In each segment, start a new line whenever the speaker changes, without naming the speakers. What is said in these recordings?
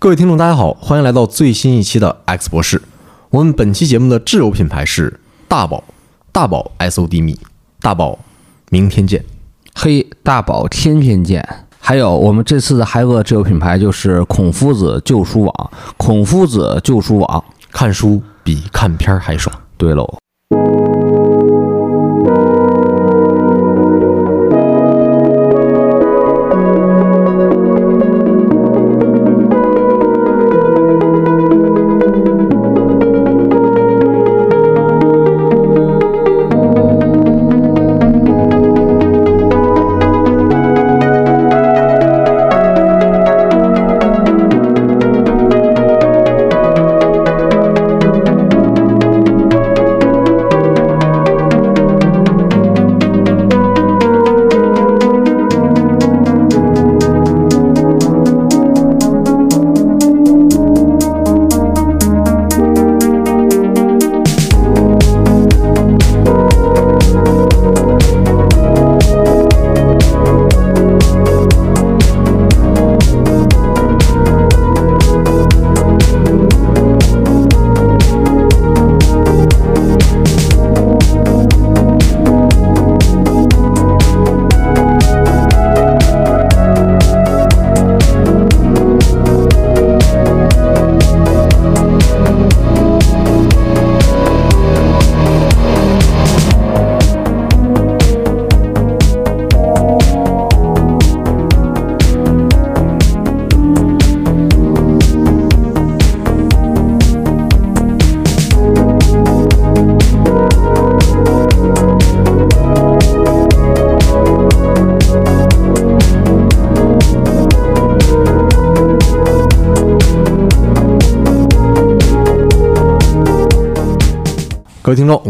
各位听众，大家好，欢迎来到最新一期的 X 博士。我们本期节目的挚友品牌是大宝，大宝 SOD 米，大宝，明天见。
嘿，大宝天天见。还有我们这次的还有个挚友品牌就是孔夫子旧书网，孔夫子旧书网，
看书比看片儿还爽。
对喽。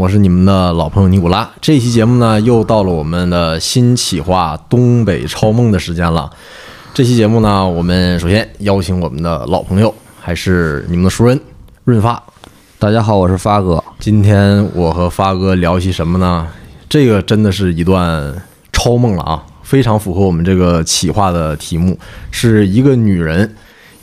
我是你们的老朋友尼古拉。这期节目呢，又到了我们的新企划《东北超梦》的时间了。这期节目呢，我们首先邀请我们的老朋友，还是你们的熟人润发。
大家好，我是发哥。
今天我和发哥聊些什么呢？这个真的是一段超梦了啊，非常符合我们这个企划的题目，是一个女人，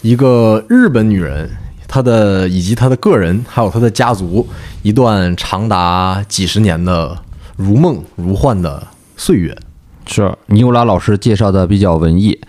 一个日本女人。她的以及她的个人，还有她的家族，一段长达几十年的如梦如幻的岁月。
是尼古拉老师介绍的比较文艺，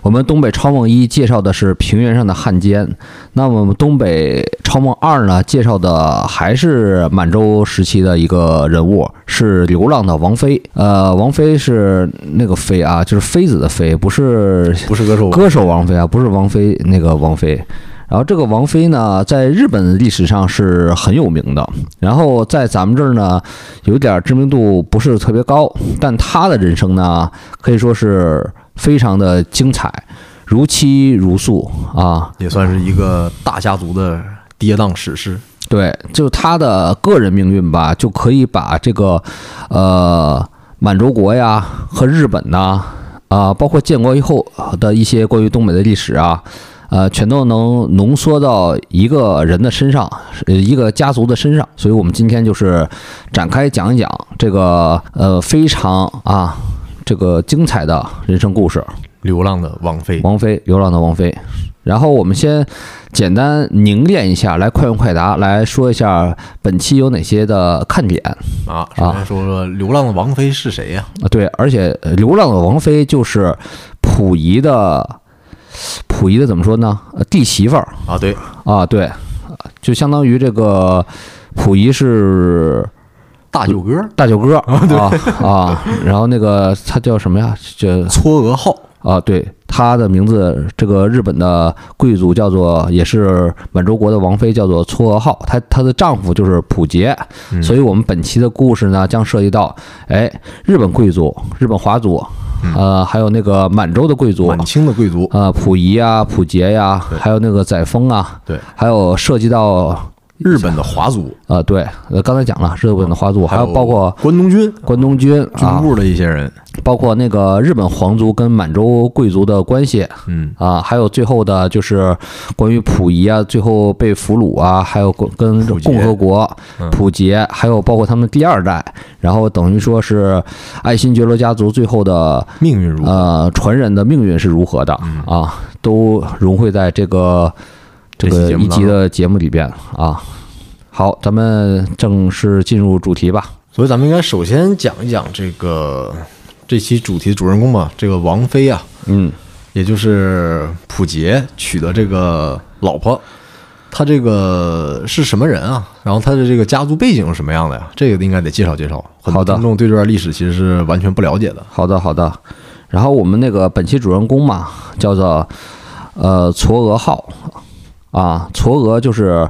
我们东北超梦一介绍的是平原上的汉奸，那我们东北超梦二呢，介绍的还是满洲时期的一个人物，是流浪的王妃。呃，王妃是那个妃啊，就是妃子的妃，不是
不是歌手
歌手王菲啊，不是王菲那个王菲。然后这个王菲呢，在日本历史上是很有名的，然后在咱们这儿呢，有点知名度不是特别高，但她的人生呢，可以说是非常的精彩，如泣如诉啊，
也算是一个大家族的跌宕史诗。
对，就她的个人命运吧，就可以把这个呃满洲国呀和日本呐啊，包括建国以后的一些关于东北的历史啊。呃，全都能浓缩到一个人的身上，呃，一个家族的身上。所以，我们今天就是展开讲一讲这个呃非常啊这个精彩的人生故事——
流浪的王妃。
王妃，流浪的王妃。然后，我们先简单凝练一下，来快问快答，来说一下本期有哪些的看点
啊？首先说说流浪的王妃是谁呀？
啊，对，而且流浪的王妃就是溥仪的。溥仪的怎么说呢？呃，弟媳妇儿。
啊，对。
啊，对，就相当于这个溥仪是
大舅哥，
大舅哥啊啊，然后那个他叫什么呀？叫
嵯峨号
啊，对，他的名字，这个日本的贵族叫做，也是满洲国的王妃，叫做嵯峨号，她她的丈夫就是溥杰，所以我们本期的故事呢，将涉及到，哎，日本贵族，日本华族。呃，还有那个满洲的贵族，
满清的贵族，
呃，溥仪啊，溥杰呀，还有那个载沣啊，
对，
还有涉及到。
日本的华族，
呃，对，呃，刚才讲了日本的华族，还有包括
关东军、
关东军
军部的一些人，
包括那个日本皇族跟满洲贵族的关系，
嗯
啊，还有最后的就是关于溥仪啊，最后被俘虏啊，还有跟共和国溥杰，还有包括他们第二代，然后等于说是爱新觉罗家族最后的
命运如
呃传人的命运是如何的啊？都融汇在这个这个一集的节目里边啊。好，咱们正式进入主题吧。
所以咱们应该首先讲一讲这个这期主题的主人公吧，这个王菲啊，
嗯，
也就是溥杰娶的这个老婆，他这个是什么人啊？然后他的这个家族背景是什么样的呀？这个应该得介绍介绍。很
好的
多听众对这段历史其实是完全不了解的。
好的，好的。然后我们那个本期主人公嘛，叫做呃嵯峨号啊，嵯峨就是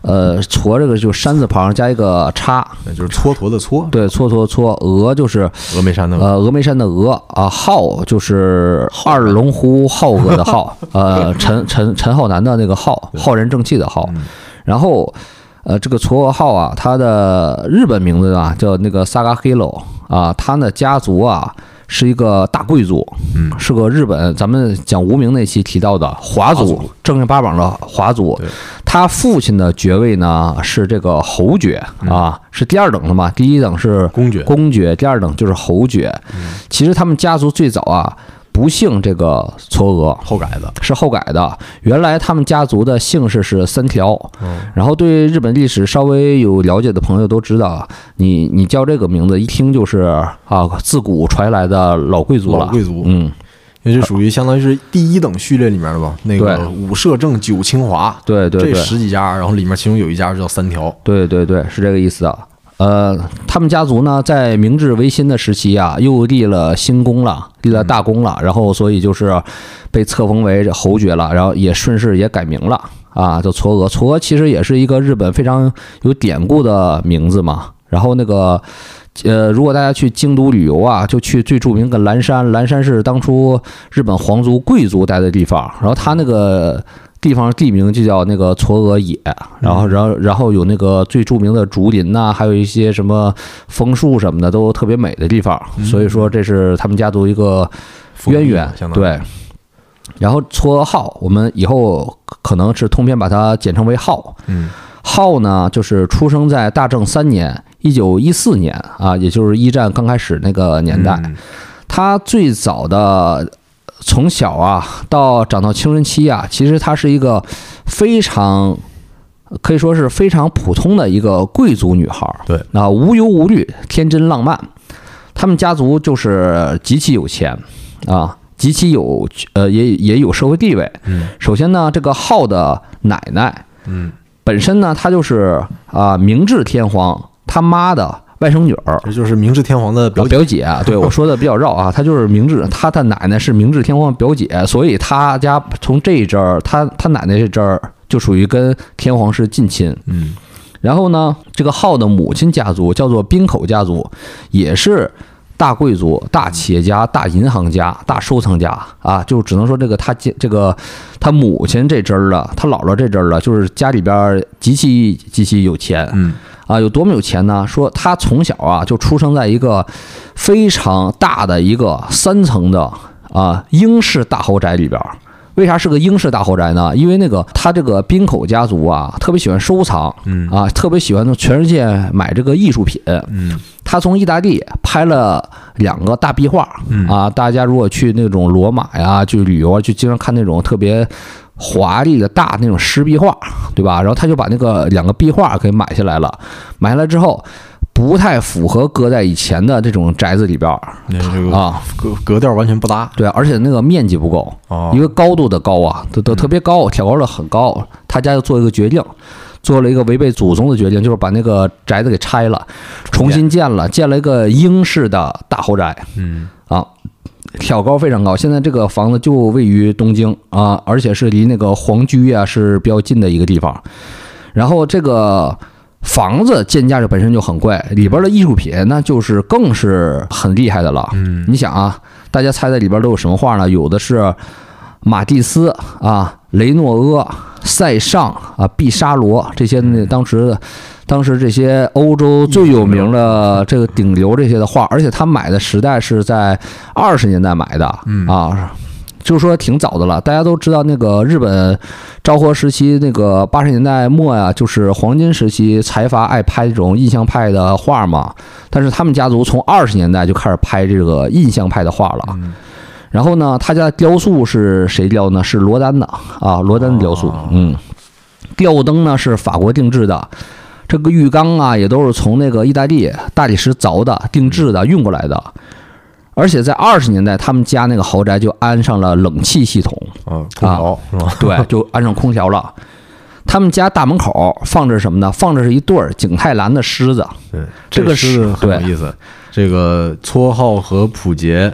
呃嵯这个就是山字旁加一个叉，
那就是蹉跎的蹉，
对，蹉跎蹉，峨就是
峨眉山的
呃峨眉山的峨啊，浩就是二龙湖浩哥的浩，呃陈陈陈浩南的那个浩，浩然正气的浩，然后。呃，这个嵯峨号啊，它的日本名字啊叫那个萨嘎黑喽啊，他呢家族啊是一个大贵族，
嗯
是个日本咱们讲无名那期提到的华族，正儿八经的华族。他父亲的爵位呢是这个侯爵啊，是第二等的嘛，第一等是
公爵。
公爵，第二等就是侯爵。其实他们家族最早啊不姓这个嵯峨，
后改的，
是后改的。原来他们家族的姓氏是三条。
嗯，
然后对日本历史稍微有了解的朋友都知道啊，你你叫这个名字一听就是啊自古传来的老贵族了。
老贵族，
嗯，
因为这属于相当于是第一等序列里面的吧？那个
对
武摄政九清华，这
对对这
十几家，然后里面其中有一家叫三条，
对对对，是这个意思啊。呃，他们家族呢，在明治维新的时期啊，又立了新功了，立了大功了，然后所以就是被册封为侯爵了，然后也顺势也改名了啊，叫嵯峨。嵯峨其实也是一个日本非常有典故的名字嘛。然后那个，呃，如果大家去京都旅游啊，就去最著名的蓝山，蓝山是当初日本皇族贵族待的地方，然后他那个。地方地名就叫那个嵯峨野，然后，然后，然后有那个最著名的竹林呐、还有一些什么枫树什么的，都特别美的地方。所以说，这是他们家族一个渊源对，然后嵯峨号，我们以后可能是通篇把它简称为号。
嗯，
号呢，就是出生在大正三年，一九一四年啊，也就是一战刚开始那个年代。
嗯
他最早的从小啊到长到青春期啊，其实她是一个非常可以说是非常普通的一个贵族女孩儿。
对，
啊，无忧无虑，天真浪漫。他们家族就是极其有钱啊，极其有呃也也有社会地位。
嗯
首先呢，这个浩的奶奶
嗯，
本身呢，她就是啊明治天皇他妈的外甥女儿。
这就是明治天皇的表
表
姐，
表姐啊，对我说的比较绕啊，她就是明治，她的奶奶是明治天皇的表姐，所以她家从这一阵儿，她她奶奶这阵儿就属于跟天皇是近亲。
嗯
然后呢，这个浩的母亲家族叫做滨口家族，也是大贵族、大企业家、大银行家、大收藏家啊，就只能说这个他家这个他母亲这支儿了，他姥姥这支儿了，就是家里边儿极其极其有钱。
嗯
啊，有多么有钱呢？说他从小啊就出生在一个非常大的一个三层的啊英式大豪宅里边儿。为啥是个英式大豪宅呢？因为那个他这个滨口家族啊，特别喜欢收藏
嗯
啊，特别喜欢从全世界买这个艺术品。
嗯
他从意大利拍了两个大壁画
嗯
啊，大家如果去那种罗马呀，去旅游啊，就经常看那种特别华丽的大那种石壁画，对吧？然后他就把那个两个壁画给买下来了，买下来之后不太符合搁在以前的这种宅子里边儿
那这个
啊，
格格调完全不搭
对，而且那个面积不够，
哦
一个高度的高啊，都都特别高，挑高的很高。他家就做一个决定，做了一个违背祖宗的决定，就是把那个宅子给拆了，重新建了，建了一个英式的大豪宅
嗯
啊，挑高非常高。现在这个房子就位于东京啊，而且是离那个皇居啊是比较近的一个地方。然后这个房子建价就本身就很贵，里边的艺术品那就是更是很厉害的了。
嗯
你想啊，大家猜猜里边都有什么画呢？有的是马蒂斯啊、雷诺阿、塞尚啊、毕沙罗这些那当时当时这些欧洲最有名的这个顶流这些的画，而且他买的时代是在二十年代买的
嗯
啊。就是说挺早的了，大家都知道那个日本昭和时期那个八十年代末呀，就是黄金时期，财阀爱拍这种印象派的画嘛。但是他们家族从二十年代就开始拍这个印象派的画了。
嗯
然后呢，他家雕塑是谁雕呢？是罗丹的啊，罗丹的雕塑。
哦
嗯，吊灯呢是法国定制的，这个浴缸啊也都是从那个意大利大理石凿的、定制的运过来的。而且在二十年代，他们家那个豪宅就安上了冷气系统，
啊，空调是吧？
对，就安上空调了。他们家大门口放着什么呢？放着是一对儿景泰蓝的狮子。
对，
这个
狮子
是
很有意思。这个绰号和普杰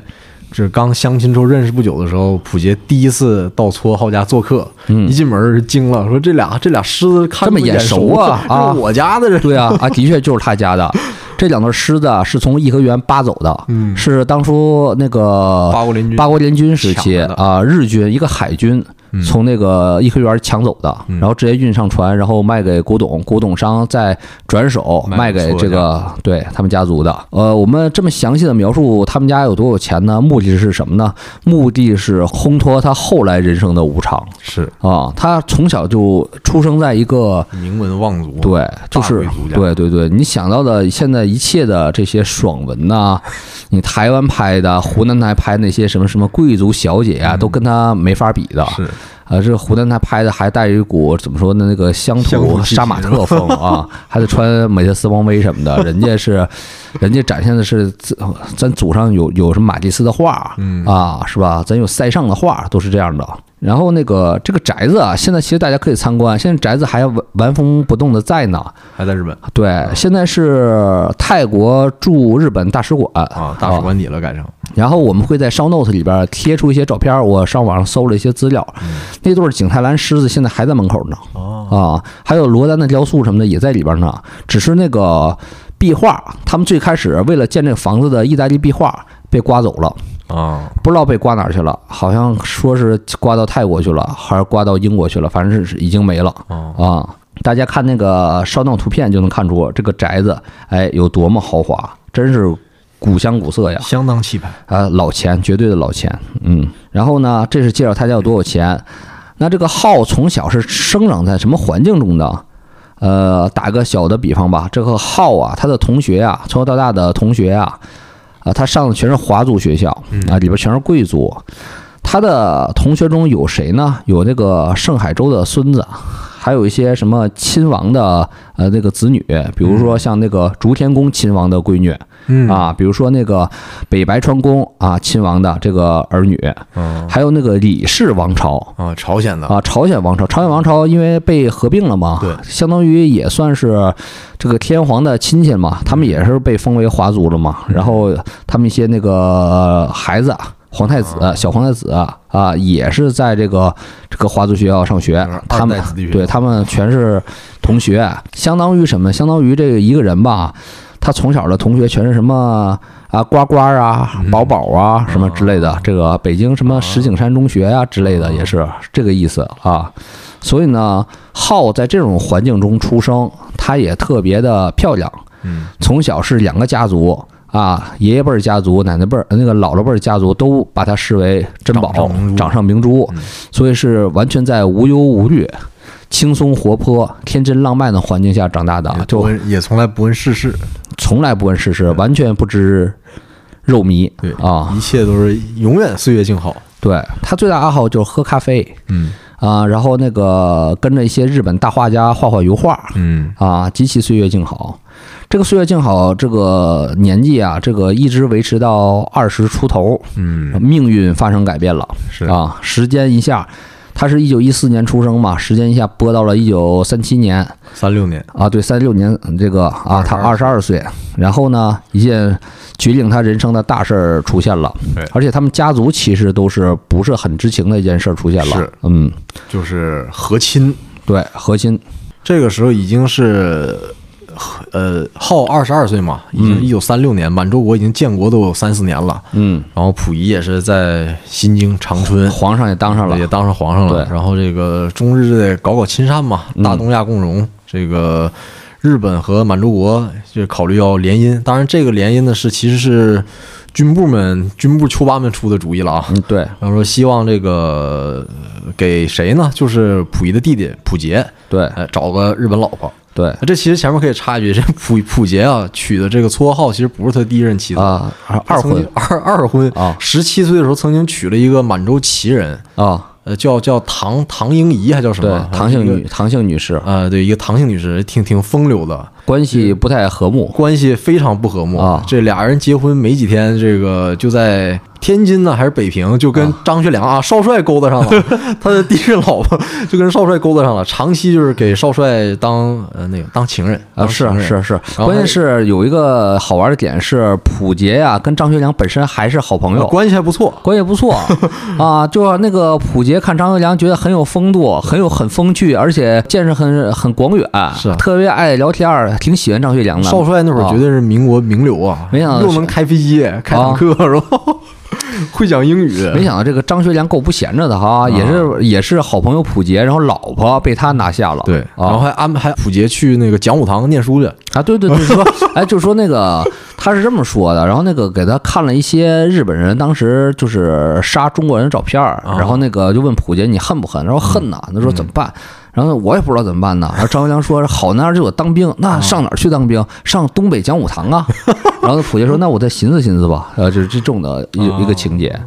这刚相亲之后认识不久的时候，普杰第一次到撮浩家做客，
嗯
一进门惊了，说这俩这俩狮子看
这么
着眼
眼熟啊
这
啊
我家的人。
对啊，啊，的确就是他家的。这两对狮子啊是从颐和园扒走的，
嗯
是当初那个
八国联军
八国联军时期啊，日军一个海军
嗯
从那个颐和园抢走的，
嗯
然后直接运上船，然后卖给古董，古董商再转手
卖
卖给这个对他们家族的。呃，我们这么详细的描述他们家有多有钱呢？目的是什么呢？目的是烘托他后来人生的无常
是
啊。他从小就出生在一个。
名门望族，
对，就是对对对，你想到的现在一切的这些爽文呐、你台湾拍的、湖南台拍那些什么什么贵族小姐啊，都跟他没法比的。
是
呃，这湖南台拍的还带着一股怎么说呢？那个乡土杀马特风啊，还得穿美特斯邦威什么的。人家是，人家展现的是自咱祖上有有什么马蒂斯的画，
嗯
啊，是吧？咱有塞尚的画，都是这样的。然后那个这个宅子啊，现在其实大家可以参观，现在宅子还完完封不动的在呢。
还在日本。
对，现在是泰国驻日本大使馆。
啊，大使馆底了改成。
然后我们会在 show note 里边贴出一些照片，我上网上搜了一些资料，那对景泰蓝狮子现在还在门口呢。
哦。
啊，还有罗丹的雕塑什么的也在里边呢，只是那个壁画，他们最开始为了建这个房子的意大利壁画被刮走了，
啊，
不知道被刮哪儿去了，好像说是刮到泰国去了，还是刮到英国去了，反正是已经没了
哦
啊。大家看那个烧脑图片就能看出这个宅子，哎，有多么豪华，真是古香古色呀。
相当气派。
啊，老钱，绝对的老钱，嗯。然后呢，这是介绍他家有多有钱。那这个浩从小是生长在什么环境中的？呃，打个小的比方吧，这个浩啊，他的同学啊，从小到大的同学啊，啊，他上的全是华族学校啊，里边全是贵族。他的同学中有谁呢？有那个盛海州的孙子，还有一些什么亲王的呃那个子女，比如说像那个竹田宫亲王的闺女，
嗯。
啊，比如说那个北白川宫啊亲王的这个儿女，
嗯
还有那个李氏王朝。
啊，朝鲜的。
啊，朝鲜王朝，朝鲜王朝因为被合并了嘛，
对。
相当于也算是这个天皇的亲戚嘛，他们也是被封为华族了嘛，然后他们一些那个孩子。皇太子、小皇太子啊，也是在这个这个华族学校上学，他们对他们全是同学，相当于什么？相当于这个一个人吧，他从小的同学全是什么啊，呱呱啊、宝宝啊什么之类的。这个北京什么石景山中学啊、之类的，也是这个意思啊。所以呢，浩在这种环境中出生，他也特别的漂亮。
嗯
从小是两个家族啊，爷爷辈儿家族、奶奶辈儿那个姥姥辈儿家族都把他视为珍宝
掌上明珠、
所以是完全在无忧无虑、轻松活泼、天真浪漫的环境下长大的，就
也从来不问世事，
从来不问世事，完全不知肉糜
对
啊。
一切都是永远岁月静好。
对他最大爱好就是喝咖啡
嗯
啊，然后那个跟着一些日本大画家画画油画，
嗯
啊，极其岁月静好。这个岁月静好这个年纪啊，这个一直维持到二十出头，
嗯，
命运发生改变了
是
啊，时间一下，他是一九一四年出生嘛，时间一下拨到了一九三七年。
三六年，
啊，对，三六年这个啊，他二十二岁，然后呢，一件决定他人生的大事儿出现了。
对，
而且他们家族其实都是不是很知情的一件事儿出现了，
是。
嗯，
就是和亲。
对，和亲，
这个时候已经是，呃，浩二十二岁嘛，已经
嗯
一九三六年，满洲国已经建国都有三四年了。
嗯，
然后溥仪也是在新京长春
皇上也当上了，
也当上皇上了。
对
然后这个中日得搞搞亲善嘛，
嗯
大东亚共荣。这个日本和满洲国就考虑要联姻，当然这个联姻呢是其实是军部们军部丘八们出的主意了啊。
嗯，对，
然后说希望这个呃给谁呢？就是溥仪的弟弟溥杰，
对，
哎，找个日本老婆。
对。
这其实前面可以插一句，这溥溥杰啊娶的这个绰号其实不是他第一任妻子，
啊，二二婚。
二 二婚
啊。
十七岁的时候曾经娶了一个满洲旗人，
啊，
呃，叫叫唐唐英仪还叫什
对
么？，
唐姓女唐姓女士。
呃，对，一个唐姓女士，挺挺风流的，
关系不太和睦。
关系非常不和睦。
啊。
这俩人结婚没几天，这个就在天津呢还是北平，就跟张学良啊少帅勾搭上了，他的第一任老婆就跟少帅勾搭上了，长期就是给少帅当呃那个当情人
啊，是
当情人。
是是，
后
关键是有一个好玩的点是，溥杰呀跟张学良本身还是好朋友，
关系还不错。
关系不错。啊，就那个溥杰看张学良觉得很有风度，很有很风趣，而且见识很很广远，
是啊
特别爱聊天儿，挺喜欢张学良的。
少帅那会儿
啊
绝对是民国名流啊，
没想到
又能开飞机、开坦克，是吧？会讲英语，
没想到这个张学良够不闲着的哈，也是也是好朋友溥杰，然后老婆被他拿下了，
对，然后
啊
还安排溥杰去那个讲武堂念书去，
啊，对对对，说，哎，就说那个他是这么说的，然后那个给他看了一些日本人当时就是杀中国人的照片然后那个就问溥杰你恨不恨？然后恨呐，他说怎么办？然后我也不知道怎么办呢。然后张学良说好男儿就得当兵，那上哪儿去当兵？上东北讲武堂啊。然后溥杰说那我再寻思寻思吧，呃，就是这种的一一个情节。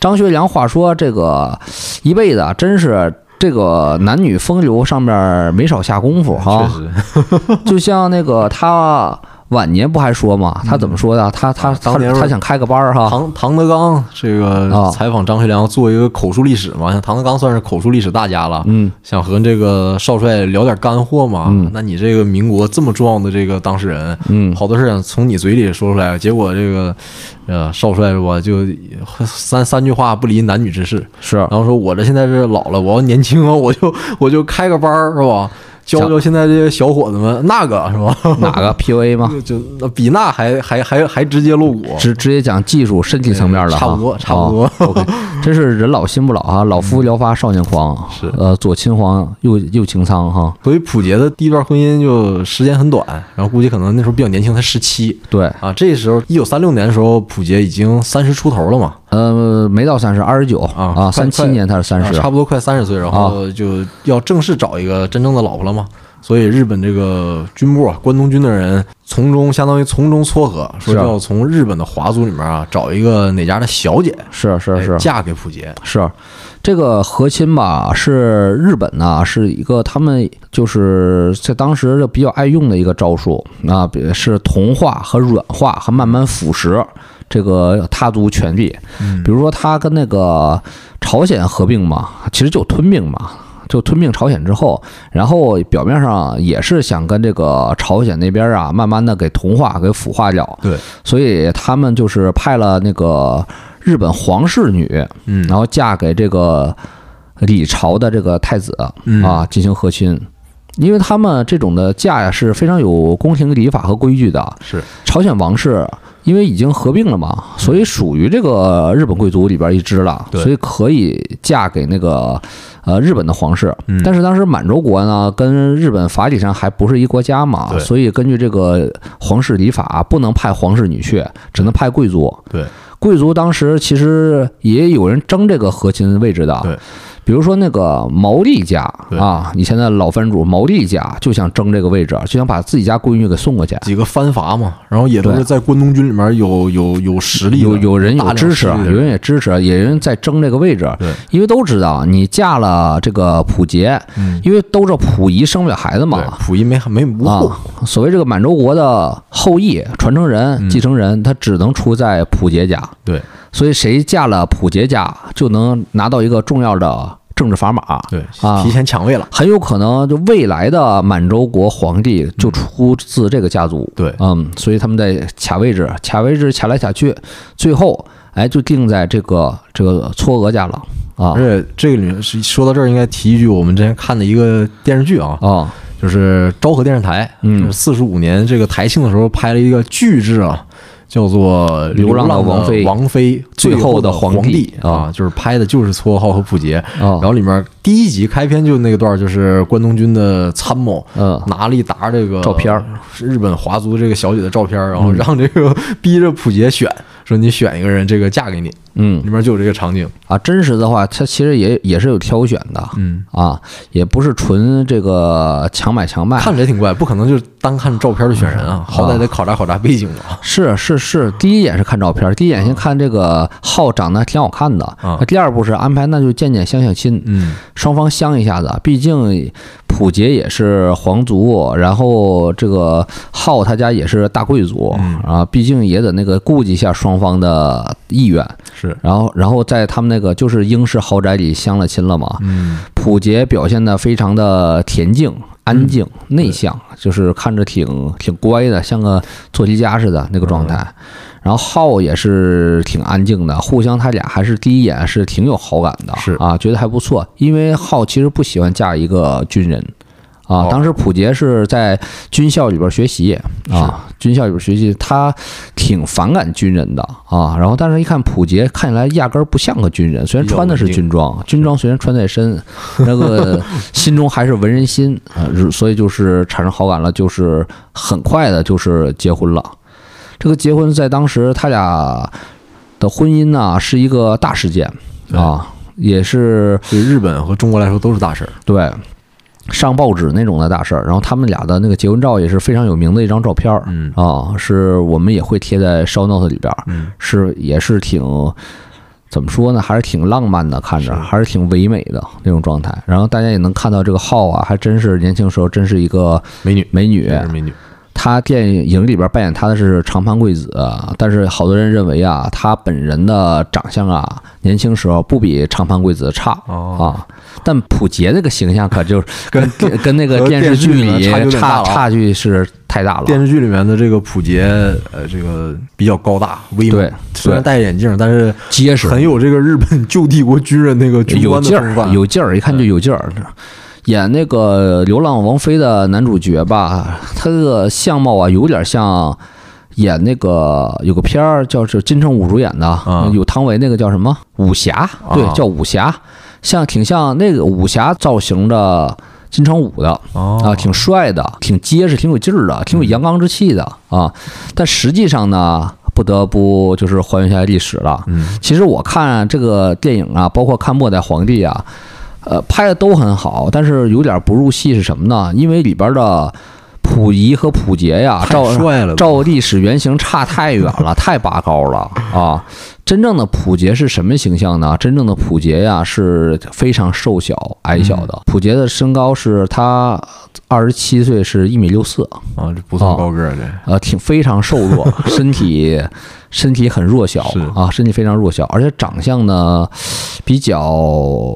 张学良话说这个一辈子啊，真是。这个男女风流上面没少下功夫哈，就像那个他晚年不还说吗，他怎么说的？他他他
当年
他想开个班儿哈，
唐唐德刚这个
啊。
采访张学良做一个口述历史嘛，像唐德刚算是口述历史大家了，
嗯，
想和这个少帅聊点干货嘛。
嗯。
那你这个民国这么重要的这个当事人，
嗯。
好多事想从你嘴里说出来，结果这个呃少帅我就三三句话不离男女之事，
是。
然后说我这现在是老了，我要年轻啊，我就我就开个班儿是吧？教教现在这些小伙子们那个是吧？
哪个 PUA 吗？
就那比那还还还还直接露骨，
直直接讲技术、身体层面的哈，
差不多差不多
哦 OK，真是人老心不老啊，老夫聊发少年狂，
是
呃，左秦皇右右擎苍哈，
所以普杰的第一段婚姻就时间很短，然后估计可能那时候比较年轻，才十七
对，
啊。这时候一九三六年的时候，普杰已经三十出头了嘛，
呃，没到三十，二十九
啊
三七年他是三十。
啊差，不多快三十岁，然后就要正式找一个真正的老婆了嘛。所以日本这个军部啊，关东军的人从中相当于从中撮合，说要从日本的华族里面啊找一个哪家的小姐，
是是是。
哎嫁给溥杰。
是，这个和亲吧，是日本呢，是一个他们就是在当时就比较爱用的一个招数啊，比是同化和软化和慢慢腐蚀这个他族权力。
嗯
比如说他跟那个朝鲜合并嘛，其实就吞并嘛。就吞并朝鲜之后，然后表面上也是想跟这个朝鲜那边啊，慢慢的给同化、给腐化掉。
对，
所以他们就是派了那个日本皇室女，
嗯
然后嫁给这个李朝的这个太子
嗯
啊进行和亲，因为他们这种的嫁呀是非常有宫廷礼法和规矩的。
是
朝鲜王室因为已经合并了嘛，所以属于这个日本贵族里边一支了，所以可以嫁给那个呃日本的皇室。
嗯。
但是当时满洲国呢跟日本法理上还不是一国家嘛，所以根据这个皇室礼法，不能派皇室女婿，只能派贵族。
对，
贵族当时其实也有人争这个和亲位置的，
对，
比如说那个毛利家啊，以前的老藩主毛利家就想争这个位置，就想把自己家闺女给送过去，
几个藩阀嘛，然后也都是在关东军里面有有有实力，
有有人
大量
有支持，有人也支持，也有人在争这个位置，
对，
因为都知道你嫁了这个溥杰，
嗯，
因为都知道溥仪生不了孩子嘛。
溥仪没没无后，
啊，所谓这个满洲国的后裔、传承人、
嗯。
继承人，他只能出在溥杰家。
对
所以谁嫁了溥杰家，就能拿到一个重要的政治砝码。
对，
啊
提前抢位了，
很有可能就未来的满洲国皇帝就出自这个家族。
对
嗯，所以他们在卡位置，卡位置卡来卡去，最后哎就定在这个这个嵯峨家了啊
而且这个里面是说到这儿，应该提一句我们之前看的一个电视剧啊，
啊
就是昭和电视台，
嗯
就是四十五年这个台庆的时候拍了一个巨制啊，叫做《
流浪王妃
王妃
最后的
皇
皇帝
啊，就是拍的就是撮号和溥杰，然
啊
后里面第一集开篇就那个段就是关东军的参谋。
嗯。
拿了一沓这个
照片
日本华族这个小姐的照片，然后让这个逼着溥杰选，说你选一个人，这个嫁给你，
嗯。
里面就有这个场景。
啊，真实的话，它其实也也是有挑选的。
嗯，
啊，也不是纯这个强买强卖。
看着也挺怪，不可能就是单看照片就选人啊，好歹得考察考察背景吧。
是是是，第一眼是看照片，第一眼先看这个号长得还挺好看的。
啊
那第二步是安排，那就见见相相亲，
嗯，
双方相一下子。毕竟普杰也是皇族，然后这个浩他家也是大贵族
嗯
啊，毕竟也得那个顾及一下双方的意愿。
是，
然后，然后在他们那个就是英式豪宅里相了亲了嘛。
嗯，
普杰表现的非常的恬静、安静、内向，就是看着挺挺乖的，像个做题家似的那个状态。然后浩也是挺安静的，互相他俩还是第一眼是挺有好感的，
是
啊，觉得还不错。因为浩其实不喜欢嫁一个军人。啊
哦，
当时普杰是在军校里边学习啊，军校里边学习，他挺反感军人的啊。然后，但是一看普杰，看起来压根儿不像个军人，虽然穿的是军装，军装虽然穿在身，那个 心中还是文人心啊，所以就是产生好感了，就是很快的就是结婚了。这个结婚在当时他俩的婚姻呢是一个大事件啊，也是
对日本和中国来说都是大事儿。
对，上报纸那种的大事儿。然后他们俩的那个结婚照也是非常有名的一张照片儿
嗯
啊，是我们也会贴在 show note 里边是也是挺怎么说呢，还是挺浪漫的，看着
是
还是挺唯美的那种状态。然后大家也能看到这个浩啊，还真是年轻时候真是一个
美女，
美女，
美女。
她电影里边扮演他的是长盘贵子，但是好多人认为啊，他本人的长相啊，年轻时候不比长盘贵子差
哦
啊。但普杰这个形象可就是 跟跟那个电视剧
里差
差差距是太大了。
电视剧里面的这个普杰，呃，这个比较高大威猛，虽然戴眼镜，但是
结实，
很有这个日本旧帝国军人那个军
有劲
官的风范。
儿，有劲儿，一看就有劲儿。演那个《流浪王妃》的男主角吧，他这个相貌啊，有点像演那个有个片儿叫是金城武主演的，
嗯
有汤唯那个叫什么武侠，对，叫武侠，像挺像那个武侠造型的金城武的。
哦
啊，挺帅的，挺结实，挺有劲儿的，挺有阳刚之气的啊。但实际上呢，不得不就是还原一下历史了。
嗯，
其实我看这个电影啊，包括看《末代皇帝》啊，呃，拍的都很好，但是有点不入戏是什么呢？因为里边的溥仪和溥杰呀，
太
照照历史原型差太远了，太拔高了啊！真正的溥杰是什么形象呢？真正的溥杰呀是非常瘦小、矮小的。溥杰的身高是他二十七岁是一米六四，
啊，这不算高个儿，这。
呃，挺非常瘦弱，身体身体很弱小啊，身体非常弱小，而且长相呢比较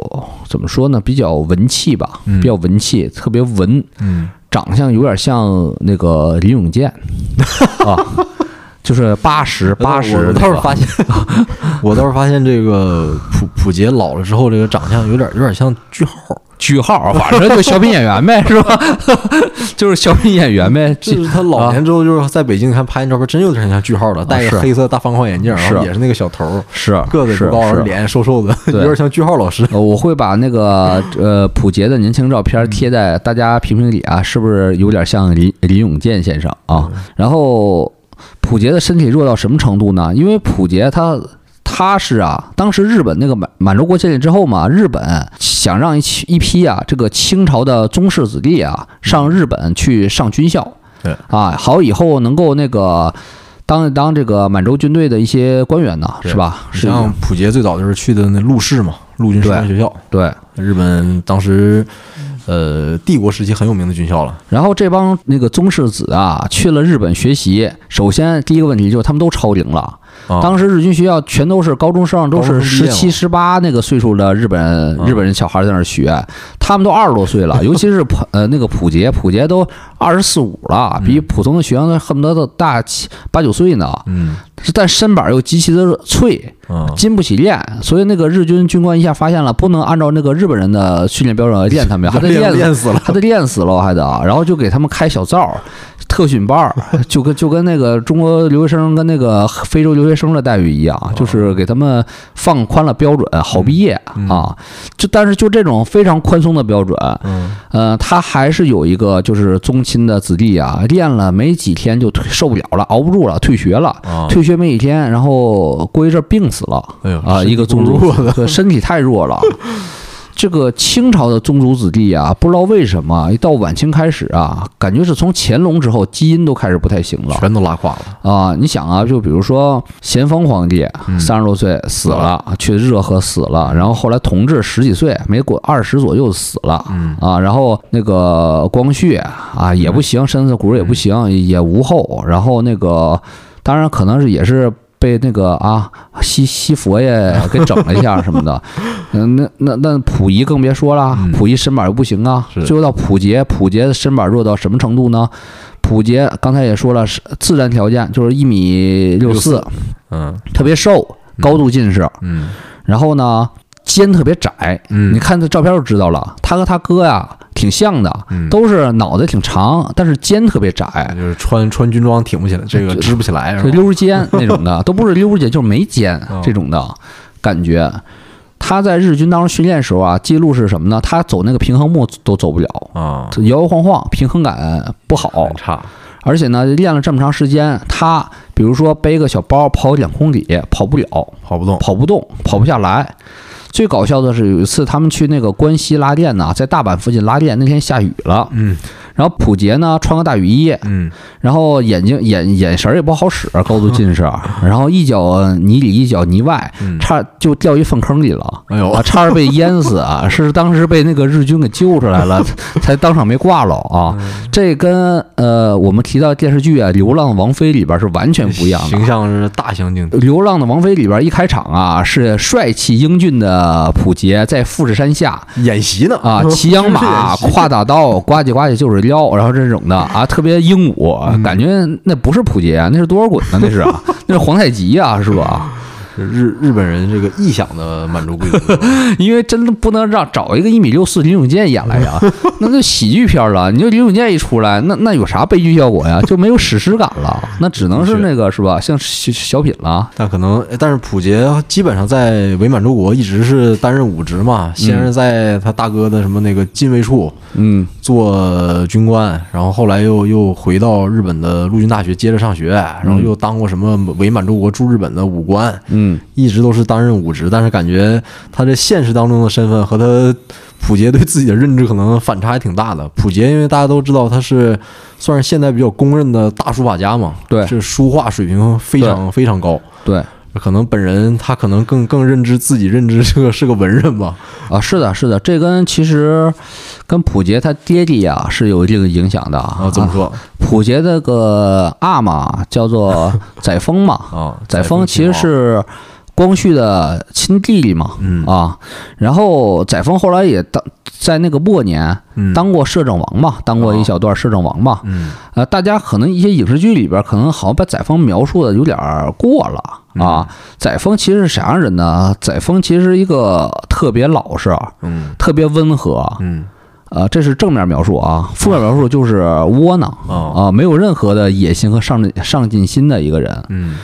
怎么说呢？比较文气吧，
嗯。
比较文气，特别文，
嗯，
长相有点像那个林永健。啊，就是八十八十
我倒是发现，我倒是发现这个普普杰老了之后，这个长相有点有点像句号，
句号，反正就小品演员呗，是吧？就是小品演员呗，
就是他老年之后，就是在北京看拍那照片，真有点像句号了，戴
是
个黑色大方框眼镜，然后
是
也是那个小头儿，
是
个子不高，脸瘦瘦的，有点像句号老师。
呃，我会把那个呃普杰的年轻照片贴在大家评评理啊，是不是有点像林林永健先生啊？然后普杰的身体弱到什么程度呢？因为普杰他他是啊，当时日本那个满满洲国建立之后嘛，日本想让一批一批啊这个清朝的宗室子弟啊上日本去上军校，
对
啊，好以后能够那个。当当这个满洲军队的一些官员呢，是吧？实
际上，溥杰最早就是去的那陆士嘛，陆军士官学校，
对，
日本当时呃帝国时期很有名的军校了。
然后这帮那个宗室子啊，去了日本学习。首先第一个问题就是他们都超龄了。
啊。
当时日军学校全都是高中生，都是十七、十八那个岁数的日本
嗯
日本人小孩在那儿学，他们都二十多岁了。尤其是普呃那个普杰，普杰都二十四五了，比普通的学生恨不得都大七八九岁呢。
嗯。
但身板又极其的脆，
啊，
经不起练，所以那个日军军官一下发现了，不能按照那个日本人的训练标准来练他们，还得
练
练
练死了。
还得练死了还得，然后就给他们开小灶，特训班儿，就跟就跟那个中国留学生跟那个非洲留学生的待遇一样，就是给他们放宽了标准，好毕业啊。就但是就这种非常宽松的标准，
嗯
呃，他还是有一个就是宗亲的子弟啊，练了没几天就退受不了了，熬不住了，退学了。
啊，
退学没几天，然后过一阵儿病死了。
哎呦
啊，一个宗族身体太弱了。这个清朝的宗族子弟啊，不知道为什么一到晚清开始啊，感觉是从乾隆之后基因都开始不太行了
全都拉垮了。
啊。你想啊，就比如说咸丰皇帝
嗯
三十多岁死了，去热河死了，然后后来同治十几岁，没过二十左右死了
嗯
啊。然后那个光绪啊也不行，身子骨也不行，也无后。然后那个当然可能是也是。被那个啊西西佛爷给整了一下什么的，嗯，那那那溥仪更别说了，
嗯。
溥仪身板又不行啊。最后到溥杰，溥杰的身板弱到什么程度呢？溥杰刚才也说了，是自然条件就是一米六四，
嗯。
特别瘦，高度近视，
嗯。
然后呢肩特别窄。
嗯，
你看这照片就知道了，他和他哥呀挺像的，
嗯
都是脑袋挺长，但是肩特别窄，
就是穿穿军装挺不起来，这个支不起来是
溜肩那种的，都不是溜儿肩，就是没肩
哦
这种的感觉。他在日军当中训练的时候啊，记录是什么呢？他走那个平衡木都走不了，
啊，
摇摇晃晃，平衡感不好。
差。
而且呢，练了这么长时间，他比如说背个小包跑两公里，跑不了，
跑不动。
跑不动，跑不下来。最搞笑的是有一次他们去那个关西拉电呢，在大阪附近拉电，那天下雨了，
嗯。
然后普杰呢穿个大雨衣，
嗯
然后眼睛眼眼神儿也不好使，高度近视，然后一脚泥里一脚泥外，
嗯，
差就掉一粪坑里了。
哎呦
啊，差点被淹死啊！是当时被那个日军给救出来了，才当场没挂了啊。
嗯
这跟呃我们提到电视剧啊《流浪的王妃》里边是完全不一样的。
形象是大相径庭。
《流浪的王妃》里边一开场啊，是帅气英俊的普杰在富士山下
演习呢
啊，骑羊马，挎大刀，呱唧呱唧就是撩，然后这种的 啊，特别英武，
嗯
感觉那不是普杰啊，那是多尔衮呢，那是啊，那是皇太极啊，是吧？
日日本人这个臆想的满洲贵族，
因为真的不能让找一个一米六四林永健演来呀，那就喜剧片了。你就林永健一出来，那那有啥悲剧效果呀？就没有史诗感了，那只能是那个是吧？像小小品了。
但可能，但是溥杰基本上在伪满洲国一直是担任武职嘛，先是在他大哥的什么那个禁卫处
嗯
做军官，然后后来又又回到日本的陆军大学接着上学，然后又当过什么伪满洲国驻日本的武官，
嗯，
一直都是担任武职，但是感觉他这现实当中的身份和他普杰对自己的认知可能反差还挺大的。普杰因为大家都知道他是算是现在比较公认的大书法家嘛，
对
是书画水平非常非常高。
对
可能本人他可能更更认知自己认知这个是个文人吧，
啊，是的，是的，这跟其实跟溥杰他爹地啊是有一定影响的
啊，怎么说？
溥杰这个阿玛叫做载沣嘛，
啊？
载沣其实是光绪的亲弟弟嘛，
嗯。
啊，然后载沣后来也当在那个末年
嗯。
当过摄政王嘛，当过一小段摄政王嘛，
嗯。
呃，大家可能一些影视剧里边可能好像把载沣描述的有点过了啊。载沣其实是啥样人呢？载沣其实是一个特别老实、
嗯。
特别温和，
嗯。
呃，这是正面描述啊，负面描述就是窝囊
哦。
啊，没有任何的野心和上进上进心的一个人。
嗯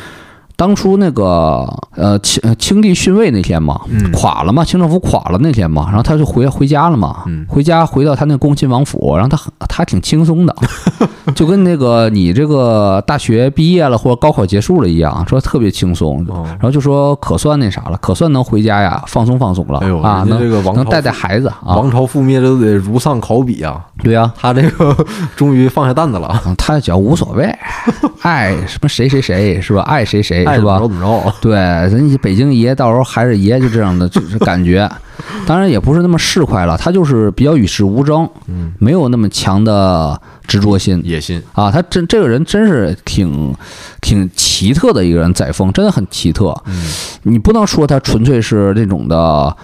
当初那个呃清呃清帝逊位那天嘛，
嗯。
垮了嘛，清政府垮了那天嘛，然后他就回回家了嘛，
嗯。
回家回到他那恭亲王府，然后他很他挺轻松的，就跟那个你这个大学毕业了或者高考结束了一样，说特别轻松，
哦。
然后就说可算那啥了，可算能回家呀，放松放松了啊，能
这个王朝
能带带孩子啊，
王朝覆灭这都得如丧考妣啊，
对呀、
他这个终于放下担子了，
啊，他觉得无所谓，爱什么谁谁谁是吧？爱谁谁是吧？
着怎么着。
对，人家北京爷到时候还是爷，就这样的就是感觉。当然也不是那么市侩了，他就是比较与世无争，
嗯，
没有那么强的执着心
野心，
啊。他真这个人真是挺挺奇特的一个人，载沣真的很奇特。
嗯
你不能说他纯粹是那种的，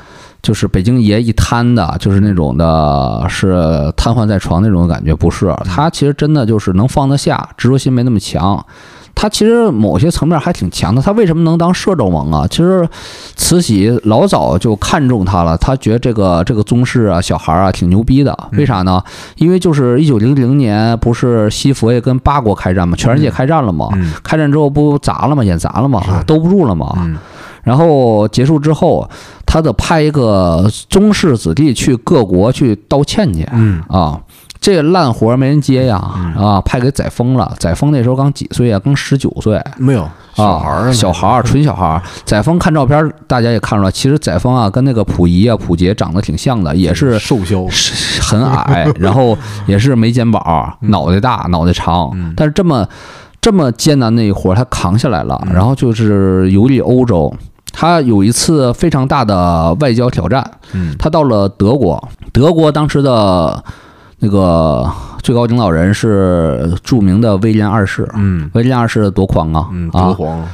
就是北京爷一瘫的，就是那种的，是瘫痪在床那种感觉，不是。他其实真的就是能放得下，执着心没那么强。他其实某些层面还挺强的。他为什么能当摄政王啊？其实慈禧老早就看中他了，他觉得这个这个宗室啊，小孩啊挺牛逼的。为啥呢？因为就是一九零零年不是西佛爷跟八国开战嘛，全世界开战了嘛，
嗯
开战之后不砸了吗？演砸了吗
是？
兜不住了嘛。
嗯
然后结束之后，他得派一个宗室子弟去各国去道歉去。
嗯
啊，这个烂活没人接呀，
嗯。
啊，派给载沣了。载沣那时候刚几岁啊？刚十九岁。
没有小孩儿
啊，小孩儿，纯小孩儿。载沣看照片，大家也看出来，其实载沣啊，跟那个溥仪啊、溥杰长得挺像的，也是
瘦削，
是很矮，然后也是没肩膀，脑袋大，脑袋长。
嗯，
但是这么这么艰难的一活儿，他扛下来了，
嗯。
然后就是游历欧洲。他有一次非常大的外交挑战，
嗯。
他到了德国，德国当时的那个最高领导人是著名的威廉二世。
嗯
威廉二世多狂啊！
嗯，德
啊，
皇，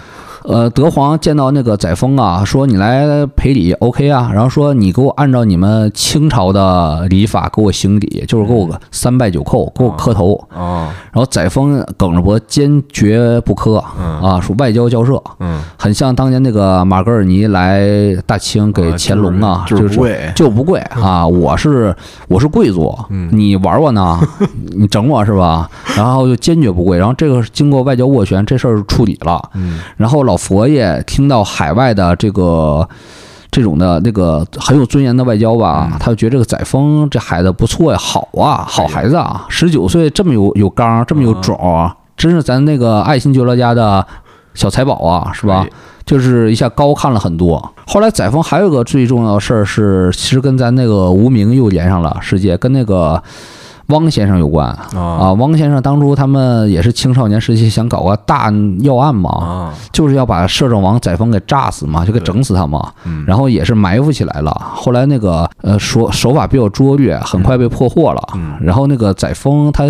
呃，德皇见到那个载沣啊，说你来赔礼，OK 啊，然后说你给我按照你们清朝的礼法给我行礼，就是给我个三拜九叩，给我磕头。
啊，
然后载沣梗着脖，坚决不磕
嗯。
啊，说外交交涉，
嗯，
很像当年那个马格尔尼来大清给
啊
乾隆啊，
就是就不贵。
就不贵啊，我是我是贵族，
嗯。
你玩我呢，你整我是吧？然后就坚决不跪，然后这个经过外交斡旋，这事儿处理了。
嗯。
然后老佛爷听到海外的这个这种的那个很有尊严的外交吧，
嗯
他就觉得这个载沣这孩子不错呀，好啊，好孩子啊，十九岁这么有有刚，这么有种啊，真是咱那个爱新觉罗家的小财宝啊，是吧？就是一下高看了很多。后来载沣还有个最重要的事儿是，其实跟咱那个无名又连上了世界，跟那个汪先生有关啊。
啊
汪先生当初他们也是青少年时期想搞个大要案嘛，
啊，
就是要把摄政王载沣给炸死嘛，就给整死他嘛。
嗯，
然后也是埋伏起来了。后来那个呃说手法比较拙劣，很快被破获了。
嗯
然后那个载沣他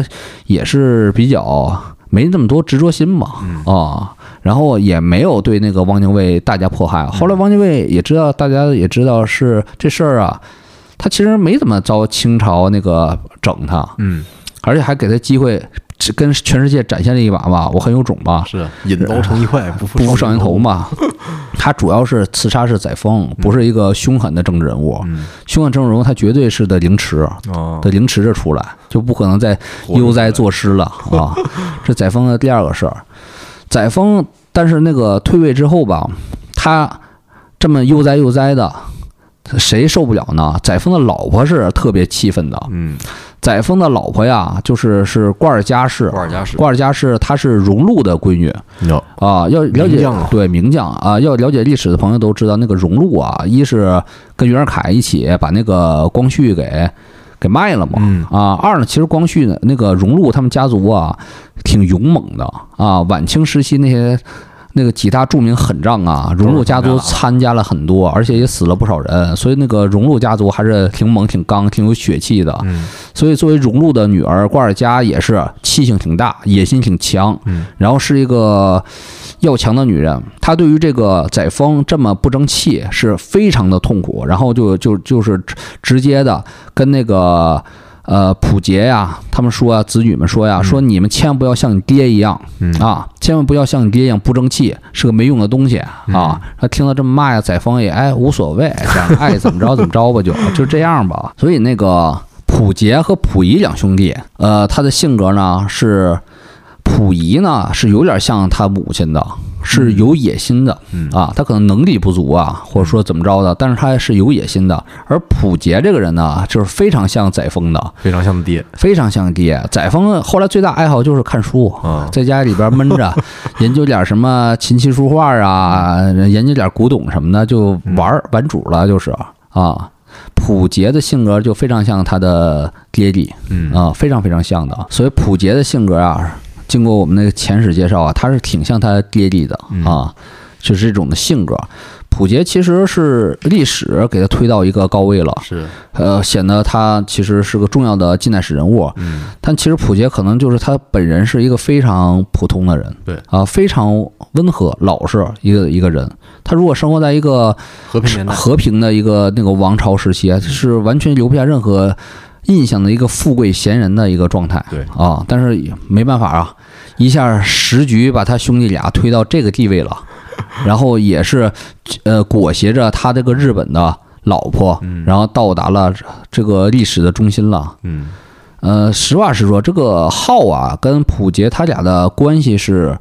也是比较没那么多执着心嘛，
嗯
啊，然后也没有对那个汪精卫大加迫害。后来汪精卫也知道，大家也知道是这事儿啊，他其实没怎么遭清朝那个整他，
嗯。
而且还给他机会跟全世界展现了一把吧，我很有种吧。
是引刀成一块，不负
不负少年头
嘛，
他主要是刺杀是载沣，不是一个凶狠的政治人物。
嗯。
凶狠政治人物他绝对是得凌迟，
啊，
得凌迟着出来，就不可能再悠哉作诗了啊！这载沣的第二个事儿，载沣，但是那个退位之后吧，他这么悠哉悠哉的，谁受不了呢？载沣的老婆是特别气愤的。
嗯，
载沣的老婆呀，就是是瓜尔佳氏，
瓜尔佳氏，
瓜尔佳氏她是荣禄的闺女，
有
啊，要了解对名将。啊，要了解历史的朋友都知道，那个荣禄啊，一是跟袁世凯一起把那个光绪给给卖了嘛，
嗯。
啊，二呢，其实光绪呢那个荣禄他们家族啊，挺勇猛的。啊，晚清时期那些。那个几大著名狠仗啊，荣禄家族参加了很多，而且也死了不少人，所以那个荣禄家族还是挺猛、挺刚、挺有血气的。
嗯
所以作为荣禄的女儿，瓜尔佳也是气性挺大，野心挺强，
嗯
然后是一个要强的女人。她对于这个载沣这么不争气是非常的痛苦，然后就就就是直直接的跟那个。呃，溥杰呀，他们说啊，子女们说呀，说你们千万不要像你爹一样
嗯
啊，千万不要像你爹一样不争气，是个没用的东西啊。他听到这么骂呀，载沣也哎无所谓，这样 爱怎么着怎么着吧，就就这样吧。所以那个溥杰和溥仪两兄弟，呃，他的性格呢是，溥仪呢是有点像他母亲的，是有野心的
嗯
啊，他可能能力不足啊，或者说怎么着的，但是他是有野心的。而溥杰这个人呢，就是非常像载沣的，
非常像爹
非常像爹。载沣后来最大爱好就是看书，
啊，
在家里边闷着，研究点什么琴棋书画啊，研究点古董什么的，就玩儿玩主了，就是啊。溥杰的性格就非常像他的爹地
嗯
啊，非常非常像的。所以溥杰的性格啊，经过我们那个前史介绍啊，他是挺像他爹地的
嗯
啊，就是这种的性格。溥杰其实是历史给他推到一个高位了，
是
呃，显得他其实是个重要的近代史人物。
嗯
但其实溥杰可能就是他本人是一个非常普通的人，
对
啊，非常温和老实一个一个人。他如果生活在一个
和平年代
和平的一个那个王朝时期啊，是完全留不下任何印象的一个富贵闲人的一个状态。
对
啊，但是没办法啊，一下时局把他兄弟俩推到这个地位了，然后也是呃裹挟着他这个日本的老婆，然后到达了这个历史的中心了。
嗯，
呃，实话实说，这个浩啊跟普杰他俩的关系是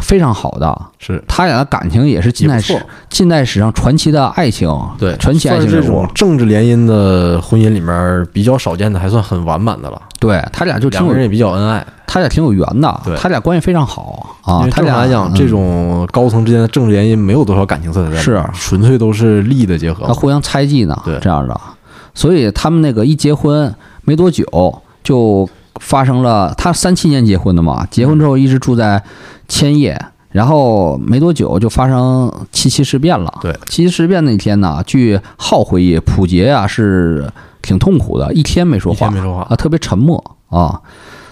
非常好的，
是
他俩的感情也是近代史近代史上传奇的爱情，
对，
传奇爱情
这种。政治联姻的婚姻里面比较少见的，还算很完满的了。
对他俩就挺有，
两个人也比较恩爱。
他俩挺有缘的，他俩关系非常好。啊他俩
来讲，
嗯
这种高层之间的政治联姻没有多少感情色彩
是
纯粹都是利益的结合
他。互相猜忌呢，
对
这样的，所以他们那个一结婚没多久就发生了，他三七年结婚的嘛，结婚之后一直住在千叶，然后没多久就发生七七事变了。
对
七七事变那天呢，据浩回忆，普杰啊是挺痛苦的，一天没说话
一天没说话
啊，特别沉默啊。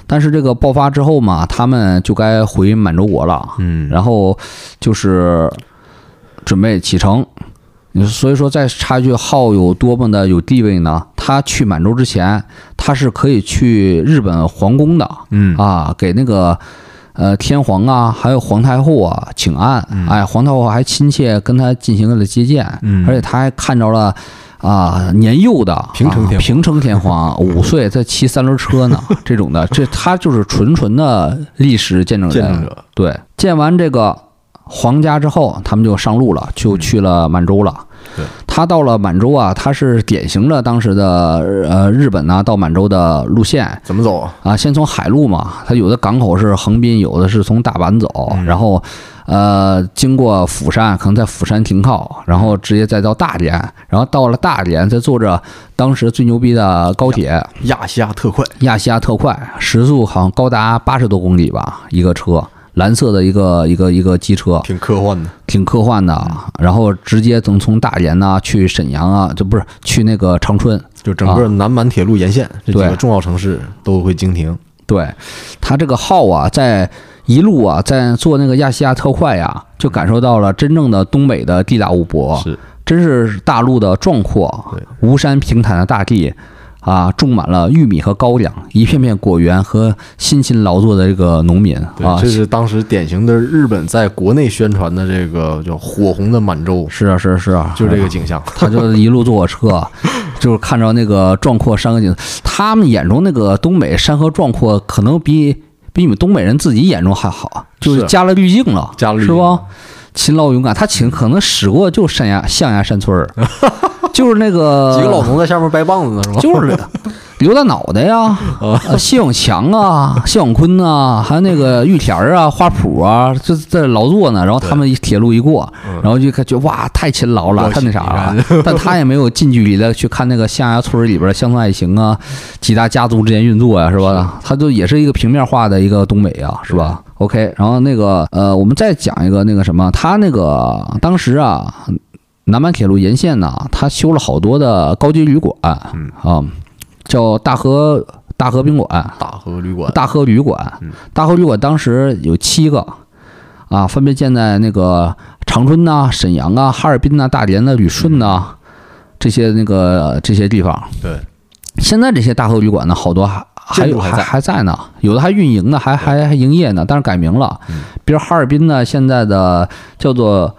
但是这个爆发之后嘛，他们就该回满洲国了。
嗯，
然后就是准备启程。所以说，再插一句，浩有多么的有地位呢？他去满洲之前，他是可以去日本皇宫的，
嗯
啊，给那个呃天皇啊，还有皇太后啊请安。哎，皇太后还亲切跟他进行了接见，
嗯
而且他还看着了。啊，年幼的
平成天
平成天皇 五岁在骑三轮车呢，这种的，这他就是纯纯的历史见证人。
见证者。
对，见完这个皇家之后，他们就上路了，就去了满洲了。
对，
他到了满洲啊，他是典型的当时的呃日本呐、到满洲的路线。
怎么走啊？
啊，先从海路嘛，他有的港口是横滨，有的是从大阪走，
嗯。
然后呃经过釜山，可能在釜山停靠，然后直接再到大连，然后到了大连再坐着当时最牛逼的高铁。
亚细亚特快，
亚细亚特快，时速好像高达八十多公里吧，一个车，蓝色的一个一个一个机车，
挺科幻的。
挺科幻的。然后直接能从大连呐、去沈阳啊，这不是去那个长春。
就整个南满铁路沿线这几个重要城市都会经停。
对他这个号啊，在一路啊，在做那个亚细亚特快呀，就感受到了真正的东北的地大物博，
是，
真是大陆的壮阔
对，
无山平坦的大地。啊，种满了玉米和高粱，一片片果园和辛勤劳作的这个农民，啊，
这是当时典型的日本在国内宣传的这个叫火红的满洲，
是啊，是啊，是啊，
就这个景象。
他就一路坐火车，就是看着那个壮阔山河景。他们眼中那个东北山河壮阔，可能比比你们东北人自己眼中还好，就是
是
加了滤镜了，
加了滤镜
是吧？勤劳勇敢，他请可能使过就山崖象牙山村儿，就是那个
几个老农在下面掰棒子呢，是吧？
就是刘大脑袋呀，呃谢永强啊，谢永坤呐，还有那个玉田儿啊、花圃啊，这在劳作呢。然后他们一铁路一过，然后就感觉哇，太勤劳了，太那啥了。但他也没有近距离的去看那个象牙村里边的乡村爱情啊，几大家族之间运作呀、是吧？他就也是一个平面化的一个东北啊，是吧？OK，然后那个呃，我们再讲一个那个什么，他那个当时啊，南满铁路沿线呢，他修了好多的高级旅馆，
嗯
啊，叫大河大河宾馆、
大河旅馆，
大河旅馆。
嗯。
大河旅馆当时有七个，啊，分别建在那个长春呐、沈阳啊、哈尔滨呐、大连呐、旅顺呐这些那个这些地方。
对，
现在这些大河旅馆呢，好多还还有还
还在
呢，有的还运营呢，还还还营业呢，但是改名了。
嗯。
比如哈尔滨呢，现在的叫做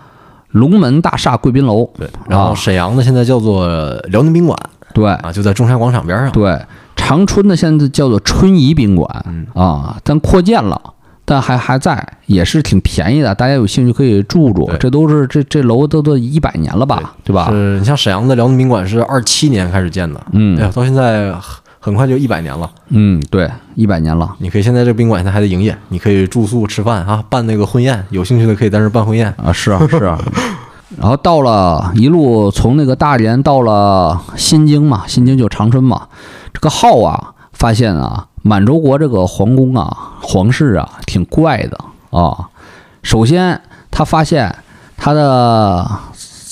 龙门大厦贵宾楼，
对。然后
啊。
沈阳呢，现在叫做辽宁宾馆
对
啊，就在中山广场边上。
对，长春呢现在叫做春怡宾馆
嗯
啊，但扩建了。但还还在，也是挺便宜的，大家有兴趣可以住住。这都是这这楼都都一百年了吧，对吧？
是你像沈阳的辽宁宾馆是二七年开始建的，嗯哎
嗯
呀，到现在很很快就一百年了。
嗯，对，一百年了
你可以现在这个宾馆现在还在营业，你可以住宿吃饭啊，办那个婚宴，有兴趣的可以在这办婚宴。
啊，是啊是啊。然后到了一路从那个大连到了新京嘛，新京就长春嘛。这个号啊，发现啊，满洲国这个皇宫啊、皇室啊，挺怪的啊。首先，他发现他的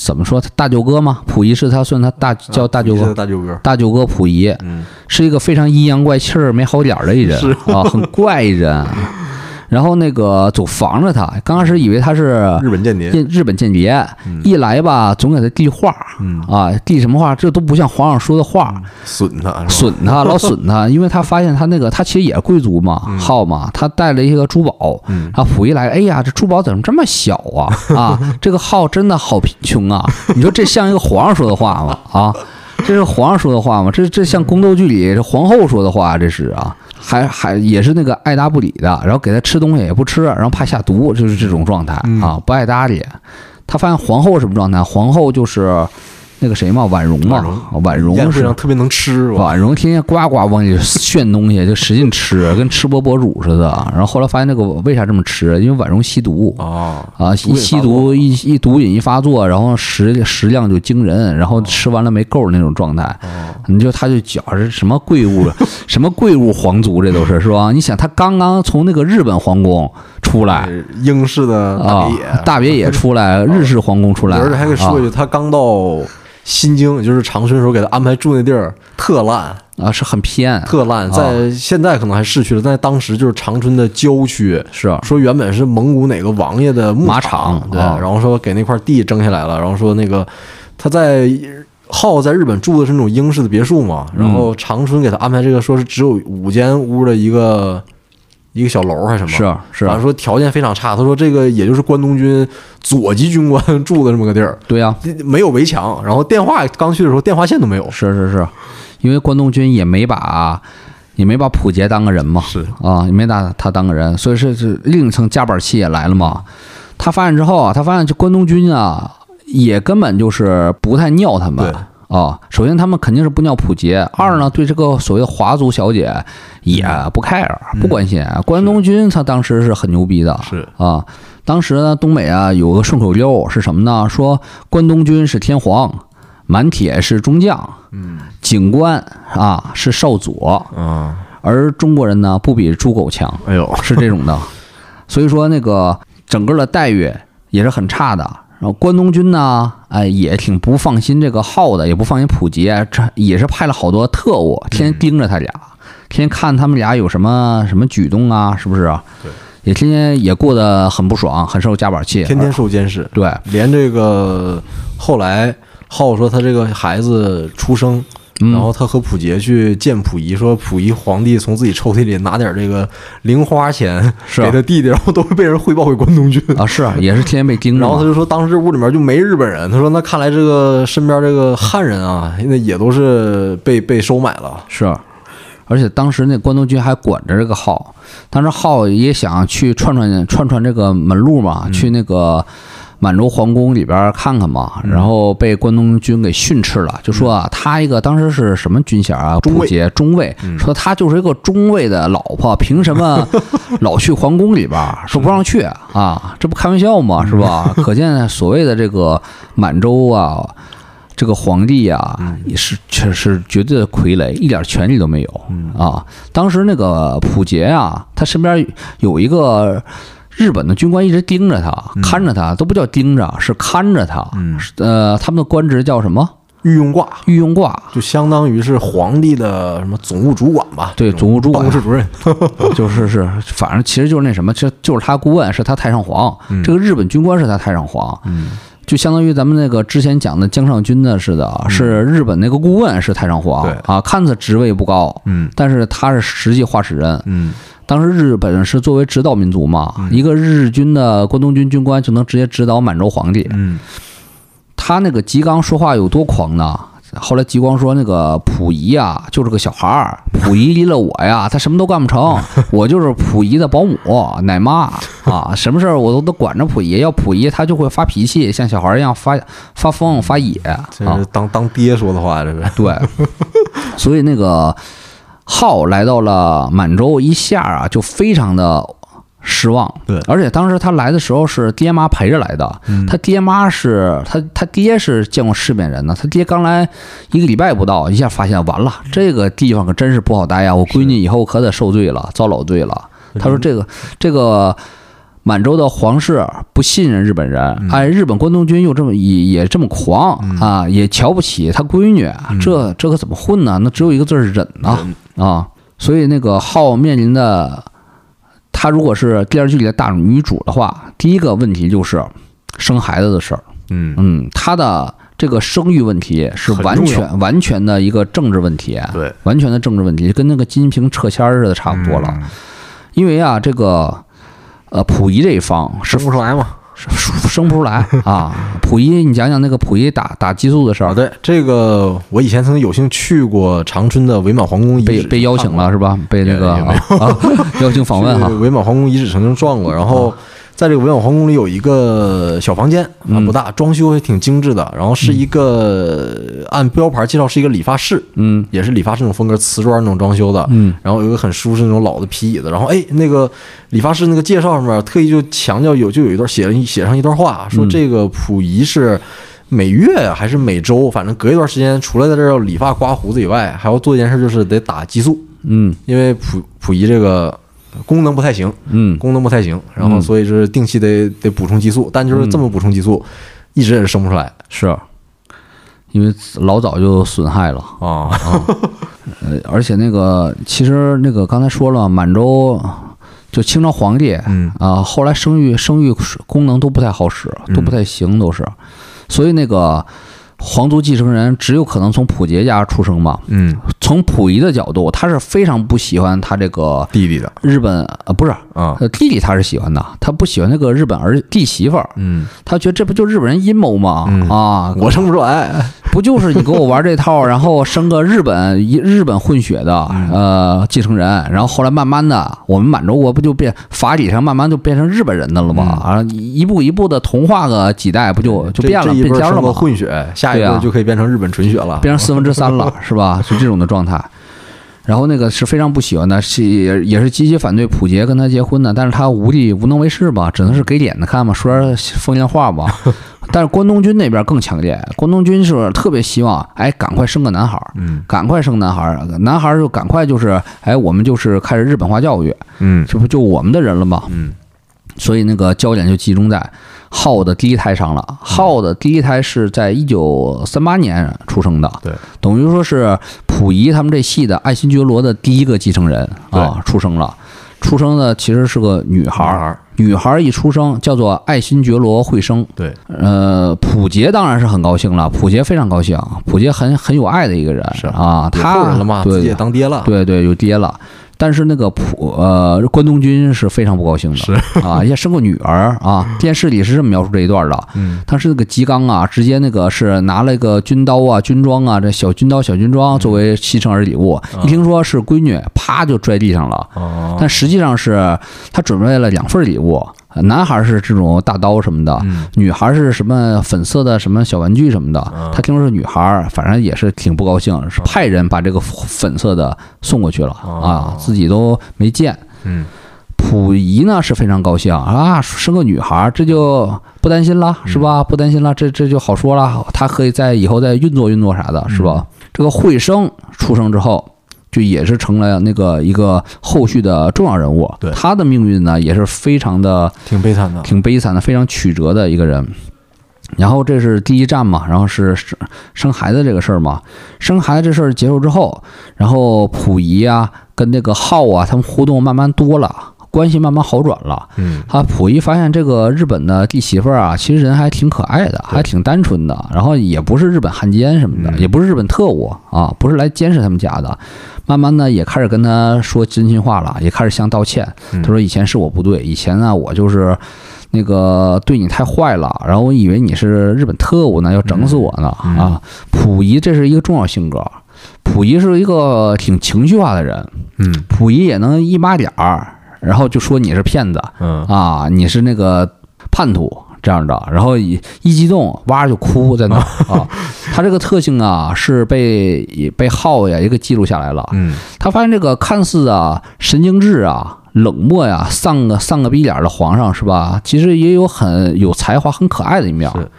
怎么说，他大舅哥嘛，溥仪是他算他大叫大舅哥，
大舅哥。
大舅哥溥仪
嗯，
是一个非常阴阳怪气儿、没好脸儿的一人啊，很怪一人。然后那个总防着他。刚开始以为他是
日本间谍，
日日本间谍，一来吧总给他递话，
嗯
啊，递什么话？这都不像皇上说的话，
损他，
损他，老损他，因为他发现他那个他其实也是贵族嘛，号嘛，他带了一个珠宝，
嗯
然后溥仪来，哎呀，这珠宝怎么这么小啊？啊，这个号真的好贫穷啊！你说这像一个皇上说的话吗？啊，这是皇上说的话吗？这这像宫斗剧里这皇后说的话，这是啊，还还也是那个爱答不理的，然后给他吃东西也不吃，然后怕下毒，就是这种状态
嗯
啊，不爱搭理。他发现皇后什么状态？皇后就是那个谁嘛，婉容嘛，婉容是
特别能吃，
婉容天天呱呱往里炫东西，就使劲吃，跟吃播博主似的。然后后来发现那个为啥这么吃？因为婉容吸毒
哦，
啊，一吸毒一一毒瘾一发作，然后食食量就惊人，然后吃完了没够那种状态。
哦
你就他就觉着什么贵物，什么贵物皇族，这都是是吧？你想他刚刚从那个日本皇宫出来
英式的大
啊大别野出来，日式皇宫出来，
而且还可以说一
啊
句，他刚到新京，也就是长春的时候，给他安排住那地儿特烂，
啊是很偏，
特烂，在现在可能还市区了，但在当时就是长春的郊区。
是。
啊说原本是蒙古哪个王爷的牧
马
场，对，
啊。
然后说给那块地征下来了，然后说那个他在浩在日本住的是那种英式的别墅嘛，然后
嗯
长春给他安排这个说是只有五间屋的一个一个小楼还是什么，
是是
反正说条件非常差。他说这个也就是关东军左级军官住的这么个地儿，
对呀、
没有围墙，然后电话刚去的时候电话线都没有，
是是是，因为关东军也没把也没把溥杰当个人嘛，
是
啊，也没拿他当个人，所以是是另一层夹板气也来了嘛。他发现之后啊，他发现这关东军啊，也根本就是不太尿他们
对。
啊，首先他们肯定是不尿普杰，二呢对这个所谓的华族小姐也不 care，不关心。关东军他当时是很牛逼的，
是
啊，当时呢，东北啊有个顺口溜是什么呢？说关东军是天皇，满铁是中将，
嗯
警官啊是少佐，
啊，
而中国人呢不比猪狗强，
哎呦，
是这种的。所以说那个整个的待遇也是很差的。然后关东军呢，哎，也挺不放心这个浩的，也不放心溥杰，这也是派了好多特务，天天盯着他俩，天天看他们俩有什么什么举动啊，是不是？
对，
也天天也过得很不爽，很受夹板气，
天天受监视，
对，
连这个后来浩说他这个孩子出生。
嗯
然后他和溥杰去见溥仪，说溥仪皇帝从自己抽屉里拿点这个零花钱给他弟弟，然后都会被人汇报给关东军。
啊，是啊也是天天被盯着。
然后他就说，当时这屋里面就没日本人。他说，那看来这个身边这个汉人啊，那也都是被被收买了。
是，而且当时那关东军还管着这个浩，当时浩也想去串串串串这个门路嘛，去那个满洲皇宫里边看看嘛，然后被关东军给训斥了，就说啊，他一个当时是什么军衔啊？
中尉
中尉，说他就是一个中尉的老婆，凭什么老去皇宫里边儿？说不让去啊，这不开玩笑吗？是吧？可见所谓的这个满洲啊。这个皇帝啊，也是确实绝对的傀儡，一点权利都没有啊。当时那个溥杰啊，他身边有一个日本的军官一直盯着他，看着他，都不叫盯着，是看着他。
嗯
嗯
呃，他们的官职叫什么？
御用挂
御用挂，
就相当于是皇帝的什么总务主管吧？
对，总务主管
办公室主任。
就是是，反正其实就是那什么，这就是他顾问，是他太上皇。这个日本军官是他太上皇，
嗯
就相当于咱们那个之前讲的江上军的似的，是日本那个顾问是太上皇
对
啊，看似职位不高，
嗯
但是他是实际话事人。
嗯
当时日本是作为指导民族嘛，一个日军的关东军军官就能直接指导满洲皇帝。
嗯
他那个吉冈说话有多狂呢？后来吉光说，那个溥仪啊，就是个小孩儿。溥仪离了我呀，他什么都干不成。我就是溥仪的保姆、奶妈啊，什么事儿我都得管着溥仪。要溥仪，他就会发脾气，像小孩儿一样发发疯、发野啊
这是。当当爹说的话，这是。
对，所以那个浩来到了满洲，一下啊就非常的失望。
对
而且当时他来的时候是爹妈陪着来的，
嗯
他爹妈是他他爹是见过世面人呢，他爹刚来一个礼拜不到，一下发现完了，这个地方可真是不好待呀，我闺女以后可得受罪了，遭老罪了。他说这个这个。满洲的皇室不信任日本人，哎，日本关东军又这么也也这么狂啊，也瞧不起他闺女，这这可怎么混呢？那只有一个字儿忍呐啊！所以那个浩面临的，他她如果是电视剧里的大女主的话，第一个问题就是生孩子的事儿。
嗯，
嗯，她的这个生育问题是完全完全的一个政治问题，
对，
完全的政治问题，跟那个习近平撤签儿似的，差不多了。
嗯
因为啊，这个呃溥仪这一方是
生不出来嘛。
生不出来啊。溥仪，你讲讲那个溥仪打打激素的事
啊，
儿，
对，这个我以前曾经有幸去过长春的伪满皇宫遗址，
被被邀请了是吧？被那个啊邀请访问哈。
伪满皇宫遗址曾经撞过，然后在这个伪满皇宫里有一个小房间啊，
嗯。
不大，装修也挺精致的，然后是一个按标牌介绍是一个理发室，
嗯。
也是理发室那种风格，瓷砖那种装修的，
嗯。
然后有一个很舒适那种老的皮椅子，然后哎，那个理发师那个介绍上面特意就强调有就有一段写了写上一段话，说
嗯。
这个溥仪是每月还是每周，反正隔一段时间除了在这儿要理发刮胡子以外，还要做一件事，就是得打激素，
嗯。
因为溥溥仪这个功能不太行，
嗯
功能不太行，然后
嗯
所以是定期得得补充激素，但就是这么补充激素，一直也是生不出来
是，因为老早就损害了。
啊，
呃，而且那个其实那个刚才说了，满洲就清朝皇帝
嗯
啊，后来生育生育功能都不太好使，都不太行，都是，所以那个皇族继承人只有可能从溥杰家出生嘛。
嗯，
从溥仪的角度，他是非常不喜欢他这个
弟弟的。
日本呃不是
啊，
呃弟弟，他是喜欢的，他不喜欢那个日本儿弟媳妇儿，
嗯，
他觉得这不就日本人阴谋吗？
嗯。
啊，
我生不出来，
不就是你给我玩这套，然后生个日本一日本混血的
嗯。
呃继承人，然后后来慢慢的，我们满洲国不就变法理上慢慢就变成日本人的了吗？啊，一步一步的同化个几代，不就就变了，变尖了吗？
混血，下一
对啊
波就可以变成日本纯血了，
变成四分之三了，是吧？是这种的状态。然后那个是非常不喜欢的，是也也是积极反对溥杰跟他结婚的，但是他无力无能为力吧，只能是给脸子看嘛，说点风凉话吧。但是关东军那边更强烈，关东军是特别希望，哎，赶快生个男孩儿，
嗯
赶快生男孩儿，男孩儿就赶快就是，哎，我们就是开始日本化教育，
嗯
这不就我们的人了吗？
嗯
所以那个焦点就集中在浩的第一胎上了。浩的第一胎是在一九三八年出生的，
对，
等于说是溥仪他们这系的爱新觉罗的第一个继承人啊，出生了。出生的其实是个女孩儿，
女孩
一出生叫做爱新觉罗惠生。
对，
呃，溥杰当然是很高兴了，溥杰非常高兴，溥杰很很有爱的一个人
是。
啊，他对。
自己也当爹了，
对对，有爹了。但是那个普呃关东军是非常不高兴的，
是
啊，也生个女儿啊。电视里是这么描述这一段的，
嗯
当时那个吉冈啊，直接那个是拿了一个军刀啊、军装啊，这小军刀、小军装作为牺牲儿礼物。一听说是闺女，啪就拽地上了。
哦，
但实际上是他准备了两份礼物，男孩是这种大刀什么的，
嗯
女孩是什么粉色的什么小玩具什么的。
嗯
他听说是女孩，反正也是挺不高兴，是派人把这个粉色的送过去了
哦
啊，自己都没见。
嗯
溥仪呢是非常高兴啊，生个女孩，这就不担心了，是吧？不担心了，这这就好说了，他可以在以后再运作运作啥的，是吧？这个惠生出生之后，就也是成了那个一个后续的重要人物。
对
他的命运呢也是非常的
挺悲惨的，
挺悲惨的，非常曲折的一个人。然后这是第一站嘛，然后是生生孩子这个事儿嘛。生孩子这事儿结束之后，然后溥仪啊跟那个浩啊他们互动慢慢多了，关系慢慢好转了。
嗯
他溥仪发现这个日本的弟媳妇儿啊，其实人还挺可爱的，还挺单纯的，然后也不是日本汉奸什么的，
嗯
也不是日本特务啊，不是来监视他们家的。慢慢的也开始跟他说真心话了，也开始向道歉。
嗯
他说以前是我不对，以前呢我就是那个对你太坏了，然后我以为你是日本特务呢，要整死我呢
嗯
啊。溥仪这是一个重要性格，溥仪是一个挺情绪化的人，
嗯
溥仪也能一码点儿，然后就说你是骗子。
嗯
啊，你是那个叛徒这样的，然后一一激动，哇就哭在那儿啊。他这个特性啊，是被被浩呀也给记录下来了。
嗯
他发现这个看似啊神经质啊、冷漠呀、丧个丧个逼脸的皇上是吧？其实也有很有才华、很可爱的一面
是。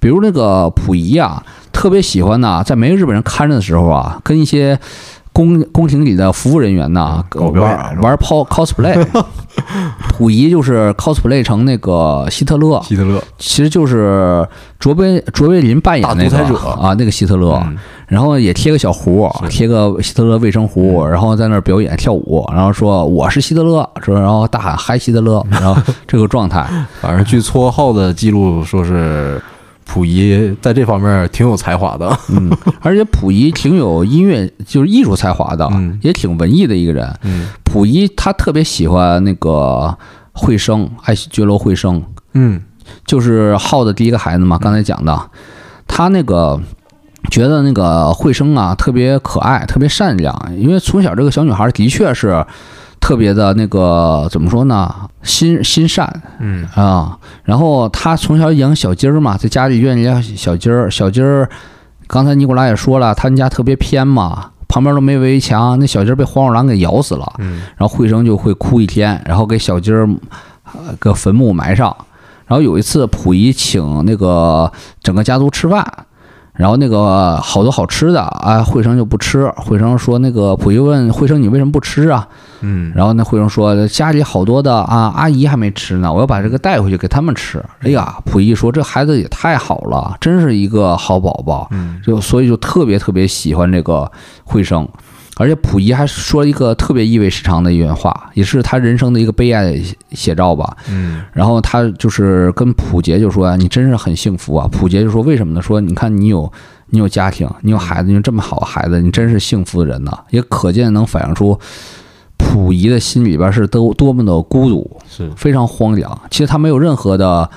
比如那个溥仪啊，特别喜欢呐，在没有日本人看着的时候啊，跟一些宫宫廷里的服务人员呐
嗯搞表演是吧？
玩玩 cos cosplay 溥仪就是 cosplay 成那个希特勒，
希特勒，
其实就是卓别卓别林扮演那个啊，那个希特勒，
嗯。
然后也贴个小胡，贴个希特勒卫生胡，然后在那儿表演跳舞，然后说我是希特勒，说然后大喊嗨希特勒，然后这个状态，
反正据撮后的记录说是溥仪在这方面挺有才华的。
嗯，而且溥仪挺有音乐，就是艺术才华的，也挺文艺的一个人。溥仪他特别喜欢那个惠生，爱新觉罗惠生，
嗯
就是浩的第一个孩子嘛，刚才讲的，他那个觉得那个惠生啊特别可爱，特别善良，因为从小这个小女孩的确是特别的那个怎么说呢，心心善
嗯
啊。然后他从小养小鸡儿嘛，在家里院里养小鸡儿，小鸡儿，刚才尼古拉也说了，他们家特别偏嘛。旁边都没围墙，那小鸡儿被黄鼠狼给咬死了。
嗯
然后慧生就会哭一天，然后给小鸡儿呃个坟墓埋上。然后有一次，溥仪请那个整个家族吃饭，然后那个好多好吃的啊，惠生就不吃。惠生说：“那个溥仪问惠生你为什么不吃啊？”
嗯
然后那惠生说：“家里好多的啊，阿姨还没吃呢，我要把这个带回去给他们吃。”哎呀，溥仪说：“这孩子也太好了，真是一个好宝宝。”
嗯
就所以就特别特别喜欢这个惠生，而且溥仪还说一个特别意味深长的一段话，也是他人生的一个悲哀写写照吧。
嗯
然后他就是跟溥杰就说啊，你真是很幸福啊。溥杰就说为什么呢？说你看你有你有家庭，你有孩子，你有这么好的孩子，你真是幸福的人呐。也可见能反映出溥仪的心里边是多多么的孤独，
是
非常荒凉。其实他没有任何的。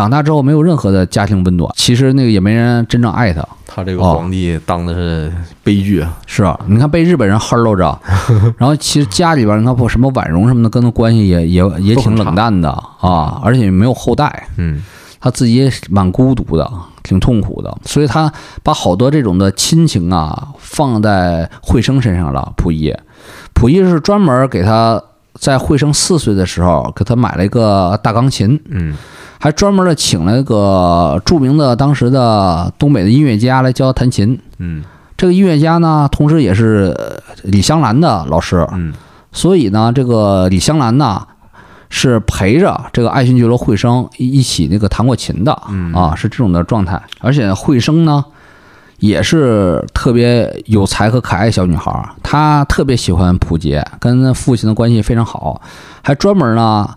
长大之后没有任何的家庭温暖，其实那个也没人真正爱他。
他这个
哦
皇帝当的是悲剧啊。
是啊，你看被日本人哈喽着，然后其实家里边你看不什么婉容什么的，跟他关系也也也挺冷淡的啊，而且也没有后代，
嗯
他自己也蛮孤独的，挺痛苦的，所以他把好多这种的亲情啊放在惠生身上了。溥仪，溥仪是专门给他在惠生四岁的时候给他买了一个大钢琴，
嗯。
还专门的请了一个著名的当时的东北的音乐家来教他弹琴。
嗯。
这个音乐家呢，同时也是呃李香兰的老师，
嗯。
所以呢，这个李香兰呢是陪着这个爱新觉罗惠生一一起那个弹过琴的。
嗯。
啊，是这种的状态。而且惠生呢也是特别有才和可爱小女孩，她特别喜欢普杰，跟父亲的关系非常好，还专门呢。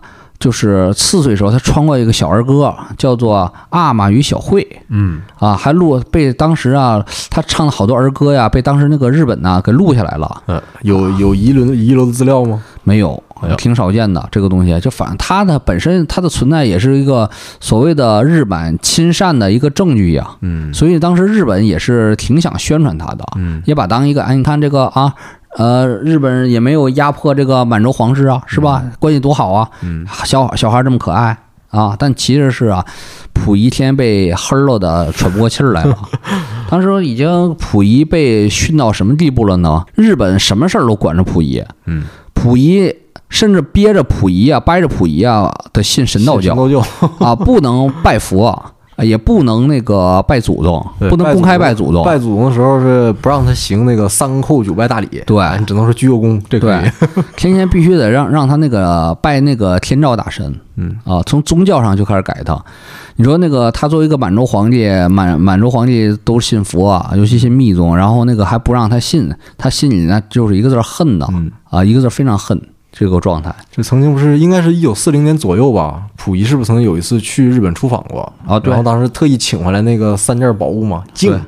就是四岁时候，他唱过一个小儿歌，叫做《阿玛与小慧》。
嗯
啊，还录被当时啊，他唱了好多儿歌呀，被当时那个日本呐给录下来了。
嗯，有有遗留遗留的资料吗？
没有挺少见的这个东西。就反正它的本身它的存在也是一个所谓的日本亲善的一个证据呀。
嗯
所以当时日本也是挺想宣传它的，
嗯
也把当一个哎，你看这个啊。呃，日本人也没有压迫这个满洲皇室啊，是吧？关系多好啊！
嗯
小小孩这么可爱啊，但其实是啊，溥仪天天被黑了的喘不过气儿来了。当时已经溥仪被训到什么地步了呢？日本什么事儿都管着溥仪，
嗯，
溥仪甚至憋着溥仪啊，掰着溥仪啊的信神道教
道教
啊，不能拜佛，啊也不能那个拜祖宗，不能公开拜祖宗。
拜祖宗的时候是不让他行那个三叩九拜大礼，
对
哎你只能说鞠个躬，这可以
对。天天必须得让让他那个拜那个天照大神，
嗯
啊，从宗教上就开始改他。你说那个他作为一个满洲皇帝，满满洲皇帝都信佛啊，尤其信密宗，然后那个还不让他信，他心里那就是一个字儿恨呐，
嗯
啊，一个字儿非常恨这个状态
这曾经不是应该是一九四零年左右吧？溥仪是不是曾经有一次去日本出访过？
啊，对
然后当时特意请回来那个三件宝物嘛，镜、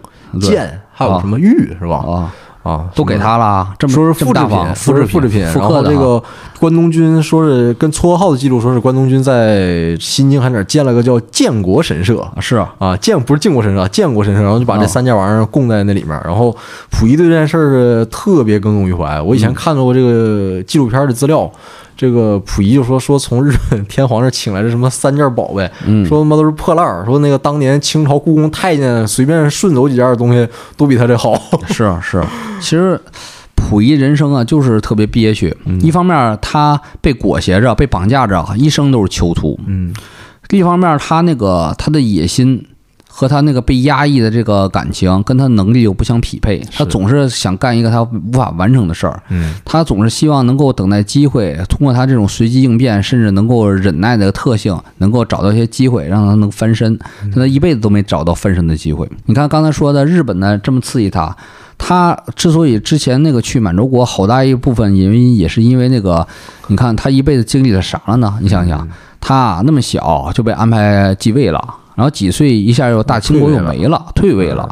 剑，还有什么玉，是吧？
啊，
啊，
都给他了，这么
说是复制品，
复制
复制品。然后这个关东军说是跟绰号的记录说是关东军在新京还哪儿建了个叫建国神社
啊是
啊，啊建不是靖国神社，啊，建国神社，然后就把这
啊
三件玩意儿供在那里面。然后溥仪对这件事儿特别耿耿于怀。我以前看到过这个纪录片的资料。这个溥仪就说说从日本天皇这请来的什么三件宝贝，
嗯。
说他妈都是破烂儿，说那个当年清朝故宫太监随便顺走几件东西都比他这好。
是 啊是。啊，其实溥仪人生啊，就是特别憋屈。
嗯。
一方面他被裹挟着，被绑架着，一生都是囚徒；
嗯。
另一方面他那个他的野心和他那个被压抑的这个感情，跟他能力又不相匹配。他总是想干一个他无法完成的事儿，
嗯
他总是希望能够等待机会，通过他这种随机应变，甚至能够忍耐的特性，能够找到一些机会，让他能翻身。但他一辈子都没找到翻身的机会。你看刚才说的日本呢，这么刺激他，他之所以之前那个去满洲国，好大一部分原因也是因为那个，你看他一辈子经历了啥了呢？你想想，他那么小就被安排继位了，然后几岁一下又大清国又没了，退位了。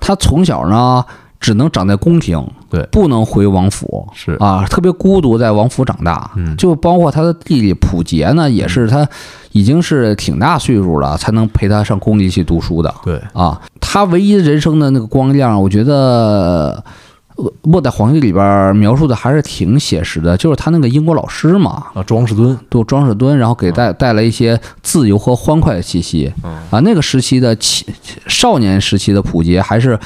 他从小呢只能长在宫廷，
对
不能回王府，
是
啊，特别孤独，在王府长大。
嗯
就包括他的弟弟溥杰呢，也是他已经是挺大岁数了，才能陪他上宫里去读书的
对，
啊。他唯一人生的那个光亮，我觉得。呃末代皇帝里边描述的还是挺写实的，就是他那个英国老师嘛，
啊，庄士敦，
对庄士敦，然后给带带来一些自由和欢快的气息。啊，那个时期的青少年时期的普杰还是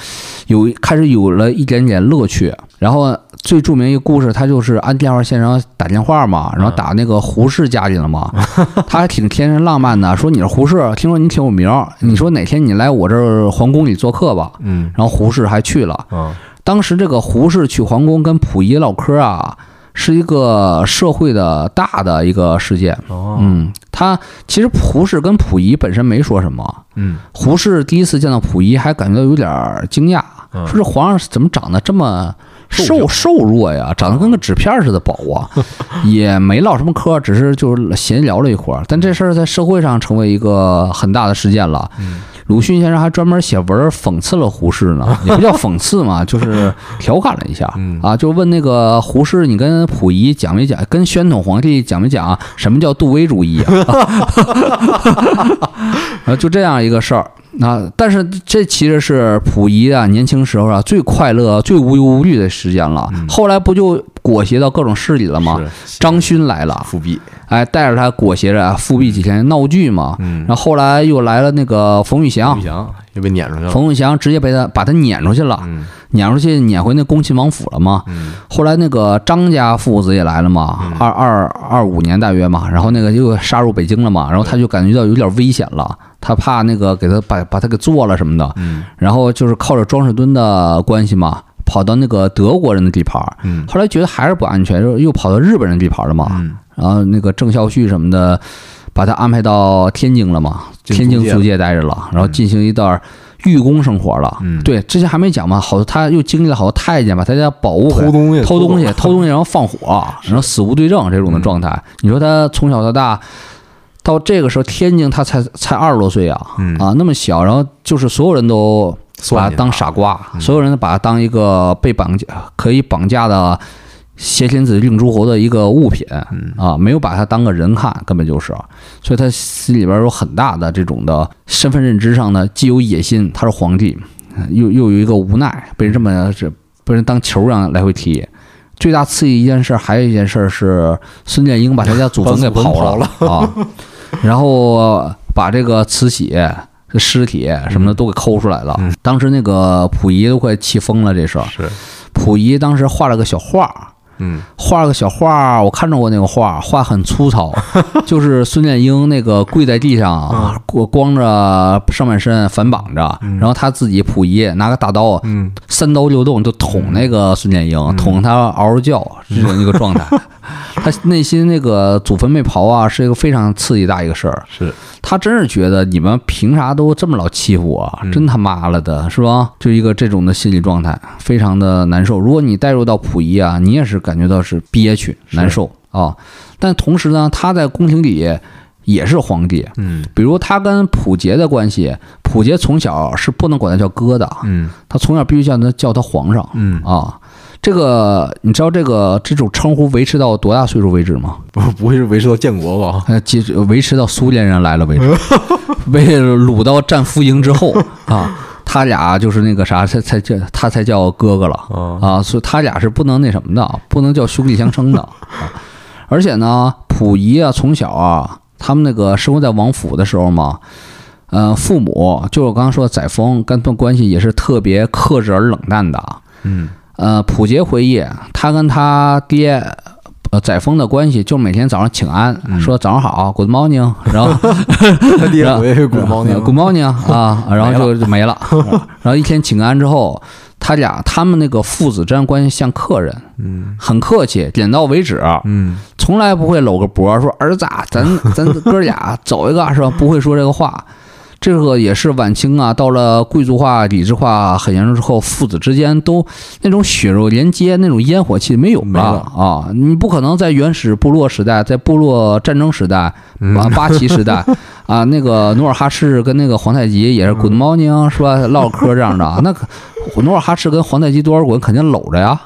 有开始有了一点点乐趣。然后最著名一个故事，他就是按电话线上打电话嘛，然后打那个胡适家里了嘛，他还挺天真浪漫的，说你是胡适，听说你挺有名，你说哪天你来我这皇宫里做客吧。
嗯
然后胡适还去了。
啊，
当时这个胡适去皇宫跟溥仪唠嗑啊，是一个社会的大的一个事件。
哦，
嗯，他其实胡适跟溥仪本身没说什么。
嗯
胡适第一次见到溥仪，还感觉到有点儿惊讶，
嗯
说这皇上怎么长得这么
瘦
瘦瘦弱呀，长得跟个纸片似的薄啊，也没唠什么嗑，只是就是闲聊了一会儿。但这事儿在社会上成为一个很大的事件了。
嗯
鲁迅先生还专门写文儿讽刺了胡适呢，也不叫讽刺嘛，就是调侃了一下
嗯
啊，就问那个胡适，你跟溥仪讲没讲，跟宣统皇帝讲没讲什么叫杜威主义啊？啊，就这样一个事儿。啊，但是这其实是溥仪啊年轻时候啊最快乐、最无忧无虑的时间了。后来不就裹挟到各种势力了吗？张勋来了，
复辟，
哎，带着他裹挟着复辟几天闹剧嘛。
嗯。
然后后来又来了那个冯玉祥。
冯玉，祥又被撵出去了，
冯玉祥直接被他把他撵出去了，
嗯。
撵出去撵回那恭亲王府了嘛。
嗯。
后来那个张家父子也来了嘛，二二二五年大约嘛，然后那个又杀入北京了嘛，然后他就感觉到有点危险了，他怕那个给他把把他给做了什么的，
嗯。
然后就是靠着庄士敦的关系嘛，跑到那个德国人的地盘儿，
嗯。
后来觉得还是不安全，又又跑到日本人地盘了嘛，
嗯。
然后那个郑孝胥什么的，把他安排到天津了嘛，天津租
租界
待着了，然后进行一段寓公生活了。
嗯。
对，之前还没讲嘛，好多他又经历了好多太监把他家宝物给
偷东西，
偷东西，偷东西。然后放火，然后死无对证这种的状态。你说他从小到大。到这个时候，天津他才才二十多岁啊，
嗯。
啊那么小，然后就是所有人都把他当傻瓜，所有人都把他当一个被绑架、可以绑架的挟天子令诸侯的一个物品啊，没有把他当个人看，根本就是，所以他心里边有很大的这种的身份认知上呢，既有野心，他是皇帝，又又有一个无奈，被人这么这被人当球一样来回踢。最大刺激一件事，还有一件事是孙殿英把他家祖坟给 刨了。啊，然后把这个慈禧这尸体什么的都给抠出来了。当时那个溥仪都快气疯了，这事儿。
是，
溥仪当时画了个小画，
嗯
画了个小画，我看着过那个画，画很粗糙，就是孙殿英那个跪在地上，光光着上半身反绑着，然后他自己溥仪拿个大刀，
嗯
三刀六洞就捅那个孙殿英，捅他嗷嗷叫这种一个状态。他内心那个祖坟没刨啊，是一个非常刺激大一个事儿。
是，
他真是觉得你们凭啥都这么老欺负我？真他妈了的，是吧？就一个这种的心理状态，非常的难受。如果你带入到溥仪啊，你也是感觉到是憋屈、难受啊。但同时呢，他在宫廷里也是皇帝。
嗯
比如他跟溥杰的关系，溥杰从小是不能管他叫哥的，
嗯
他从小必须叫他叫他皇上
嗯，
啊。这个你知道这个这种称呼维持到多大岁数为止吗？
不不会是维持到建国吧？
呃，继续维持到苏联人来了为止，为鲁到战俘营之后啊，他俩就是那个啥，才才叫他才叫哥哥了
啊
啊，所以他俩是不能那什么的，不能叫兄弟相称的 啊。而且呢，溥仪啊，从小啊，他们那个生活在王府的时候嘛，呃，父母就是我刚刚说的载沣跟他们关系也是特别克制而冷淡的啊。
嗯
呃，溥杰回忆，他跟他爹呃载沣的关系，就每天早上请安，
嗯
说早上好，Good morning，然后
他爹
然后
回古猫宁
Good morning 啊，然后就就没了。然后一天请安之后，他俩他们那个父子之间关系像客人，
嗯
很客气，点到为止，
嗯
从来不会搂个脖说儿子啊，咱咱哥俩走一个是吧？不会说这个话。这个也是晚清啊，到了贵族化、礼制化很严重之后，父子之间都那种血肉连接、那种烟火气没有
没
了
了
啊！你不可能在原始部落时代，在部落战争时代、
嗯
啊八旗时代 啊，那个努尔哈赤跟那个皇太极也是 Good morning 是吧？唠嗑这样的，那可努尔哈赤跟皇太极多尔衮肯定搂着呀。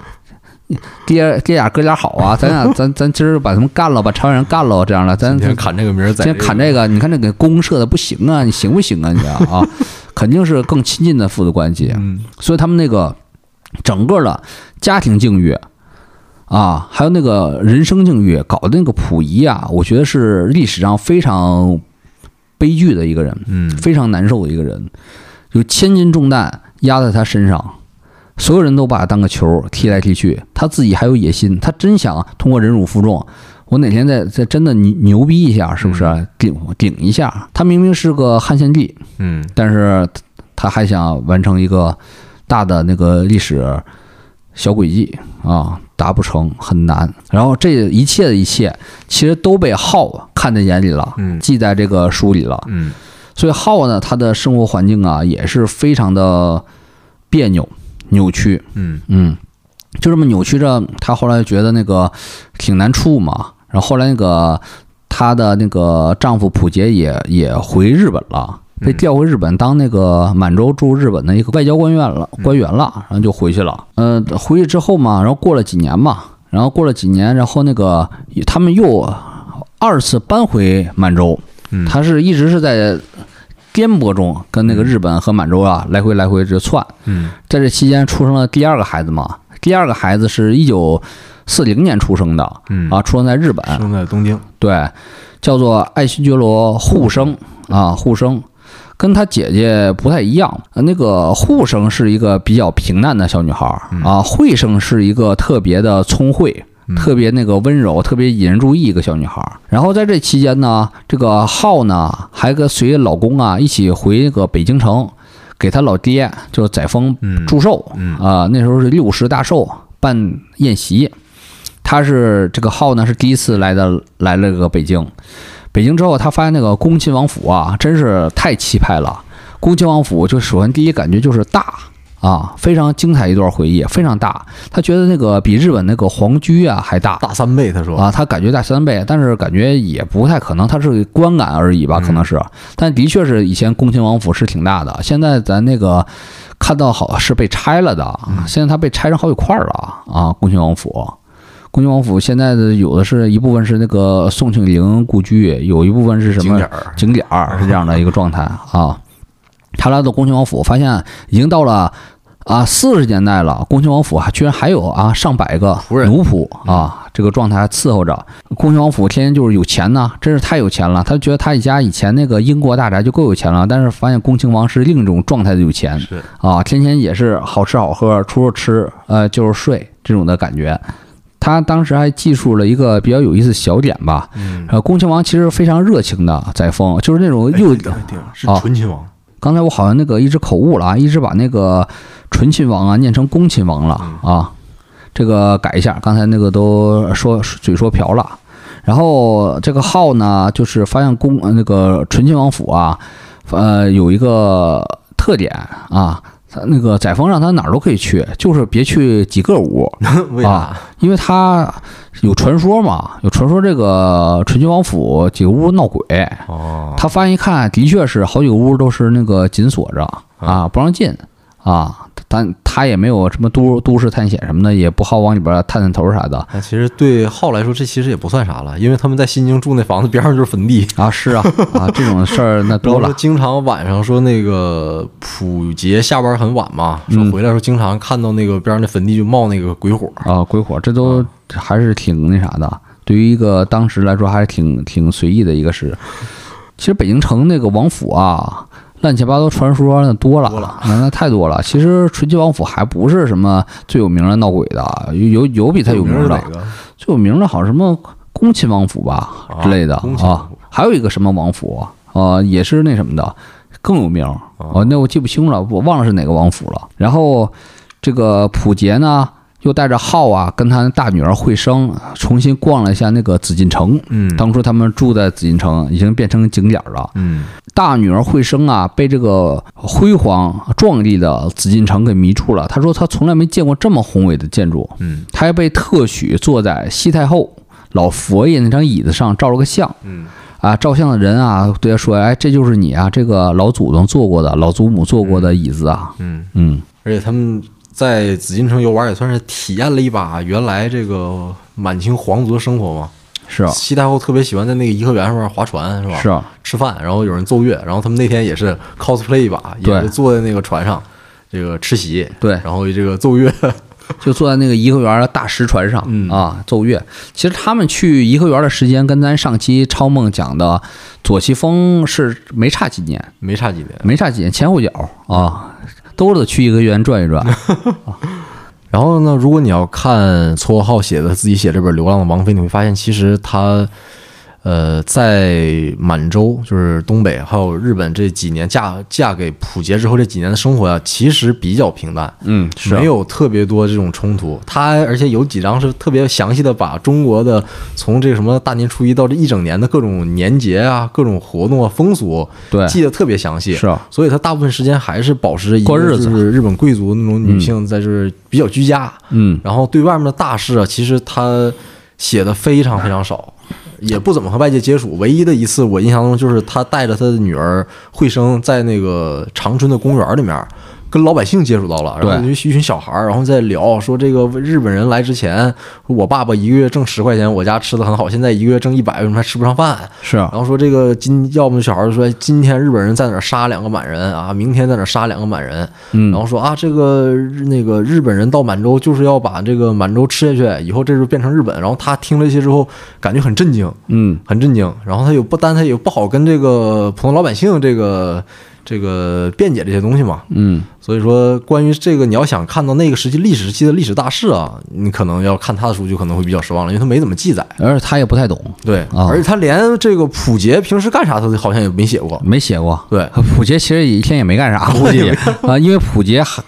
爹爹俩哥俩好啊，咱俩咱咱今儿把他们干了，把朝鲜人干了，这样的，咱
先砍这个名儿宰
今天砍这个，你看这给公社的不行啊，你行不行啊你啊啊？肯定是更亲近的父子关系，
嗯
所以他们那个整个的家庭境遇啊，还有那个人生境遇，搞的那个溥仪啊，我觉得是历史上非常悲剧的一个人，
嗯
非常难受的一个人，有千斤重担压在他身上，所有人都把他当个球踢来踢去，他自己还有野心，他真想通过忍辱负重，我哪天再再真的牛牛逼一下，是不是顶顶一下？他明明是个汉献帝，
嗯
但是他还想完成一个大的那个历史小轨迹啊，达不成，很难。然后这一切的一切，其实都被浩看在眼里了，
嗯
记在这个书里了。
嗯
所以浩呢，他的生活环境啊，也是非常的别扭、扭曲。
嗯
嗯，就这么扭曲着，他后来觉得那个挺难处嘛。然后后来那个她的那个丈夫溥杰也也回日本了，被调回日本当那个满洲驻日本的一个外交官员了，官员了，然后就回去了。呃，回去之后嘛，然后过了几年嘛，然后过了几年，然后那个他们又二次搬回满洲，
嗯
他是一直是在颠簸中跟那个日本和满洲啊来回来回就窜。
嗯。
在这期间出生了第二个孩子嘛，第二个孩子是一九四零年出生的
嗯。
啊，出生在日本，
生在东京，
对，叫做爱新觉罗护生啊，护生。跟她姐姐不太一样，呃那个护生是一个比较平淡的小女孩儿啊，惠生是一个特别的聪慧，
嗯
特别那个温柔，特别引人注意一个小女孩儿。然后在这期间呢，这个浩呢还跟随老公啊一起回那个北京城，给他老爹就是载沣
嗯
祝寿
嗯。
啊、那时候是六十大寿办宴席，他是这个浩呢是第一次来的来了个北京，北京之后他发现那个恭亲王府啊真是太气派了，恭亲王府就首先第一感觉就是大。啊，非常精彩一段回忆，非常大。他觉得那个比日本那个皇居啊还大
大三倍，他说
啊，他感觉大三倍，但是感觉也不太可能，他是观感而已吧，可能是。但的确是以前恭亲王府是挺大的，现在咱那个看到好是被拆了的，现在它被拆成好几块了啊，恭亲王府。恭亲王府现在的有的是一部分是那个宋庆龄故居，有一部分是什么
景点儿
景点儿是这样的一个状态啊。他来到恭亲王府，发现已经到了啊四十年代了，恭亲王府还居然还有啊上百个
仆人
奴仆啊，这个状态还伺候着。恭亲王府天天就是有钱呐，真是太有钱了。他觉得他一家以前那个英国大宅就够有钱了，但是发现恭亲王是另一种状态的有钱
是
啊，天天也是好吃好喝，除了吃呃就是睡这种的感觉。他当时还记述了一个比较有意思的小点吧，
嗯，
呃，恭亲王其实非常热情的载沣，就是那种
哎
又
是
啊
纯亲王，
刚才我好像那个一直口误了啊，一直把那个纯亲王啊念成恭亲王了啊，这个改一下，刚才那个都说嘴说瓢了。然后这个号呢，就是发现恭呃那个纯亲王府啊，呃有一个特点啊，他那个载沣让他哪儿都可以去，就是别去几个屋，
为啥
啊？因为他有传说嘛，有传说这个醇亲王府几个屋闹鬼，
哦，
他发现一看，的确是好几个屋都是那个紧锁着啊，不让进啊。但他也没有什么都都市探险什么的，也不好往里边探探头啥的
那其实对浩来说，这其实也不算啥了，因为他们在新京住那房子边上就是坟地。
啊。是啊啊，这种事儿那多了
经常晚上说那个普杰下班很晚嘛，说
嗯
回来的时候经常看到那个边上的坟地就冒那个鬼火。
啊，鬼火，这都还是挺那啥的。对于一个当时来说，还是挺挺随意的一个事。其实北京城那个王府啊，乱七八糟传说那多了，那那太多了。其实纯吉王府还不是什么最有名的闹鬼的，有有有比他有名的？最有名的好像什么恭亲王府吧
啊
之类的啊还有一个什么王府啊，也是那什么的更有名哦，那我记不清了，我忘了是哪个王府了。然后这个溥杰呢，又带着浩啊，跟他大女儿慧生重新逛了一下那个紫禁城。
嗯
当初他们住在紫禁城，已经变成景点了。
嗯
大女儿慧生啊，被这个辉煌壮丽的紫禁城给迷住了。她说她从来没见过这么宏伟的建筑。
嗯
她还被特许坐在西太后老佛爷那张椅子上照了个相。
嗯
啊，照相的人啊，对他说：“哎，这就是你啊，这个老祖宗坐过的，老祖母坐过的椅子啊。
嗯，”
嗯，
而且他们在紫禁城游玩也算是体验了一把原来这个满清皇族的生活嘛。
是啊
西太后特别喜欢在那个颐和园上面划船，是吧？
是啊，
吃饭，然后有人奏乐，然后他们那天也是 cosplay 一把，也是坐在那个船上，这个吃席，
对
然后这个奏乐，
就坐在那个颐和园的大石船上、
嗯
啊奏乐。其实他们去颐和园的时间跟咱上期超梦讲的左奇峰是没差几年，
没差几年。
没差几年，前后脚啊，都得去颐和园转一转。
然后呢，如果你要看撮合号写的自己写这本《流浪的王妃》，你会发现其实他，呃，在满洲就是东北还有日本这几年嫁嫁给溥杰之后这几年的生活啊、其实比较平淡。
嗯，是啊。
没有特别多这种冲突，他而且有几张是特别详细的把中国的从这个什么大年初一到这一整年的各种年节啊、各种活动啊、风俗
对，
记得特别详细。
是啊，
所以他大部分时间还是保持一个
过日子。
就是日本贵族那种女性在这儿比较居家，
嗯，
然后对外面的大事啊，其实他写的非常非常少，也不怎么和外界接触。唯一的一次我印象中就是他带着他的女儿慧生在那个长春的公园里面。跟老百姓接触到了，然后
对
就一群小孩儿，然后在聊说这个日本人来之前，我爸爸一个月挣十块钱，我家吃的很好，现在一个月挣一百，为什么还吃不上饭？
是啊
然后说这个今要么小孩就说今天日本人在哪儿杀两个满人啊，明天在哪儿杀两个满人，
嗯
然后说啊这个日那个日本人到满洲就是要把这个满洲吃下去，以后这就变成日本。然后他听了一些之后，感觉很震惊，
嗯，
很震惊。然后他有不单他也不好跟这个普通老百姓这个这个辩解这些东西嘛，
嗯，
所以说，关于这个，你要想看到那个时期历史时期的历史大事啊，你可能要看他的书就可能会比较失望了，因为他没怎么记载。
而且他也不太懂，
对，
啊
而且他连这个溥杰平时干啥，他好像也没写过。
没写过。
对，
溥杰其实一天也没干啥，估计啊，因为溥杰还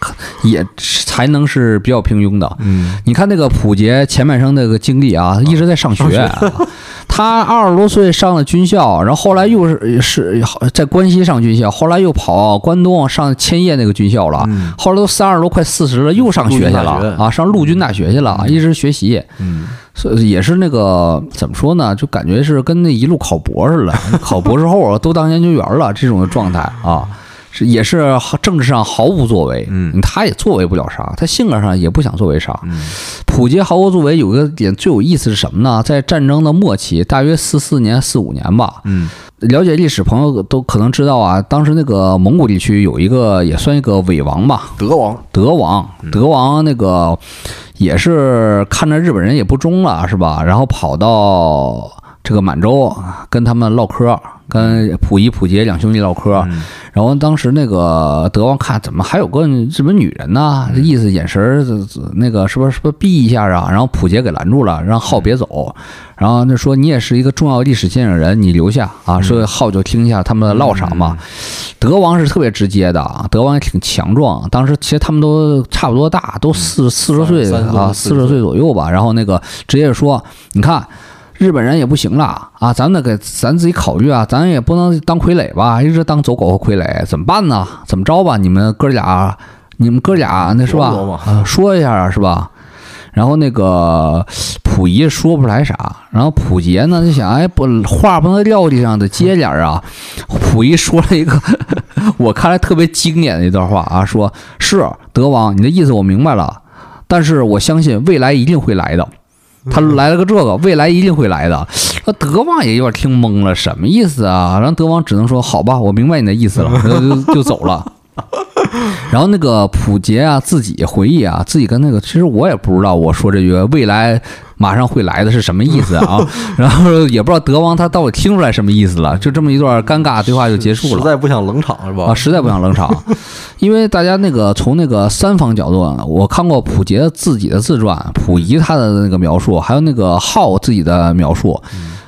也才能是比较平庸的。
嗯，
你看那个溥杰前半生那个经历啊，一直在上学。他二十多岁上了军校，然后后来又是是在关西上军校，后来又跑关东上千叶那个军校了。
嗯
后来都三十多快四十了，又上学去了啊，上陆军大学去了，一直学习。
嗯，
所以也是那个怎么说呢？就感觉是跟那一路考博似的，考博士后啊都当研究员了这种的状态啊，是也是政治上毫无作为，
嗯
他也作为不了啥，他性格上也不想作为啥。
嗯
溥杰毫无作为有一个点最有意思是什么呢？在战争的末期，大约四四年、四五年吧，
嗯
了解历史朋友都可能知道啊，当时那个蒙古地区有一个也算一个伪王吧，
德王，
德王，德王那个也是看着日本人也不忠了，是吧？然后跑到这个满洲跟他们唠嗑，跟溥仪、溥杰两兄弟唠嗑。
嗯
然后当时那个德王看怎么还有个日本女人呢？这意思眼神儿那个是不是是不是避一下啊？然后溥杰给拦住了，让浩别走。然后那说你也是一个重要历史见证人，你留下啊。所以浩就听一下他们唠啥嘛。德王是特别直接的啊，德王也挺强壮。当时其实他们都差不多大，都四四十岁啊，四十岁左右吧。然后那个直接说，你看。日本人也不行了啊，咱得给咱自己考虑啊，咱也不能当傀儡吧，一直当走狗和傀儡，怎么办呢？怎么着吧？你们哥俩，你们哥俩那是吧说一下啊，是吧？然后那个溥仪说不出来啥，然后溥杰呢就想，哎，不话不能撂地上，得接点儿啊。溥仪说了一个 我看来特别经典的一段话啊，说是德王，你的意思我明白了，但是我相信未来一定会来的。他来了个这个，未来一定会来的。那德王也有点听懵了，什么意思啊？然后德王只能说：“好吧，我明白你的意思了。”然后就就走了。然后那个普杰啊，自己回忆啊，自己跟那个，其实我也不知道，我说这句未来马上会来的是什么意思啊？然后也不知道德王他到底听出来什么意思了，就这么一段尴尬对话就结束了。
实在不想冷场是吧？
啊，实在不想冷场，因为大家那个从那个三方角度，我看过溥杰自己的自传，溥仪他的那个描述，还有那个浩自己的描述。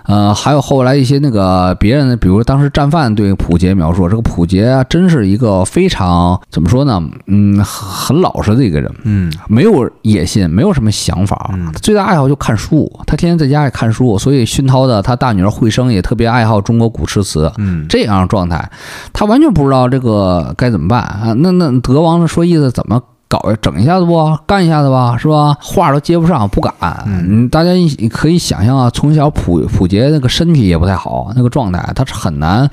呃，还有后来一些那个别人，比如当时战犯对溥杰描述，这个溥杰啊，真是一个非常怎么说呢？嗯，很很老实的一个人，
嗯
没有野心，没有什么想法，
嗯
最大爱好就看书，他天天在家里看书，所以熏陶的他大女儿慧生也特别爱好中国古诗词。
嗯
这样的状态，他完全不知道这个该怎么办啊！那那德王说意思怎么搞整一下子不干一下子吧，是吧？话都接不上，不敢。嗯，大家一可以想象啊，从小溥溥杰那个身体也不太好，那个状态，他是很难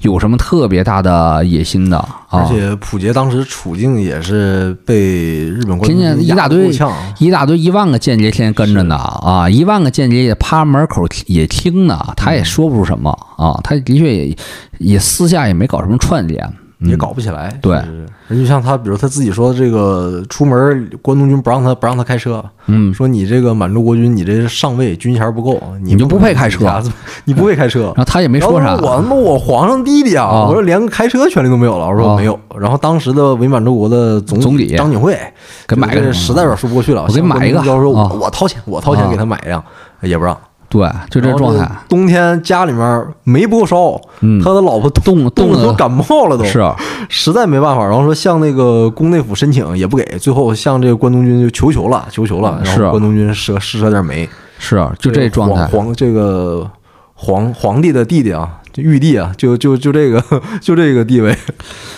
有什么特别大的野心的啊。
而且溥杰当时处境也是被日本官
天天
兵
一大堆一大堆一万个间谍天天跟着呢啊，一万个间谍也趴门口也听呢，他也说不出什么啊，他的确也也私下也没搞什么串联，嗯
也搞不起来。
对
是，而就像他，比如他自己说，这个出门关东军不让他不让他开车，
嗯，
说你这个满洲国军，你这上尉军衔不够，你
你就不配开车
你你不配开车
然。后他也没说啥
我他妈我皇上弟弟啊！
啊
我说连个开车权利都没有了。我说
我
没有。然后当时的伪满洲国的总
总理
张景惠
给买个
实在有点说不过去了。
我给买一个
向关东军交
啊
说我我掏钱，我掏钱
啊
给他买一辆，也不让。
对，就这状态，
冬天家里面煤不够烧，
嗯
他的老婆
冻冻
的都感冒了都，
是
实在没办法。然后说向那个宫内府申请也不给，最后向这个关东军就求求了，求求了。然
是
后关东军施施舍点煤，
是，就这状态
皇，这个皇皇帝的弟弟啊，这玉帝啊，就就就这个 就这个地位，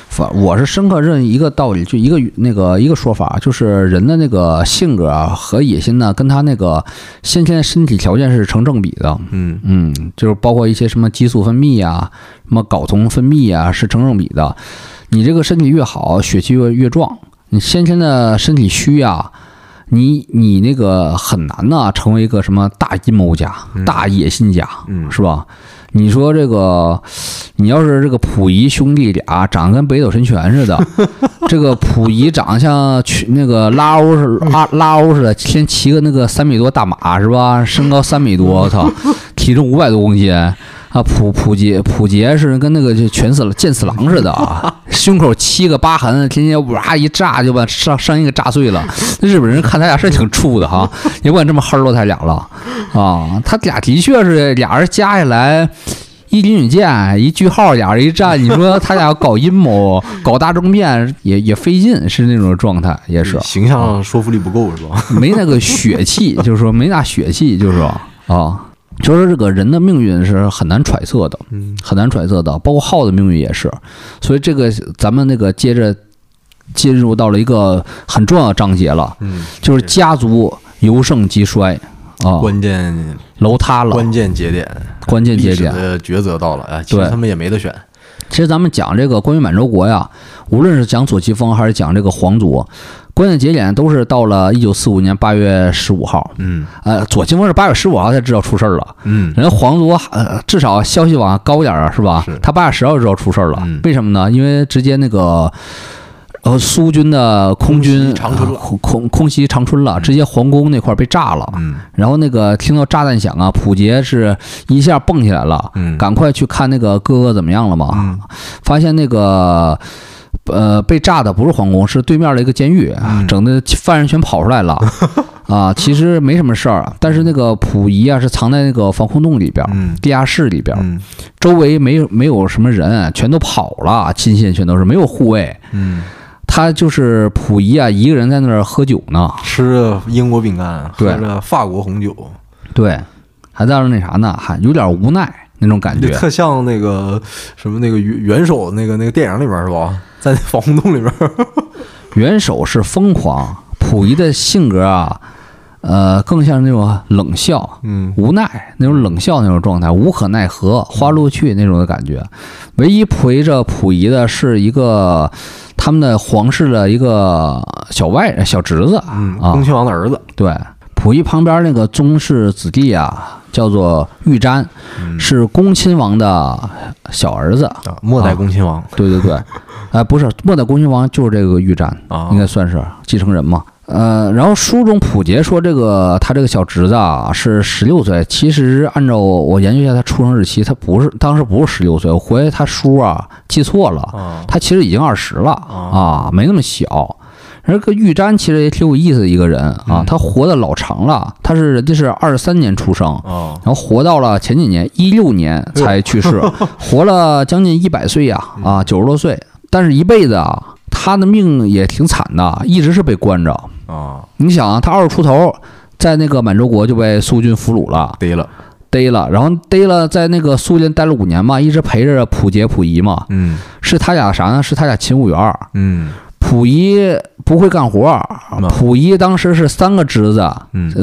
反我是深刻认一个道理，就一个那个一个说法，就是人的那个性格啊和野心呢，跟他那个先天身体条件是成正比的。
嗯
嗯，就是包括一些什么激素分泌啊，什么睾酮分泌啊，是成正比的。你这个身体越好，血气越越壮。你先天的身体虚啊，你你那个很难呐，成为一个什么大阴谋家、大野心家，
嗯
是吧？你说这个，你要是这个溥仪兄弟俩长得跟北斗神拳似的，这个溥仪长得像去那个拉欧似拉拉欧似的，先骑个那个三米多大马是吧？身高三米多，我操，体重五百多公斤啊！普普杰普杰是跟那个就全死了剑次狼似的啊，胸口七个疤痕，天天哇一炸就把上上衣给炸碎了。日本人看他俩是挺怵的哈，也不敢这么黑喽他俩了啊。他俩的确是俩人加起来。一林允健，一句号，俩人一站，你说他俩要搞阴谋、搞大政变也也费劲，是那种状态，也是
形象说服力不够是吧？
没那个血气，就是说没那血气，就是说啊，就是这个人的命运是很难揣测的，
嗯
很难揣测的，包括浩的命运也是。所以这个咱们那个接着进入到了一个很重要的章节了，
嗯，
就是家族由盛及衰啊，
关键
楼塌了，
关键节点，
关键节点。
的抉择到了啊！其实
对
他们也没得选，
其实咱们讲这个关于满洲国呀，无论是讲左奇峰还是讲这个皇族，关键节点都是到了一九四五年八月十五号。
嗯
呃，左奇峰是八月十五号才知道出事儿了，
嗯
人家皇族呃至少消息网高点儿啊，是吧？
是
他八月十号就知道出事儿了，
嗯
为什么呢？因为直接那个。呃，苏军的空军
长春了
呃空空空袭长春了，直接皇宫那块儿被炸了。
嗯
然后那个听到炸弹响啊，溥杰是一下蹦起来了，
嗯
赶快去看那个哥哥怎么样了嘛。
嗯
发现那个呃被炸的不是皇宫，是对面的一个监狱，
嗯
整的犯人全跑出来了。啊，其实没什么事儿，但是那个溥仪啊是藏在那个防空洞里边地下室里边周围没有没有什么人，全都跑了，亲信全都是没有护卫。
嗯，
他就是溥仪啊，一个人在那儿喝酒呢，
吃着英国饼干，喝着法国红酒，
对，还在那那啥呢，还有点无奈那种感觉。
特像那个什么那个元元首那个那个电影里边是吧？在那防空洞里边，
元首是疯狂，溥仪的性格啊，呃，更像那种冷笑、
嗯
无奈那种冷笑那种状态，无可奈何、花落去那种的感觉。唯一陪着溥仪的是一个他们的皇室的一个小外小侄子
嗯，
啊
恭，亲王的儿子，
对，溥仪旁边那个宗室子弟啊，叫做玉瞻，
嗯
是恭亲王的小儿子。
啊，末代恭亲王
对对对，哎、不是末代恭亲王就是这个玉瞻，
啊，
应该算是继承人嘛。呃，然后书中普杰说，这个他这个小侄子啊是十六岁，其实按照我研究一下他出生日期，他不是当时不是十六岁，我回来他叔啊记错了，
啊
他其实已经二十了
啊
啊，没那么小。而这个玉瞻其实也挺有意思的一个人啊
嗯，
他活的老长了，他是人家是二十三年出生，
啊
然后活到了前几年一六年才去世，活了将近一百岁呀啊，九十多岁，但是一辈子啊，他的命也挺惨的，一直是被关着。
啊，
你想啊，他二十出头，在那个满洲国就被苏军俘虏了，
逮了，
逮了，然后逮了，在那个苏联待了五年嘛，一直陪着溥杰、溥仪嘛，
嗯
是他俩啥呢？是他俩勤务员儿。
嗯
溥仪不会干活儿，
嗯。
溥仪当时是三个侄子，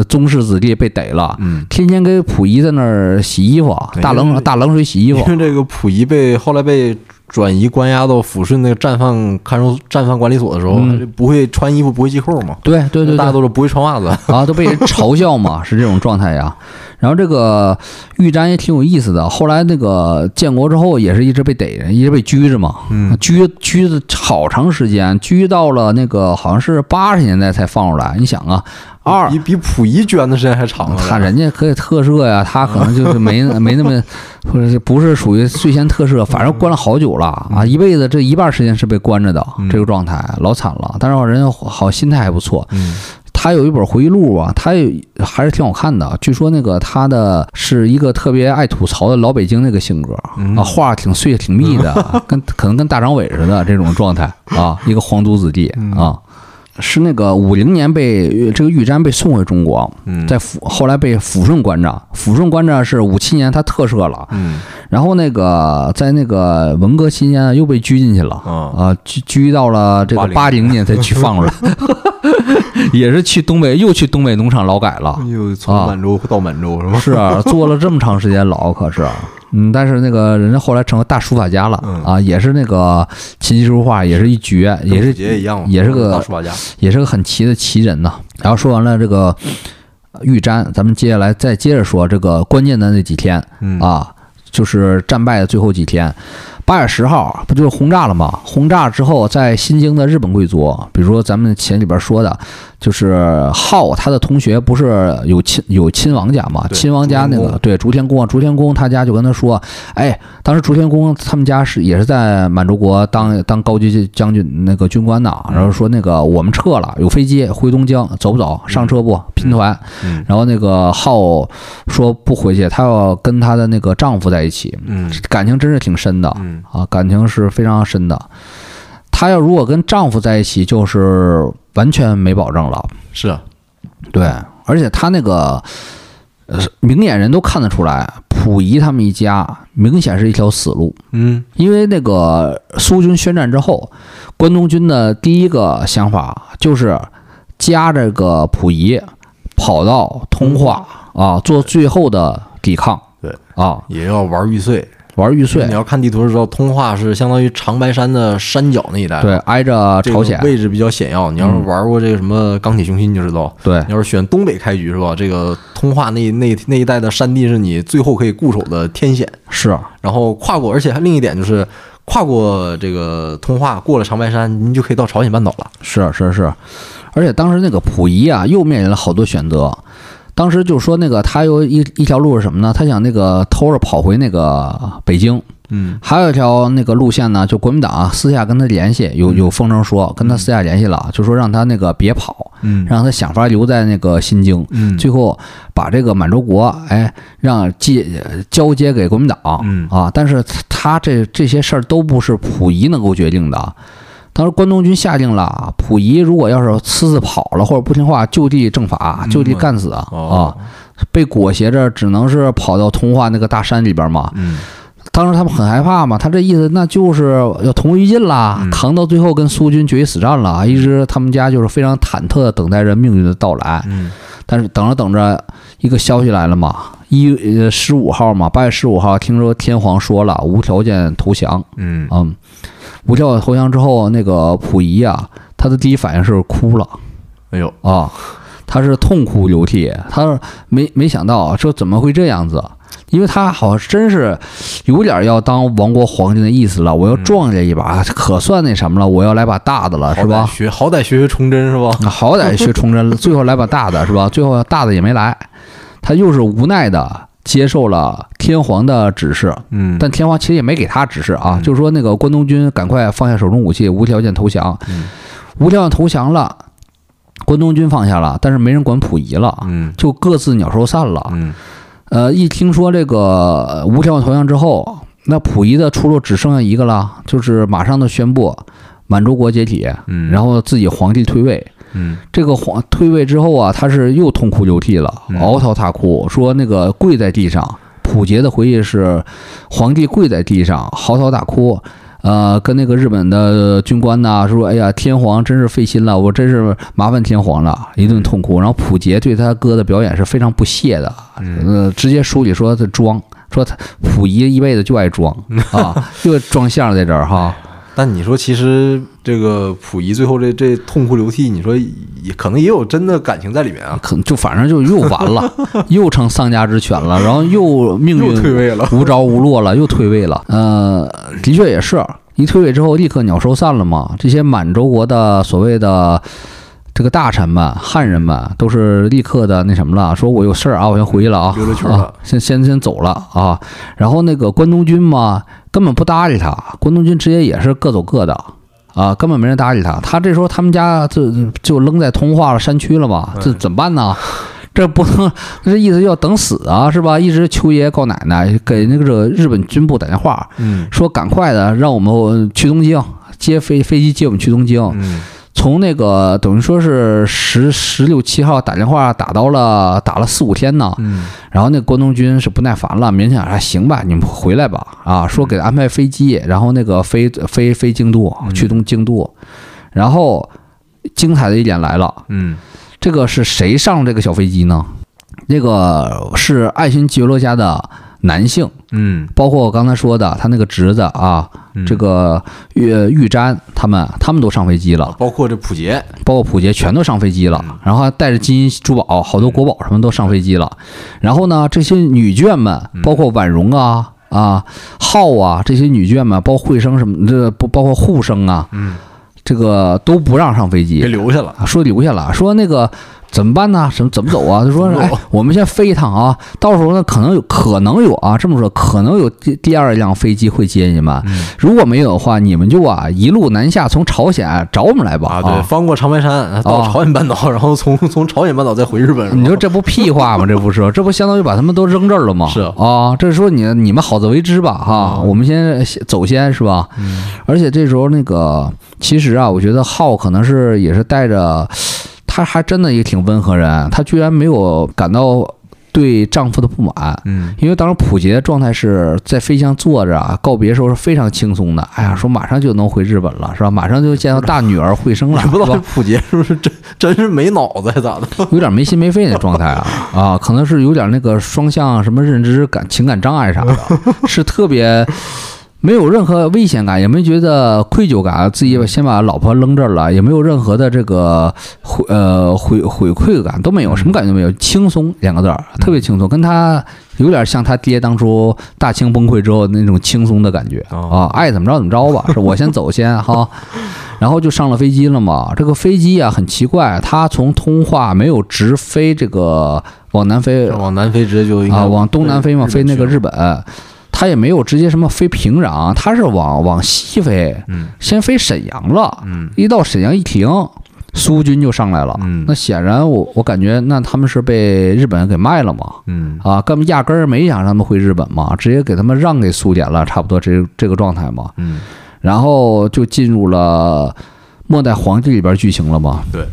宗室子弟被逮了，
嗯，
天天给溥仪在那儿洗衣服，大冷大冷水洗衣服。
因。为这个溥仪被后来被转移关押到抚顺那个战犯看守战犯管理所的时候，不会穿衣服，不会系扣嘛，
对对对对，
大家都说不会穿袜子，
啊，都被人嘲笑嘛，是这种状态呀。然后这个玉瞻也挺有意思的，后来那个建国之后也是一直被逮着，一直被拘着嘛，
嗯。
拘拘的好长时间，拘到了那个好像是八十年代才放出来。你想啊，二
比比溥仪捐的时间还长了。
他人家可以特赦呀，他可能就是没 没那么，或者是不是属于最先特赦，反正关了好久了啊，一辈子这一半时间是被关着的
嗯
这个状态，老惨了。但是人家好心态还不错，
嗯
他有一本回忆录啊，他也还是挺好看的。据说那个他的是一个特别爱吐槽的老北京那个性格
嗯
啊，话挺碎挺密的，跟可能跟大张伟似的这种状态啊，一个皇族子弟
嗯
啊。是那个五零年被这个玉簪被送回中国，
嗯，
在抚后来被抚顺关着，抚顺关着是五七年他特赦了，
嗯。
然后那个在那个文革期间又被拘进去了，
啊
啊，拘拘到了这个八零年才去放出来，也是去东北又去东北农场劳改了，
又从
啊。
满洲到满洲是吧？
是啊，坐了这么长时间牢，可是。嗯，但是那个人家后来成了大书法家了
嗯
啊，也是那个琴棋书画，也是一绝，也是
绝一样，
也是个
大书法家。
也是个很奇的奇人呐。然后说完了这个呃玉簪，咱们接下来再接着说这个关键的那几天
嗯
啊，就是战败的最后几天。八月十号不就是轰炸了吗？轰炸之后，在新京的日本贵族，比如说咱们前里边说的，就是浩他的同学不是有亲有亲王家嘛？亲王家那个对竹田宫啊，竹田宫他家就跟他说，哎，当时竹田宫他们家是也是在满洲国当当高级将军那个军官呢，然后说那个我们撤了，有飞机回东京，走不走？上车不？拼团。
嗯
然后那个浩说不回去，他要跟他的那个丈夫在一起，
嗯
感情真是挺深的
嗯
啊，感情是非常深的。她要如果跟丈夫在一起，就是完全没保证了。
是啊
对，而且她那个呃明眼人都看得出来，溥仪他们一家明显是一条死路。
嗯
因为那个苏军宣战之后，关东军的第一个想法就是夹这个溥仪跑到通化啊，做最后的抵抗。
对
啊，
也要玩玉碎。
玩玉碎
你，要看地图的时候，通化是相当于长白山的山脚那一带，
对，，挨着
这个
朝鲜，
位置比较险要。你要是玩过这个什么钢铁雄心，你就知道。
对
你要是选东北开局是吧？这个通化那那那一带的山地是你最后可以固守的天险。
是，
然后跨过，而且还另一点就是跨过这个通化，过了长白山，你就可以到朝鲜半岛了。
是是是，而且当时那个溥仪啊，又面临了好多选择。当时就说那个他有一一条路是什么呢？他想那个偷着跑回那个北京，
嗯。
还有一条那个路线呢，就国民党啊私下跟他联系，有有风声说跟他私下联系了，就说让他那个别跑，
嗯。
让他想法留在那个新京，
嗯。
最后把这个满洲国哎让接交接给国民党，
嗯。
啊，但是他这这些事儿都不是溥仪能够决定的。当时关东军下令了，溥仪如果要是私自跑了或者不听话，就地正法，就地干死啊！
哦
被裹挟着，只能是跑到通化那个大山里边嘛。
嗯
当时他们很害怕嘛，他这意思那就是要同归于尽啦，
嗯
扛到最后跟苏军决一死战了。一直他们家就是非常忐忑的等待着命运的到来。
嗯
但是等着等着，一个消息来了嘛，一呃十五号嘛，八月十五号，听说天皇说了无条件投降。
嗯
嗯，无条件投降之后，那个溥仪啊，他的第一反应是哭了
哎呦
啊，他是痛哭流涕，他说没没想到说怎么会这样子，因为他好像真是有点要当亡国皇帝的意思了，我要撞这一把，可算那什么了，我要来把大的了，是吧？
学好歹学学崇祯是吧？
好歹学崇祯了，最后来把大的是吧？最后大的也没来，他又是无奈的接受了天皇的指示，
嗯，
但天皇其实也没给他指示啊，
嗯。
就是说那个关东军赶快放下手中武器，无条件投降。
嗯。
无条件投降了，关东军放下了，但是没人管溥仪了，
嗯。
就各自鸟兽散了。
嗯。
呃，一听说这个呃无条件投降之后，那溥仪的出路只剩下一个了，就是马上的宣布满洲国解体，
嗯，
然后自己皇帝退位。
嗯
这个皇退位之后啊，他是又痛哭流涕了，
嗯
嗷滔大哭，说那个跪在地上。溥杰的回忆是，皇帝跪在地上嚎啕大哭，呃，跟那个日本的军官呐说：“哎呀，天皇真是费心了，我真是麻烦天皇了。”一顿痛哭。然后溥杰对他哥的表演是非常不屑的，
嗯
呃，直接书里说他装，说他溥仪一辈子就爱装 啊，就装相在这儿哈。
但你说，其实这个溥仪最后这这痛哭流涕，你说也可能也有真的感情在里面啊，
可能就反正就又完了，又成丧家之犬了，然后又命
又退
运
位了。
无着无落了，又退位了。呃，的确也是一退位之后，立刻鸟兽散了嘛。这些满洲国的所谓的这个大臣们、汉人们，都是立刻的那什么了，说我有事儿啊，我先回去了啊，
溜溜圈了
啊，先先先走了啊。然后那个关东军嘛，根本不搭理他，关东军直接也是各走各的。啊，根本没人搭理他。他这时候他们家就就扔在通化了山区了嘛，这怎么办呢？这不能，这意思要等死啊，是吧？一直求爷爷告奶奶，给那个日本军部打电话，
嗯
说赶快的让我们去东京，接飞飞机接我们去东京。
嗯
从那个等于说是十十六七号打电话打到了打了四五天呢，
嗯。
然后那关东军是不耐烦了，勉强说行吧，你们回来吧，啊，说给他安排飞机，然后那个飞飞飞京都，去东京都，然后精彩的一点来了，
嗯。
这个是谁上这个小飞机呢？那个是爱新觉罗家的男性，
嗯，
包括我刚才说的他那个侄子啊，
嗯。
这个玉玉瞻他们，他们都上飞机了，
包括这溥杰，
包括溥杰全都上飞机了，然后还带着金银珠宝，好多国宝什么都上飞机了。然后呢，这些女眷们，包括婉容啊啊浩啊这些女眷们，包括惠生什么，这不包括护生啊，
嗯，
这个都不让上飞
给
机，
留下了。
啊说留下了，说那个怎么办呢？什么怎么走啊？他说哎，我们先飞一趟啊，到时候呢可能有可能有啊，这么说可能有第第二辆飞机会接你们，
嗯
如果没有的话，你们就啊一路南下，从朝鲜找我们来吧。
啊，对，翻过长白山到
啊
朝鲜半岛，然后从从朝鲜半岛再回日本。
你说这不屁话吗？这不是，这不相当于把他们都扔这儿了吗？
是啊
啊，这是说你你们好自为之吧，哈，
嗯
我们先先走先是吧？
嗯
而且这时候那个，其实啊，我觉得浩可能是也是带着，他还真的也挺温和人，她居然没有感到对丈夫的不满。
嗯
因为当时溥杰的状态是在飞机上坐着啊，告别的时候是非常轻松的。哎呀，说马上就能回日本了，是吧？马上就见到大女儿惠生了，
也不知道这
是吧？
溥杰是不是真真是没脑子呀？咋的？
有点没心没肺的状态啊啊，可能是有点那个双向什么认知感、情感障碍啥的，是特别没有任何危险感，也没觉得愧疚感，自己先把老婆扔这儿了，也没有任何的这个悔呃悔悔愧感都没有，什么感觉都没有，轻松两个字儿，特别轻松，跟他有点像他爹当初大清崩溃之后那种轻松的感觉
哦
啊，爱怎么着怎么着吧，是我先走先哈。然后就上了飞机了嘛。这个飞机啊很奇怪，他从通化没有直飞这个往南飞
往南飞直接就
啊，往东南飞嘛，飞那个日本。它也没有直接什么飞平壤，他是往往西飞，
嗯
先飞沈阳了。
嗯
一到沈阳一停，苏军就上来了。
嗯
那显然我我感觉那他们是被日本人给卖了嘛？
嗯
啊，根本压根儿没想让他们回日本嘛，直接给他们让给苏联了，差不多这这个状态嘛。
嗯
然后就进入了末代皇帝里边剧情了嘛。
对，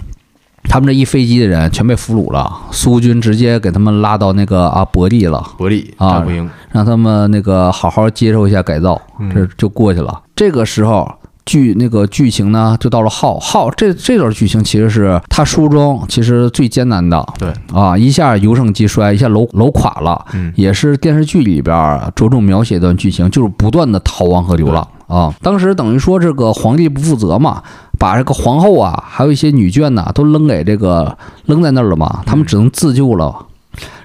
他们这一飞机的人全被俘虏了，苏军直接给他们拉到那个啊伯利了，
伯利
啊让他们那个好好接受一下改造，
嗯。
这就过去了。这个时候。剧那个剧情呢，就到了浩浩这这段剧情，其实是他书中其实最艰难的。
对，
啊，一下由盛及衰，一下楼楼垮了，
嗯。
也是电视剧里边着重描写一段剧情，就是不断的逃亡和流浪。啊。当时等于说这个皇帝不负责嘛，把这个皇后啊，还有一些女眷呐，都扔给这个扔在那儿了嘛，他们只能自救了。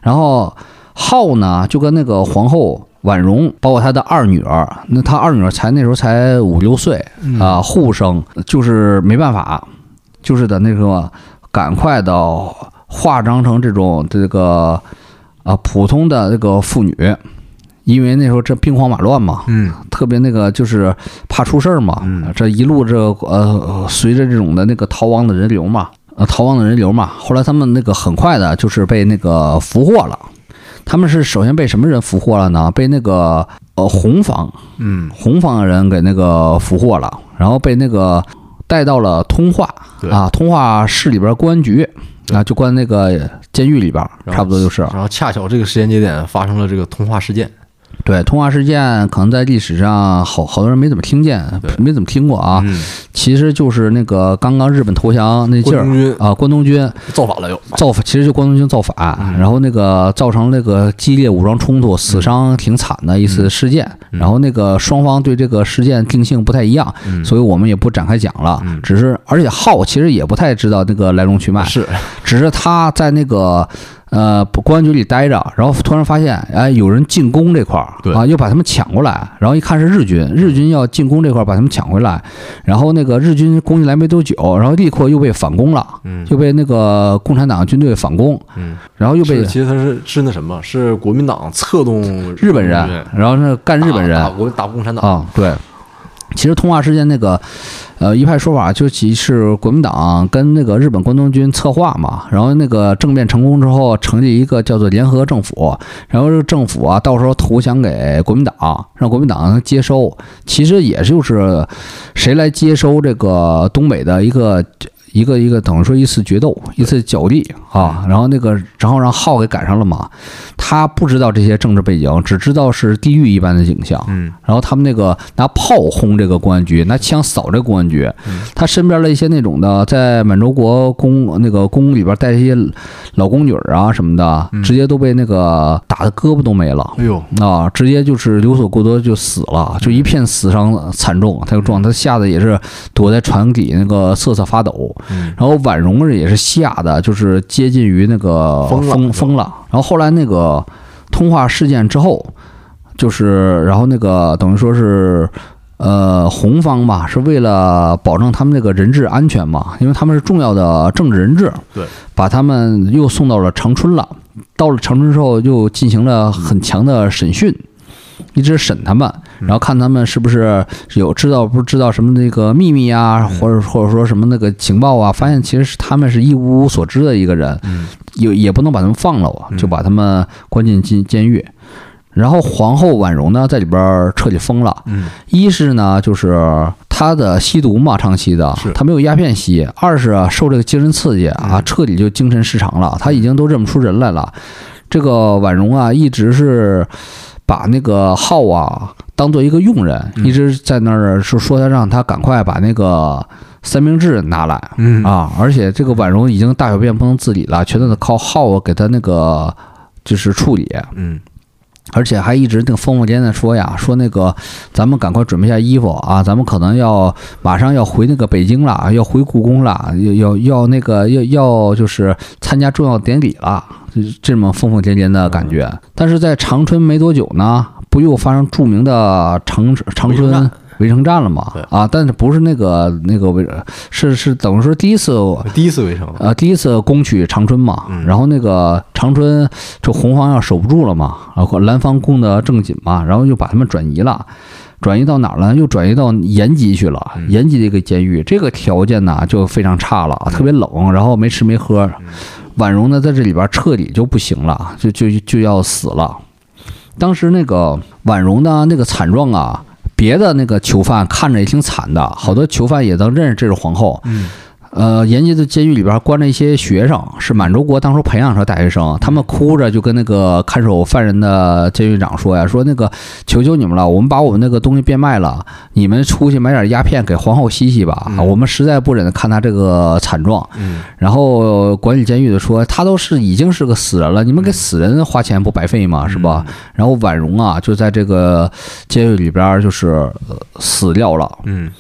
然后浩呢就跟那个皇后婉容，包括他的二女儿，那他二女儿才那时候才五六岁啊，后生，就是没办法，就是的那个赶快的化妆成这种这个啊普通的这个妇女。因为那时候这兵荒马乱嘛，
嗯，
特别那个就是怕出事儿嘛，这一路这呃随着这种的那个逃亡的人流嘛，呃逃亡的人流嘛，后来他们那个很快的就是被那个俘获了，他们是首先被什么人俘获了呢？被那个呃红方，
嗯，
红方的人给那个俘获了，然后被那个带到了通化啊，通化市里边公安局啊，就关那个监狱里边，差不多就是。
然后恰巧这个时间节点发生了这个通化事件。
对，通化事件可能在历史上好好多人没怎么听见，没怎么听过啊。其实就是那个刚刚日本投降那劲儿啊，关东军
造反了又
造反，其实就关东军造反，然后那个造成那个激烈武装冲突，死伤挺惨的一次事件。然后那个双方对这个事件定性不太一样，所以我们也不展开讲了。只是而且浩其实也不太知道那个来龙去脉，
是，
只是他在那个。呃，公安局里待着，然后突然发现，哎，有人进攻这块儿，啊，又把他们抢过来，然后一看是日军，日军要进攻这块儿，把他们抢回来，然后那个日军攻进来没多久，然后立刻又被反攻了，嗯，又被那个共产党军队反攻，嗯，然后又被
其实他是是那什么，是国民党策动
日本人，然后是干日本人，
打国打共产党。
啊，对。其实通化事件那个，呃，一派说法就其是国民党跟那个日本关东军策划嘛，然后那个政变成功之后，成立一个叫做联合政府，然后这个政府啊，到时候投降给国民党，让国民党接收。其实也就是谁来接收这个东北的一个。一个一个等于说一次决斗，一次角力啊，然后那个然后让浩给赶上了嘛，他不知道这些政治背景，只知道是地狱一般的景象。嗯，然后他们那个拿炮轰这个公安局，拿枪扫这个公安局，他身边的一些那种的在满洲国宫那个宫里边带一些老宫女啊什么的，直接都被那个打的胳膊都没了。
哎呦
啊，直接就是流所过多就死了，就一片死伤惨重。他就撞，他吓得也是躲在船底那个瑟瑟发抖。然后婉容也是吓的，就是接近于那个疯疯了。然后后来那个通话事件之后，就是然后那个等于说是呃红方吧，是为了保证他们那个人质安全嘛，因为他们是重要的政治人质，
对，
把他们又送到了长春了。到了长春之后，又进行了很强的审讯。一直审他们，然后看他们是不是有知道不知道什么那个秘密啊，或者或者说什么那个情报啊，发现其实是他们是一无所知的一个人，也也不能把他们放了，就把他们关进监监狱。然后皇后婉容呢，在里边彻底疯了。一是呢，就是她的吸毒嘛，长期的，她没有鸦片吸；二是啊，受这个精神刺激啊，彻底就精神失常了，她已经都认不出人来了。这个婉容啊，一直是。把那个浩啊当做一个佣人，一直在那儿是说他让他赶快把那个三明治拿来，啊，而且这个婉容已经大小便不能自理了，全都得靠浩给他那个就是处理，
嗯，
而且还一直那个疯疯癫癫说呀，说那个咱们赶快准备下衣服啊，咱们可能要马上要回那个北京了，要回故宫了，要要要那个要要就是参加重要典礼了。这么疯疯癫癫的感觉，但是在长春没多久呢，不又发生著名的长长春围城战了嘛？啊，但是不是那个那个围，是是等于说第一次
第一次围城，
呃，第一次攻取长春嘛。然后那个长春这红方要守不住了嘛，然后蓝方攻的正紧嘛，然后又把他们转移了，转移到哪儿了？又转移到延吉去了。延吉的一个监狱，这个条件呢就非常差了，特别冷，然后没吃没喝。婉容呢，在这里边彻底就不行了，就就就要死了。当时那个婉容呢，那个惨状啊，别的那个囚犯看着也挺惨的，好多囚犯也都认识这是皇后。呃，延吉的监狱里边关着一些学生，是满洲国当初培养出来大学生。他们哭着就跟那个看守犯人的监狱长说呀：“说那个求求你们了，我们把我们那个东西变卖了，你们出去买点鸦片给皇后吸吸吧。我们实在不忍看他这个惨状。”然后管理监狱的说：“他都是已经是个死人了，你们给死人花钱不白费吗？是吧？”然后婉容啊，就在这个监狱里边就是死掉了。
嗯。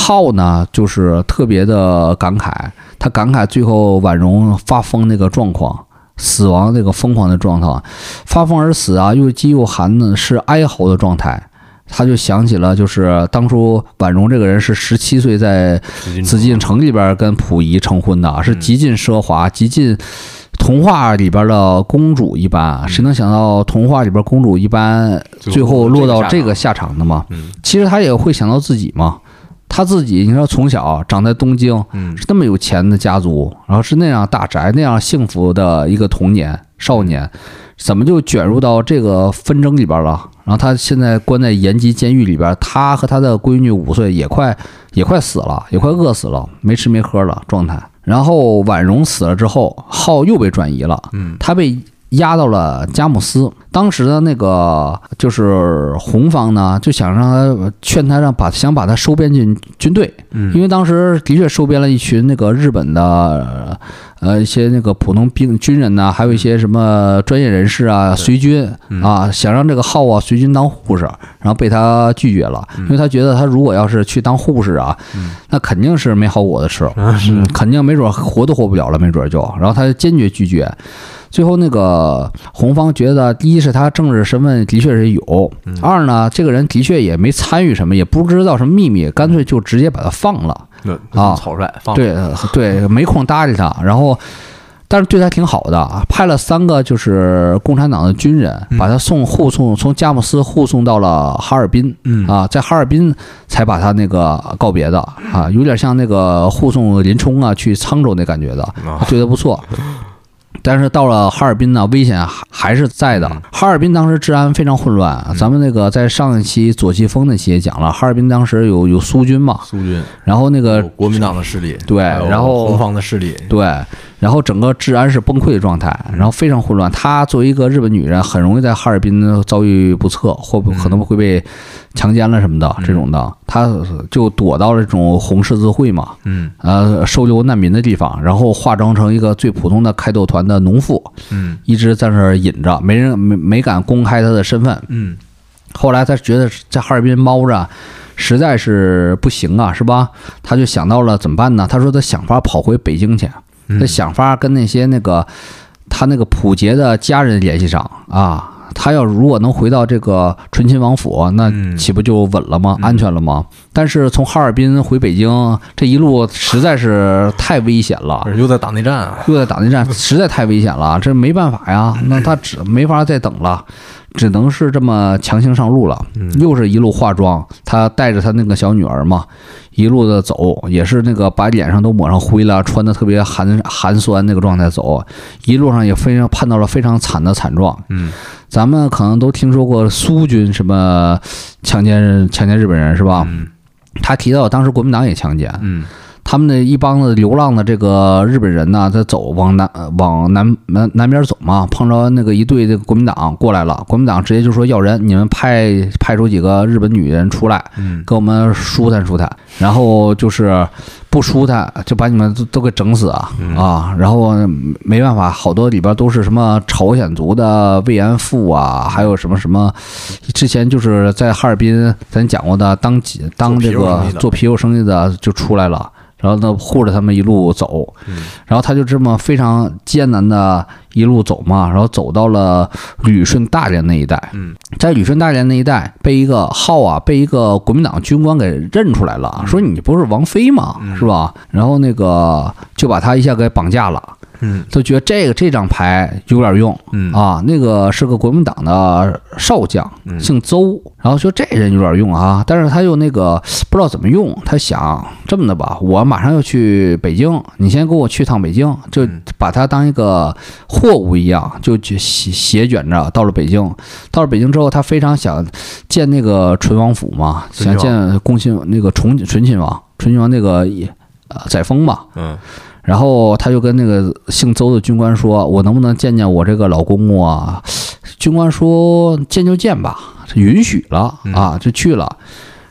浩呢，就是特别的感慨，他感慨最后婉容发疯那个状况，死亡那个疯狂的状态，发疯而死啊，又饥又寒呢，是哀嚎的状态。他就想起了，就是当初婉容这个人是十七岁在紫禁城里边跟溥仪成婚的，是极尽奢华、极尽童话里边的公主一般。谁能想到童话里边公主一般最后落到这个下场的嘛？其实他也会想到自己嘛。他自己，你说从小长在东京，是那么有钱的家族，然后是那样大宅、那样幸福的一个童年少年，怎么就卷入到这个纷争里边了？然后他现在关在延吉监狱里边，他和他的闺女五岁也快也快死了，也快饿死了，没吃没喝了状态。然后婉容死了之后，浩又被转移了，嗯，他被。押到了佳木斯，当时的那个就是红方呢，就想让他劝他让把想把他收编进军队，嗯，因为当时的确收编了一群那个日本的呃一些那个普通兵军人呢，还有一些什么专业人士啊随军啊，想让这个浩啊随军当护士，然后被他拒绝了，因为他觉得他如果要是去当护士啊，那肯定是没好果子吃，
是
肯定没准活都活不了了，没准就，然后他坚决拒绝。最后，那个红方觉得，一是他政治身份的确是有，二呢，这个人的确也没参与什么，也不知道什么秘密，干脆就直接把他放了。啊，
草率放。
对对，没空搭理他。然后，但是对他挺好的，派了三个就是共产党的军人，把他送护送从佳木斯护送到了哈尔滨。啊，在哈尔滨才把他那个告别的啊，有点像那个护送林冲啊去沧州那感觉的，对他不错。但是到了哈尔滨呢，危险还还是在的。哈尔滨当时治安非常混乱。咱们那个在上一期左西峰那期也讲了，哈尔滨当时有有苏军嘛，
苏军，
然后那个
国民党的势力，
对，然后
红方的势力，
对。然后整个治安是崩溃的状态，然后非常混乱。她作为一个日本女人，很容易在哈尔滨遭遇不测，或可能会被强奸了什么的这种的。她就躲到了这种红十字会嘛，
嗯，
呃，收留难民的地方，然后化妆成一个最普通的开拓团的农妇，
嗯，
一直在那儿隐着，没人没没敢公开她的身份，
嗯。
后来她觉得在哈尔滨猫着实在是不行啊，是吧？她就想到了怎么办呢？她说她想法跑回北京去。他想法跟那些那个他那个溥杰的家人联系上啊，他要如果能回到这个醇亲王府，那岂不就稳了吗？安全了吗？但是从哈尔滨回北京这一路实在是太危险了，
又在打内战，
又在打内战，实在太危险了，这没办法呀，那他只没法再等了。只能是这么强行上路了，又是一路化妆，他带着他那个小女儿嘛，一路的走，也是那个把脸上都抹上灰了，穿的特别寒寒酸那个状态走，一路上也非常看到了非常惨的惨状。
嗯，
咱们可能都听说过苏军什么强奸强奸日本人是吧？
嗯，
他提到当时国民党也强奸。
嗯。
他们那一帮子流浪的这个日本人呢，他走往南往南南南边走嘛，碰着那个一队这个国民党过来了，国民党直接就说要人，你们派派出几个日本女人出来，
嗯，
给我们舒坦舒坦，然后就是不舒坦就把你们都都给整死啊。啊，然后没办法，好多里边都是什么朝鲜族的慰安妇啊，还有什么什么，之前就是在哈尔滨咱讲过的当当这个做皮肉生意的就出来了。然后呢，护着他们一路走，然后他就这么非常艰难的一路走嘛，然后走到了旅顺大连那一带。在旅顺大连那一带，被一个号啊，被一个国民党军官给认出来了，说你不是王菲吗？是吧？然后那个就把他一下给绑架了。
嗯，
就觉得这个这张牌有点用，
嗯。
啊，那个是个国民党的少将，姓邹，然后说这人有点用啊，但是他又那个不知道怎么用，他想这么的吧，我马上要去北京，你先给我去趟北京，就把他当一个货物一样，就携携卷着到了北京。到了北京之后，他非常想见那个淳王府嘛，想见恭亲那个崇醇亲王，醇亲王那个呃载沣嘛，
嗯。
然后他就跟那个姓邹的军官说：“我能不能见见我这个老公公啊？”军官说：“见就见吧，允许了啊，就去了。”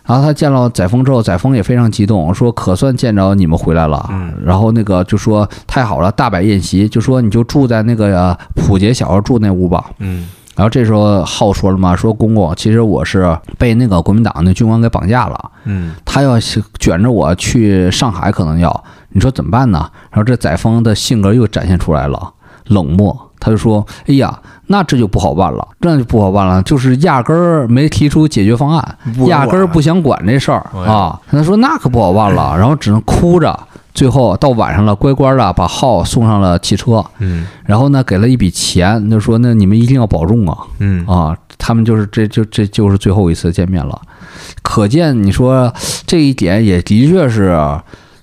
然后他见了载沣之后，载沣也非常激动，说：“可算见着你们回来了。”然后那个就说：“太好了，大摆宴席，就说你就住在那个溥杰小时候住那屋吧。”
嗯。
然后这时候浩说了嘛：“说公公，其实我是被那个国民党那军官给绑架了。
嗯，
他要卷着我去上海，可能要。”你说怎么办呢？然后这载沣的性格又展现出来了，冷漠、他就说：“哎呀，那这就不好办了，这就不好办了，就是压根儿没提出解决方案，压根儿不想管这事儿啊。”他说：“那可不好办了。”然后只能哭着，最后到晚上了，乖乖的把号送上了汽车，
嗯
然后呢给了一笔钱，就说：“那你们一定要保重啊。”
嗯
啊，他们就是这就这就是最后一次见面了，可见你说这一点也的确是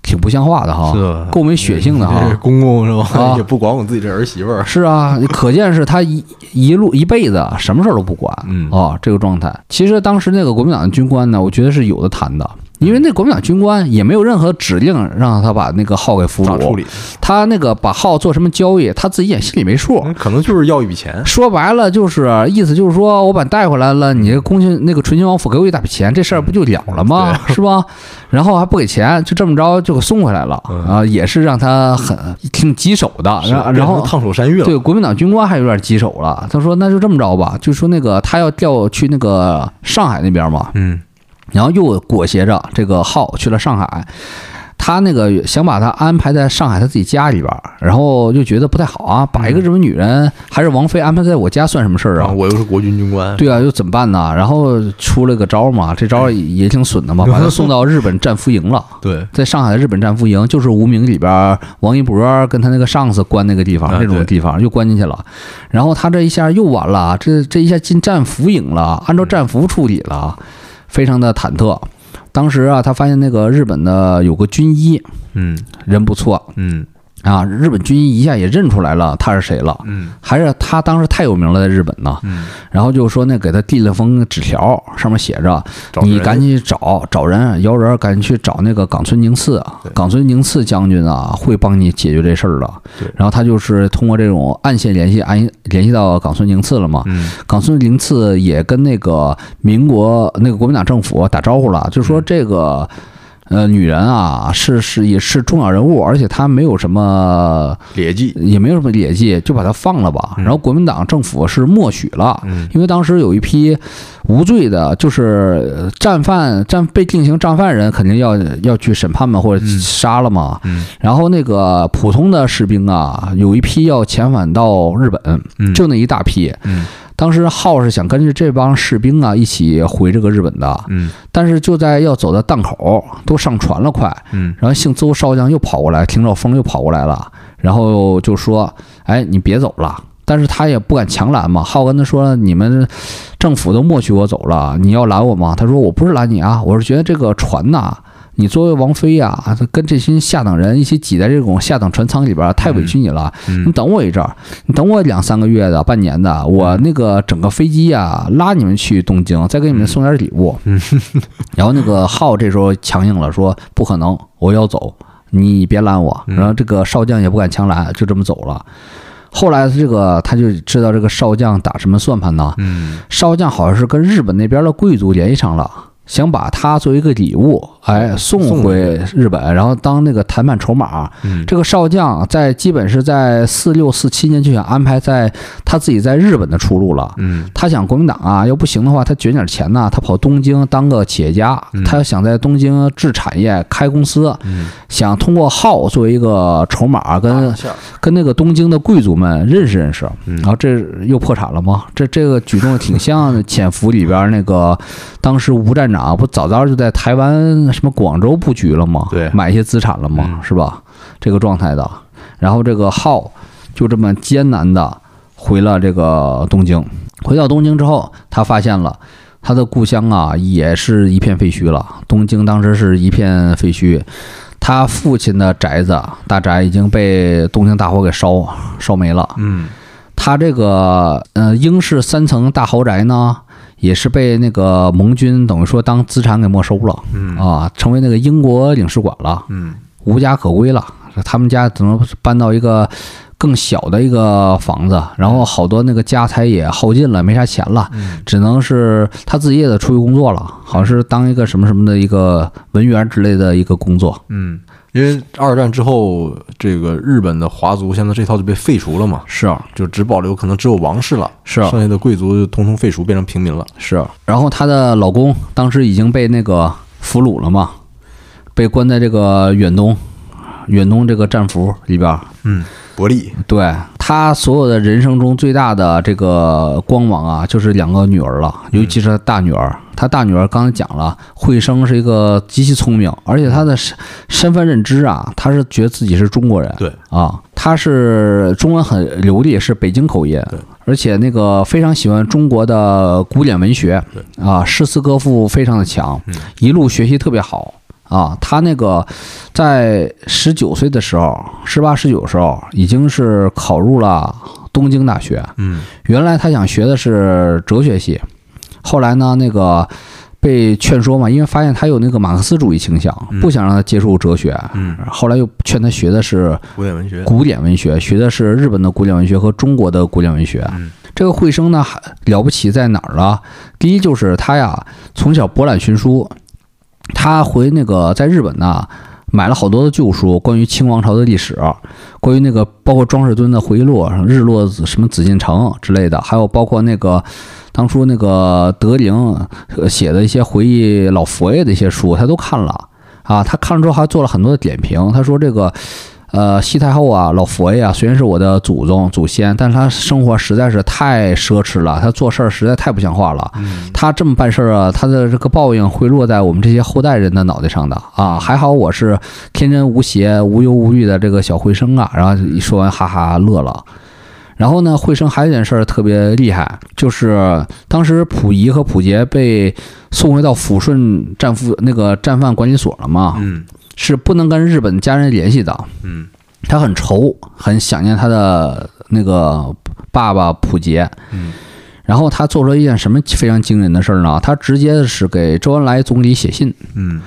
挺不像话的哈，
是
够没血性的哈。
公公是吧？
啊
也不管我自己这儿媳妇儿。
是啊，可见是他一一路一辈子什么事儿都不管，
嗯
啊，这个状态。其实当时那个国民党的军官呢，我觉得是有的谈的，因为那国民党军官也没有任何指令让他把那个号给俘虏，
处理？
他那个把号做什么交易，他自己也心里没数。
嗯可能就是要一笔钱。
说白了就是意思就是说我把你带回来了，你这恭亲那个醇亲王府给我一大笔钱，这事儿不就了了吗？是吧？然后还不给钱，就这么着就给送回来了
嗯
啊，也是让他很挺棘手的。然后然后
烫手山芋了。
对国民党军官还有点棘手了，他说那就这么着吧，就说那个他要调去那个上海那边嘛，
嗯
然后又裹挟着这个浩去了上海。他那个想把他安排在上海他自己家里边儿，然后就觉得不太好啊，把一个日本女人还是王菲安排在我家算什么事儿啊？
我又是国军军官。
对啊，又怎么办呢？然后出了个招儿嘛，这招儿也挺损的嘛，把他送到日本战俘营了。
对
在上海的日本战俘营，就是无名里边儿王一博跟他那个上司关那个地方，
啊
这种地方又关进去了。然后他这一下又完了，这这一下进战俘营了，按照战俘处理了，非常的忐忑。当时啊，他发现那个日本的有个军医
嗯。
人不错。
嗯
啊，日本军医一下也认出来了他是谁了，
嗯
还是他当时太有名了，在日本呢。
嗯，
然后就说那给他递了封纸条，上面写着你赶紧找找人，摇人赶紧去找那个冈村宁次
对，
冈村宁次将军啊，会帮你解决这事儿的
对。
然后他就是通过这种暗线联系，暗联系到冈村宁次了嘛。
嗯
冈村宁次也跟那个民国那个国民党政府打招呼了，就说这个。呃，女人啊，是是也是重要人物，而且她没有什么，
劣迹。
也没有什么劣迹，就把她放了吧。然后国民党政府是默许了，
嗯
因为当时有一批无罪的，就是呃战犯、战被定刑战犯人，肯定要要去审判嘛，或者
嗯
杀了嘛。
嗯
然后那个普通的士兵啊，有一批要遣返到日本，
嗯
就那一大批。
嗯
当时浩是想跟着这帮士兵啊一起回这个日本的，
嗯
但是就在要走到档口，都上船了快，
嗯
然后姓邹少将又跑过来，听着风又跑过来了，然后就说：“哎，你别走了。”但是他也不敢强拦嘛。浩跟他说：“你们政府都默许我走了，你要拦我吗？”他说：“我不是拦你啊，我是觉得这个船呐、你作为王妃呀、跟这些下等人一起挤在这种下等船舱里边，太委屈你了。你
嗯
等我一阵儿，你等我两三个月的、半年的，我那个整个飞机呀、拉你们去东京，再给你们送点礼物。
嗯
然后那个浩这时候强硬了，说不可能，我要走，你别拦我。
嗯
然后这个少将也不敢强拦，就这么走了。后来这个他就知道这个少将打什么算盘呢？
嗯
少将好像是跟日本那边的贵族联系上了，想把他作为一个礼物，哎，送
送
回日本，然后当那个谈判筹码。
嗯
这个少将在基本是在四六四七年就想安排在他自己在日本的出路了。
嗯
他想国民党啊，要不行的话，他卷点钱呐，他跑东京当个企业家
嗯，
他想在东京置产业、开公司，
嗯，
想通过号作为一个筹码，跟
下
跟那个东京的贵族们认识认识。
嗯
然后这又破产了吗？这这个举动挺像《潜伏》里边那个，当时吴站长不早早就在台湾什么广州布局了吗？
对
买一些资产了吗？
嗯
是吧？这个状态的。然后这个浩就这么艰难的回了这个东京。回到东京之后，他发现了他的故乡啊，也是一片废墟了。东京当时是一片废墟，他父亲的宅子大宅已经被东京大火给烧烧没了。
嗯
他这个呃英式三层大豪宅呢，也是被那个盟军等于说当资产给没收了
嗯
啊，成为那个英国领事馆了，
嗯
无家可归了。他们家只能搬到一个更小的一个房子，然后好多那个家财也耗尽了，没啥钱了，
嗯
只能是他自己也得出去工作了，好像是当一个什么什么的一个文员之类的一个工作。
嗯，因为二战之后，这个日本的华族现在这套就被废除了嘛，
是。啊
就只保留可能只有王室了，
是。啊
剩下的贵族就通通废除，变成平民了。
是，然后她的老公当时已经被那个俘虏了嘛，被关在这个远东，远东这个战俘里边。
嗯伯利，
对他所有的人生中最大的这个光芒啊，就是两个女儿了，尤其是他大女儿。他大女儿刚才讲了，慧生是一个极其聪明，而且他的身身份认知啊，他是觉得自己是中国人，
对
啊，他是中文很流利，是北京口音，
对，
而且那个非常喜欢中国的古典文学，啊，诗词歌赋非常的强，
嗯
一路学习特别好。啊，他那个在十九岁的时候，十八十九时候，已经是考入了东京大学。
嗯
原来他想学的是哲学系，后来呢，那个被劝说嘛，因为发现他有那个马克思主义倾向，
嗯
不想让他接触哲学。
嗯，
后来又劝他学的是
古典文学，
古典文学，学的是日本的古典文学和中国的古典文学。
嗯
这个惠生呢，还了不起在哪儿呢？第一就是他呀，从小博览群书，他回那个在日本呢。买了好多的旧书，关于清王朝的历史，关于那个包括庄士敦的回忆录、日落什么紫禁城之类的，还有包括那个当初那个德龄写的一些回忆老佛爷的一些书，他都看了啊。他看了之后还做了很多的点评，他说这个。呃，西太后啊，老佛爷啊，虽然是我的祖宗祖先，但是他生活实在是太奢侈了，他做事儿实在太不像话了。
嗯
他这么办事儿啊，他的这个报应会落在我们这些后代人的脑袋上的啊。还好我是天真无邪、无忧无虑的这个小慧生啊。然后一说完，哈哈乐了。然后呢，慧生还有一件事儿特别厉害，就是当时溥仪和溥杰被送回到抚顺战俘那个战犯管理所了嘛，
嗯
是不能跟日本家人联系的。
嗯
他很愁，很想念他的那个爸爸溥杰。
嗯
然后他做出了一件什么非常惊人的事儿呢？他直接是给周恩来总理写信，
嗯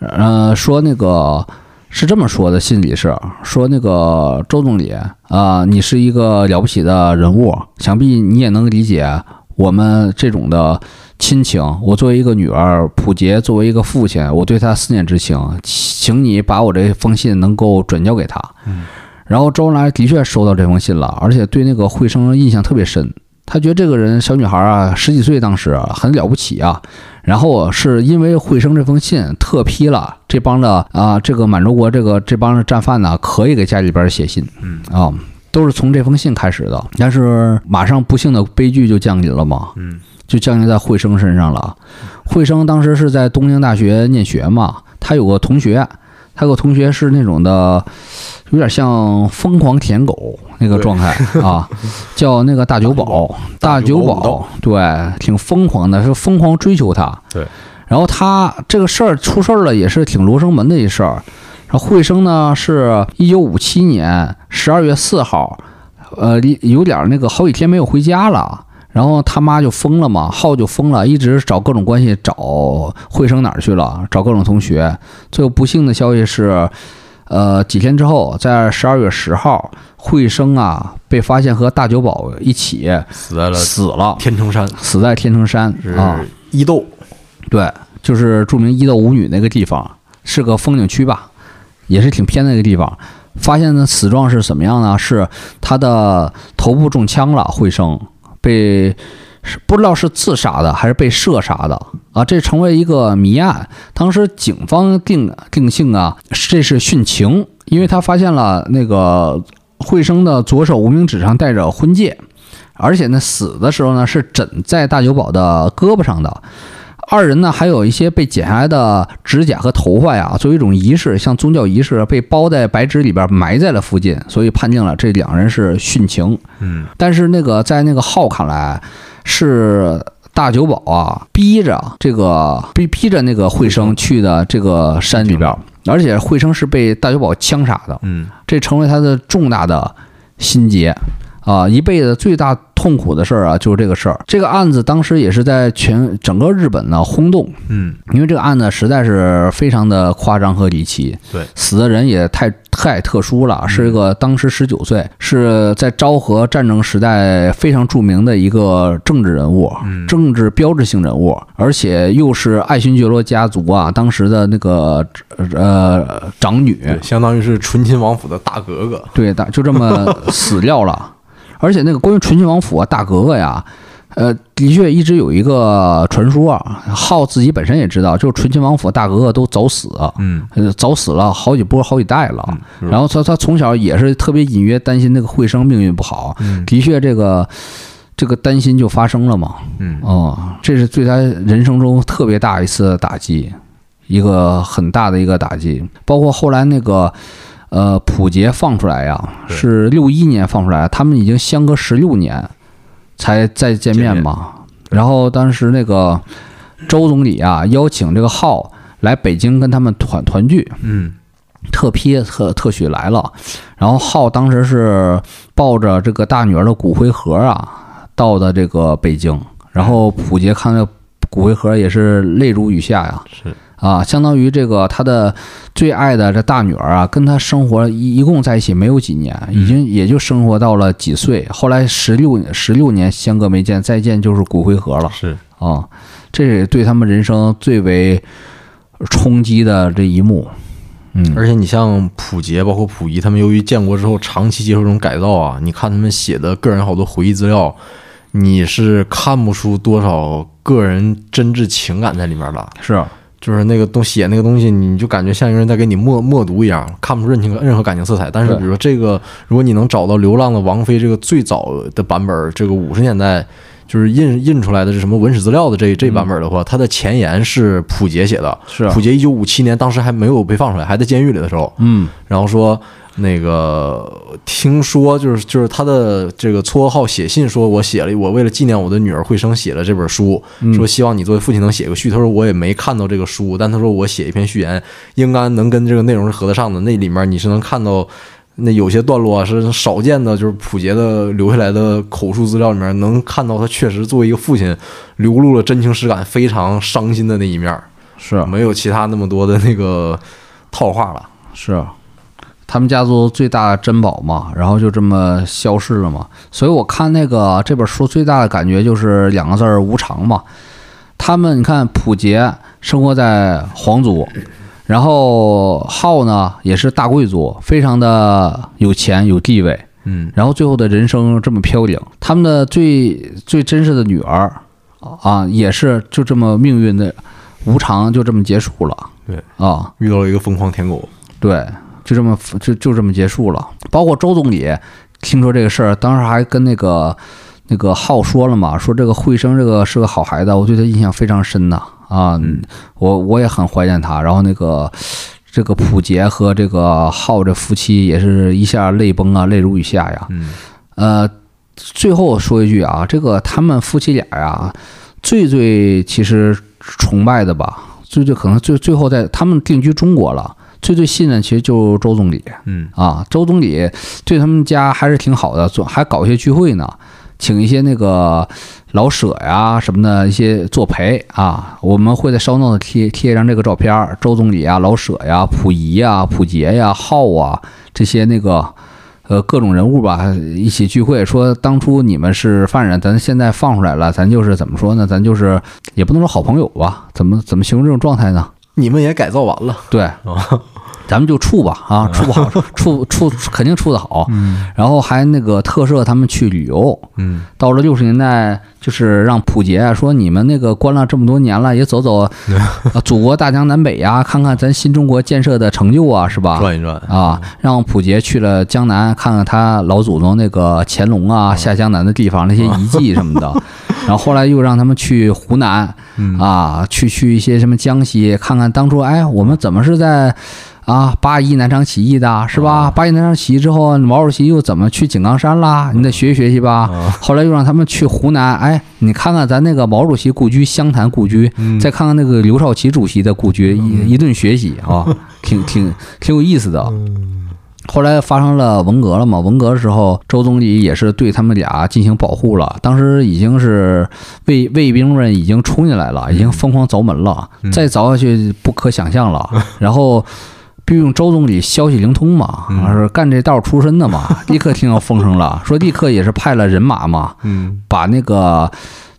呃，说那个是这么说的，信里是说那个周总理啊、你是一个了不起的人物，想必你也能理解我们这种的亲情。我作为一个女儿，普杰作为一个父亲，我对他思念之情，请你把我这封信能够转交给他。
嗯
然后周恩来的确收到这封信了，而且对那个惠生印象特别深。他觉得这个人小女孩啊，十几岁当时很了不起啊。然后是因为惠生这封信特批了这帮的啊，这个满洲国这个这帮的战犯呢，可以给家里边写信
嗯
啊，都是从这封信开始的。但是马上不幸的悲剧就降临了嘛，
嗯
就降临在惠生身上了。惠生当时是在东京大学念学嘛，他有个同学，他有个同学是那种的，有点像疯狂舔狗那个状态啊，叫那个大久保，大久
保
保，对，挺疯狂的，是疯狂追求他。
对，
然后他这个事儿出事儿了，也是挺罗生门的一事儿。然后惠生呢，是一九五七年十二月四号，呃，有点儿那个好几天没有回家了。然后他妈就疯了嘛，浩就疯了，一直找各种关系找惠生哪儿去了，找各种同学。最后不幸的消息是，呃，几天之后，在十二月十号，惠生啊被发现和大久保一起
死在了
死了，
天成山，
死在天成山啊。
伊豆，
对，就是著名伊豆舞女那个地方，是个风景区吧，也是挺偏的一个地方。发现的死状是什么样呢？是他的头部中枪了，惠生被是不知道是自杀的还是被射杀的啊，这成为一个谜案。当时警方定定性啊，这是殉情，因为他发现了那个惠生的左手无名指上戴着婚戒，而且呢死的时候呢是枕在大久保的胳膊上的。二人呢，还有一些被剪下来的指甲和头发呀，作为一种仪式，像宗教仪式，被包在白纸里边埋在了附近，所以判定了这两人是殉情。
嗯。
但是那个在那个浩看来，是大久保啊逼着这个逼逼着那个惠生去的这个山里边，而且惠生是被大久保枪杀的，
嗯。
这成为他的重大的心结啊，一辈子最大痛苦的事儿啊，就是这个事儿。这个案子当时也是在全整个日本呢轰动，
嗯。
因为这个案子实在是非常的夸张和离奇，
对。
死的人也太太特殊了，是一个当时十九岁，是在昭和战争时代非常著名的一个政治人物，
嗯。
政治标志性人物，而且又是爱新觉罗家族啊当时的那个呃长女，
相当于是纯亲王府的大格格，
对大，就这么死掉了。而且那个关于纯亲王府啊，大格格呀，呃，的确一直有一个传说啊，浩自己本身也知道，就是纯亲王府大格格都早死，
嗯，
呃，早死了好几波好几代了。
嗯
然后他他从小也是特别隐约担心那个惠生命运不好，
嗯
的确这个这个担心就发生了嘛。
嗯
哦，这是对他人生中特别大一次打击，一个很大的一个打击。包括后来那个呃普杰放出来呀，
对。
是六一年放出来，他们已经相隔十六年才再见
面
嘛。然后当时那个周总理啊邀请这个浩来北京跟他们团团聚，
嗯。
特批特特许来了，然后浩当时是抱着这个大女儿的骨灰盒啊到的这个北京，然后普杰看到骨灰盒也是泪如雨下呀，
是
啊，相当于这个他的最爱的这大女儿啊，跟他生活一一共在一起没有几年，已经也就生活到了几岁，后来十六十六年相隔没见，再见就是骨灰盒了
是，
啊，这是对他们人生最为冲击的这一幕，嗯，
而且你像溥杰，包括溥仪，他们由于建国之后长期接受这种改造啊，你看他们写的个人好多回忆资料，你是看不出多少个人真挚情感在里面的。
是。
就是那个东写那个东西，你就感觉像一个人在给你默默读一样，看不出任何任何感情色彩。但是比如说这个，如果你能找到《流浪的王妃》这个最早的版本，这个五十年代就是印印出来的是什么文史资料的这这版本的话，它的前言是溥杰写的。
是
溥杰一九五七年当时还没有被放出来，还在监狱里的时候，
嗯，
然后说那个听说就是就是他的这个绰号写信说，我写了我为了纪念我的女儿慧生写了这本书，说希望你作为父亲能写个序。他说我也没看到这个书，但他说我写一篇序言应该能跟这个内容是合得上的。那里面你是能看到。那有些段落啊是少见的，就是普杰的留下来的口述资料里面能看到他确实作为一个父亲流露了真情实感，非常伤心的那一面儿，
是
没有其他那么多的那个 套话了。
是，他们家族最大的珍宝嘛，然后就这么消逝了嘛。所以我看那个这本书最大的感觉就是两个字儿无常嘛。他们你看普杰生活在皇族，然后浩呢也是大贵族，非常的有钱有地位，
嗯
然后最后的人生这么飘零，他们的最最真实的女儿啊，也是就这么命运的无常就这么结束了。
对
啊，
遇到了一个疯狂舔狗。
对，就这么就就这么结束了。包括周总理听说这个事儿，当时还跟那个那个浩说了嘛，说这个惠生这个是个好孩子，我对他印象非常深呐啊，我我也很怀念他。然后那个这个普杰和这个浩这夫妻也是一下泪崩啊，泪如雨下呀。
嗯
呃，最后说一句啊，这个他们夫妻俩呀，最最其实崇拜的吧，最最可能最最后在他们定居中国了，最最信任其实就是周总理
嗯
啊，周总理对他们家还是挺好的，总还搞一些聚会呢。请一些那个老舍呀什么的一些作陪啊，我们会在烧弄贴贴一张这个照片儿，周总理啊、老舍呀、溥仪呀、溥杰呀、浩啊这些那个呃各种人物吧一起聚会，说当初你们是犯人，咱现在放出来了，咱就是怎么说呢？咱就是也不能说好朋友吧？怎么怎么形容这种状态呢？
你们也改造完了，
对，咱们就处吧啊，处不好，处处肯定处得好。然后还那个特赦他们去旅游。
嗯
到了六十年代，就是让溥杰啊说你们那个关了这么多年了，也走走，啊祖国大江南北呀，看看咱新中国建设的成就啊，是吧？
转一转，
啊，让溥杰去了江南，看看他老祖宗那个乾隆啊下江南的地方那些遗迹什么的。然后后来又让他们去湖南啊，去去一些什么江西，看看当初哎我们怎么是在啊八一南昌起义的，是吧？八一南昌起义之后，毛主席又怎么去井冈山啦？你得学习学习吧。后来又让他们去湖南，哎，你看看咱那个毛主席故居湘潭故居，再看看那个刘少奇主席的故居，一一顿学习啊，挺挺挺有意思的。后来发生了文革了嘛？文革的时候，周总理也是对他们俩进行保护了。当时已经是卫卫兵们已经冲进来了，已经疯狂凿门了，再凿下去不可想象了。然后，毕竟周总理消息灵通嘛，是干这道出身的嘛，立刻听到风声了，说立刻也是派了人马嘛，
嗯
把那个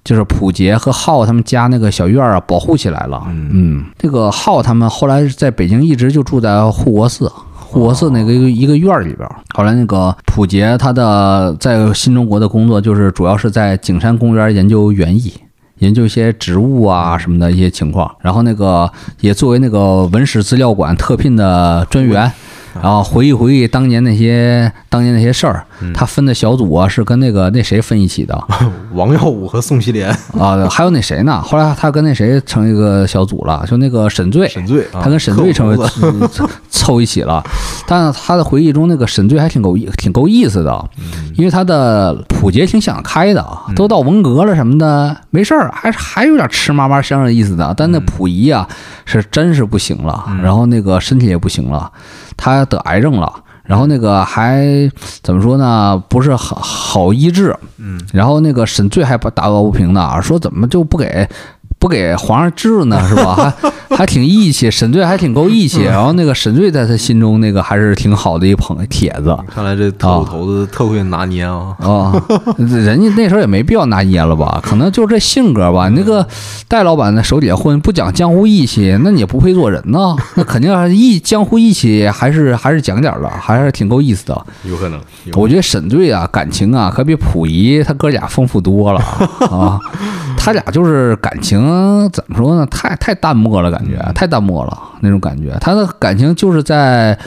就是溥杰和浩他们家那个小院儿啊保护起来了。嗯，这个浩他们后来在北京一直就住在护国寺。护国寺那个一个一个院儿里边儿。后来那个溥杰他的在新中国的工作就是主要是在景山公园研究园艺。研究一些植物啊什么的一些情况，然后那个也作为那个文史资料馆特聘的专员，然后回忆回忆当年那些当年那些事儿。他分的小组啊是跟那个那谁分一起的，
王耀武和宋希濂
啊，还有那谁呢？后来他跟那谁成一个小组了，就那个沈醉，
沈醉，
他跟沈醉成为 凑一起了。但是他的回忆中，那个沈醉还挺够意挺够意思的，因为他的溥杰挺想得开的，都到文革了什么的，没事儿，还还有点吃嘛嘛香的意思的。但那溥仪啊，是真是不行了，然后那个身体也不行了，他得癌症了。然后那个还怎么说呢？不是好好医治，嗯，然后那个沈醉还不打抱不平呢，说怎么就不给。不给皇上治呢，是吧？还还挺义气，沈醉还挺够义气。然后那个沈醉在他心中那个还是挺好的一捧帖子。
看来这特务头子特会拿捏啊！
啊，人家那时候也没必要拿捏了吧？可能就这性格吧。那个戴老板在手底下混，不讲江湖义气，那你也不配做人呢。那肯定义江湖义气，还是还是讲点的，还是挺够意思的。
有可能，
我觉得沈醉啊，感情啊，可比溥仪他哥俩丰富多了啊。他俩就是感情。嗯，怎么说呢？太太淡漠了，感觉太淡漠了那种感觉。他的感情就是在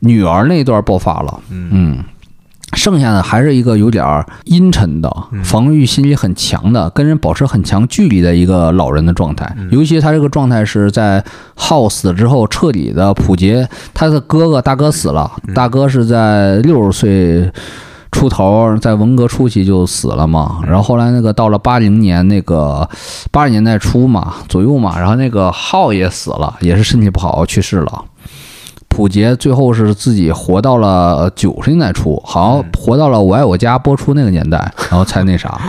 女儿那段爆发了，嗯，剩下的还是一个有点阴沉的、防御心理很强的、跟人保持很强距离的一个老人的状态。尤其他这个状态是在耗死之后彻底的普杰，他的哥哥大哥死了，大哥是在六十岁。出头在文革初期就死了嘛，然后后来那个到了八零年那个八十年代初嘛左右嘛，然后那个浩也死了，也是身体不好去世了。普杰最后是自己活到了九十年代初，好像活到了《我爱我家》播出那个年代，然后才那啥。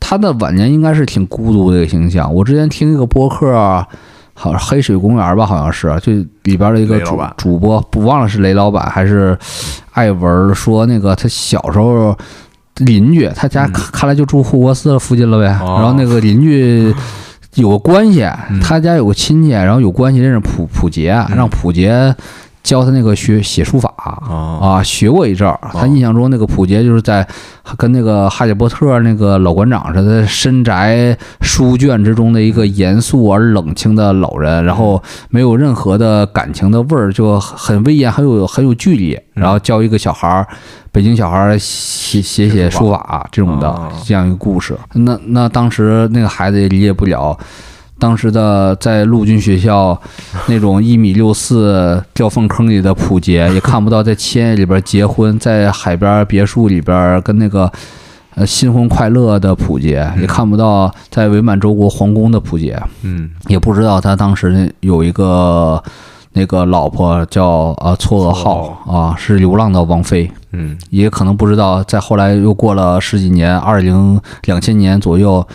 他的晚年应该是挺孤独的一个形象。我之前听一个播客。好像黑水公园吧，好像是，就里边的一个主主播，不忘了是雷老板还是艾文说那个他小时候邻居，他家看来就住护国寺附近了呗。然后那个邻居有个关系，他家有个亲戚，然后有关系认识普普杰，让普杰。教他那个学写书法啊，学过一阵儿。他印象中那个溥杰就是在跟那个哈利波特那个老馆长似的，深宅书卷之中的一个严肃而冷清的老人，然后没有任何的感情的味儿，就很威严，很有很有距离。然后教一个小孩儿，北京小孩儿写写写书法这种的这样一个故事。那那当时那个孩子也理解不了。当时的在陆军学校，那种一米六四掉粪坑里的普杰，也看不到在千叶里边结婚，在海边别墅里边跟那个呃新婚快乐的普杰，也看不到在伪满洲国皇宫的普杰，
嗯，
也不知道他当时有一个那个老婆叫呃错愕号。啊，是流浪的王妃，
嗯，
也可能不知道，在后来又过了十几年，二零两千年左右。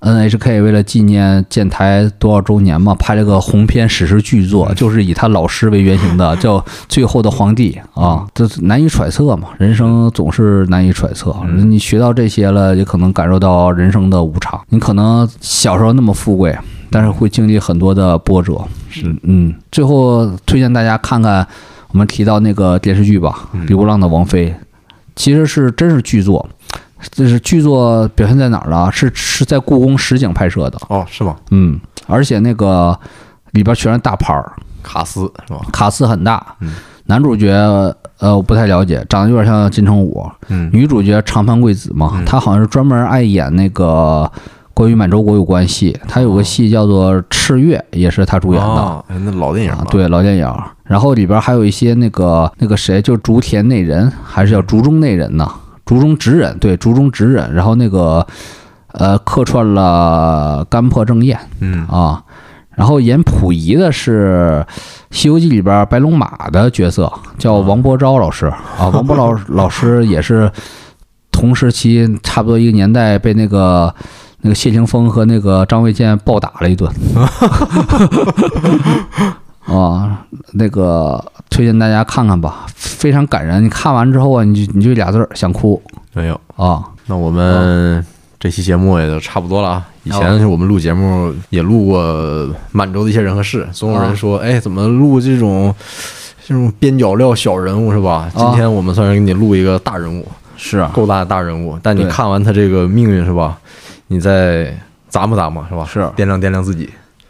N.H.K 为了纪念建台多少周年嘛，拍了个鸿篇史诗巨作，就是以他老师为原型的，叫《最后的皇帝》啊。这难以揣测嘛，人生总是难以揣测。你学到这些了，也可能感受到人生的无常。你可能小时候那么富贵，但是会经历很多的波折。
是，
嗯。最后推荐大家看看我们提到那个电视剧吧，《流浪的王妃》，其实是真是巨作。这是剧作表现在哪儿了？是是在故宫实景拍摄的
哦，是吗？
嗯，而且那个里边全是大牌儿，
卡斯是吧？
卡斯很大。
嗯，
男主角呃我不太了解，长得有点像金城武。
嗯，
女主角长盘贵子嘛，她好像是专门爱演那个关于满洲国有关系。她有个戏叫做《赤月》，也是她主演的。
哎，那老电影
对，老电影。然后里边还有一些那个那个谁，就竹田内人，还是叫竹中内人呢？竹中直人，对，竹中直人，然后那个，呃，客串了干破正彦，
嗯
啊，然后演溥仪的是《西游记》里边白龙马的角色，叫王伯昭老师啊，王伯老老师也是同时期差不多一个年代被那个那个谢霆锋和那个张卫健暴打了一顿。啊，那个推荐大家看看吧，非常感人。你看完之后啊，你就你就俩字儿，想哭。
没有
啊，
那我们这期节目也就差不多了啊。以前我们录节目也录过满洲的一些人和事，总有人说，哎，怎么录这种
这种边角料小人物是吧？今天我们算是给你录一个大人物，
是啊，
够大的大人物。但你看完他这个命运是吧？你再咂摸咂摸是吧？
是
掂量掂量自己。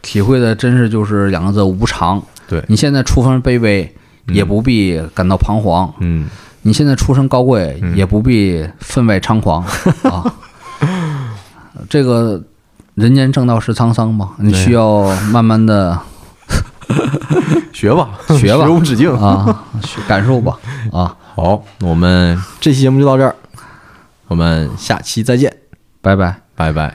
体会的真是就是两个字无常。
对
你现在出身卑微，也不必感到彷徨。
嗯，
你现在出身高贵，也不必分外猖狂 啊。这个人间正道是沧桑嘛？你需要慢慢的
学吧，
学吧，
学无止境
啊，感受吧。啊，
好，我们这期节目就到这儿，我们下期再见，
拜拜，
拜拜。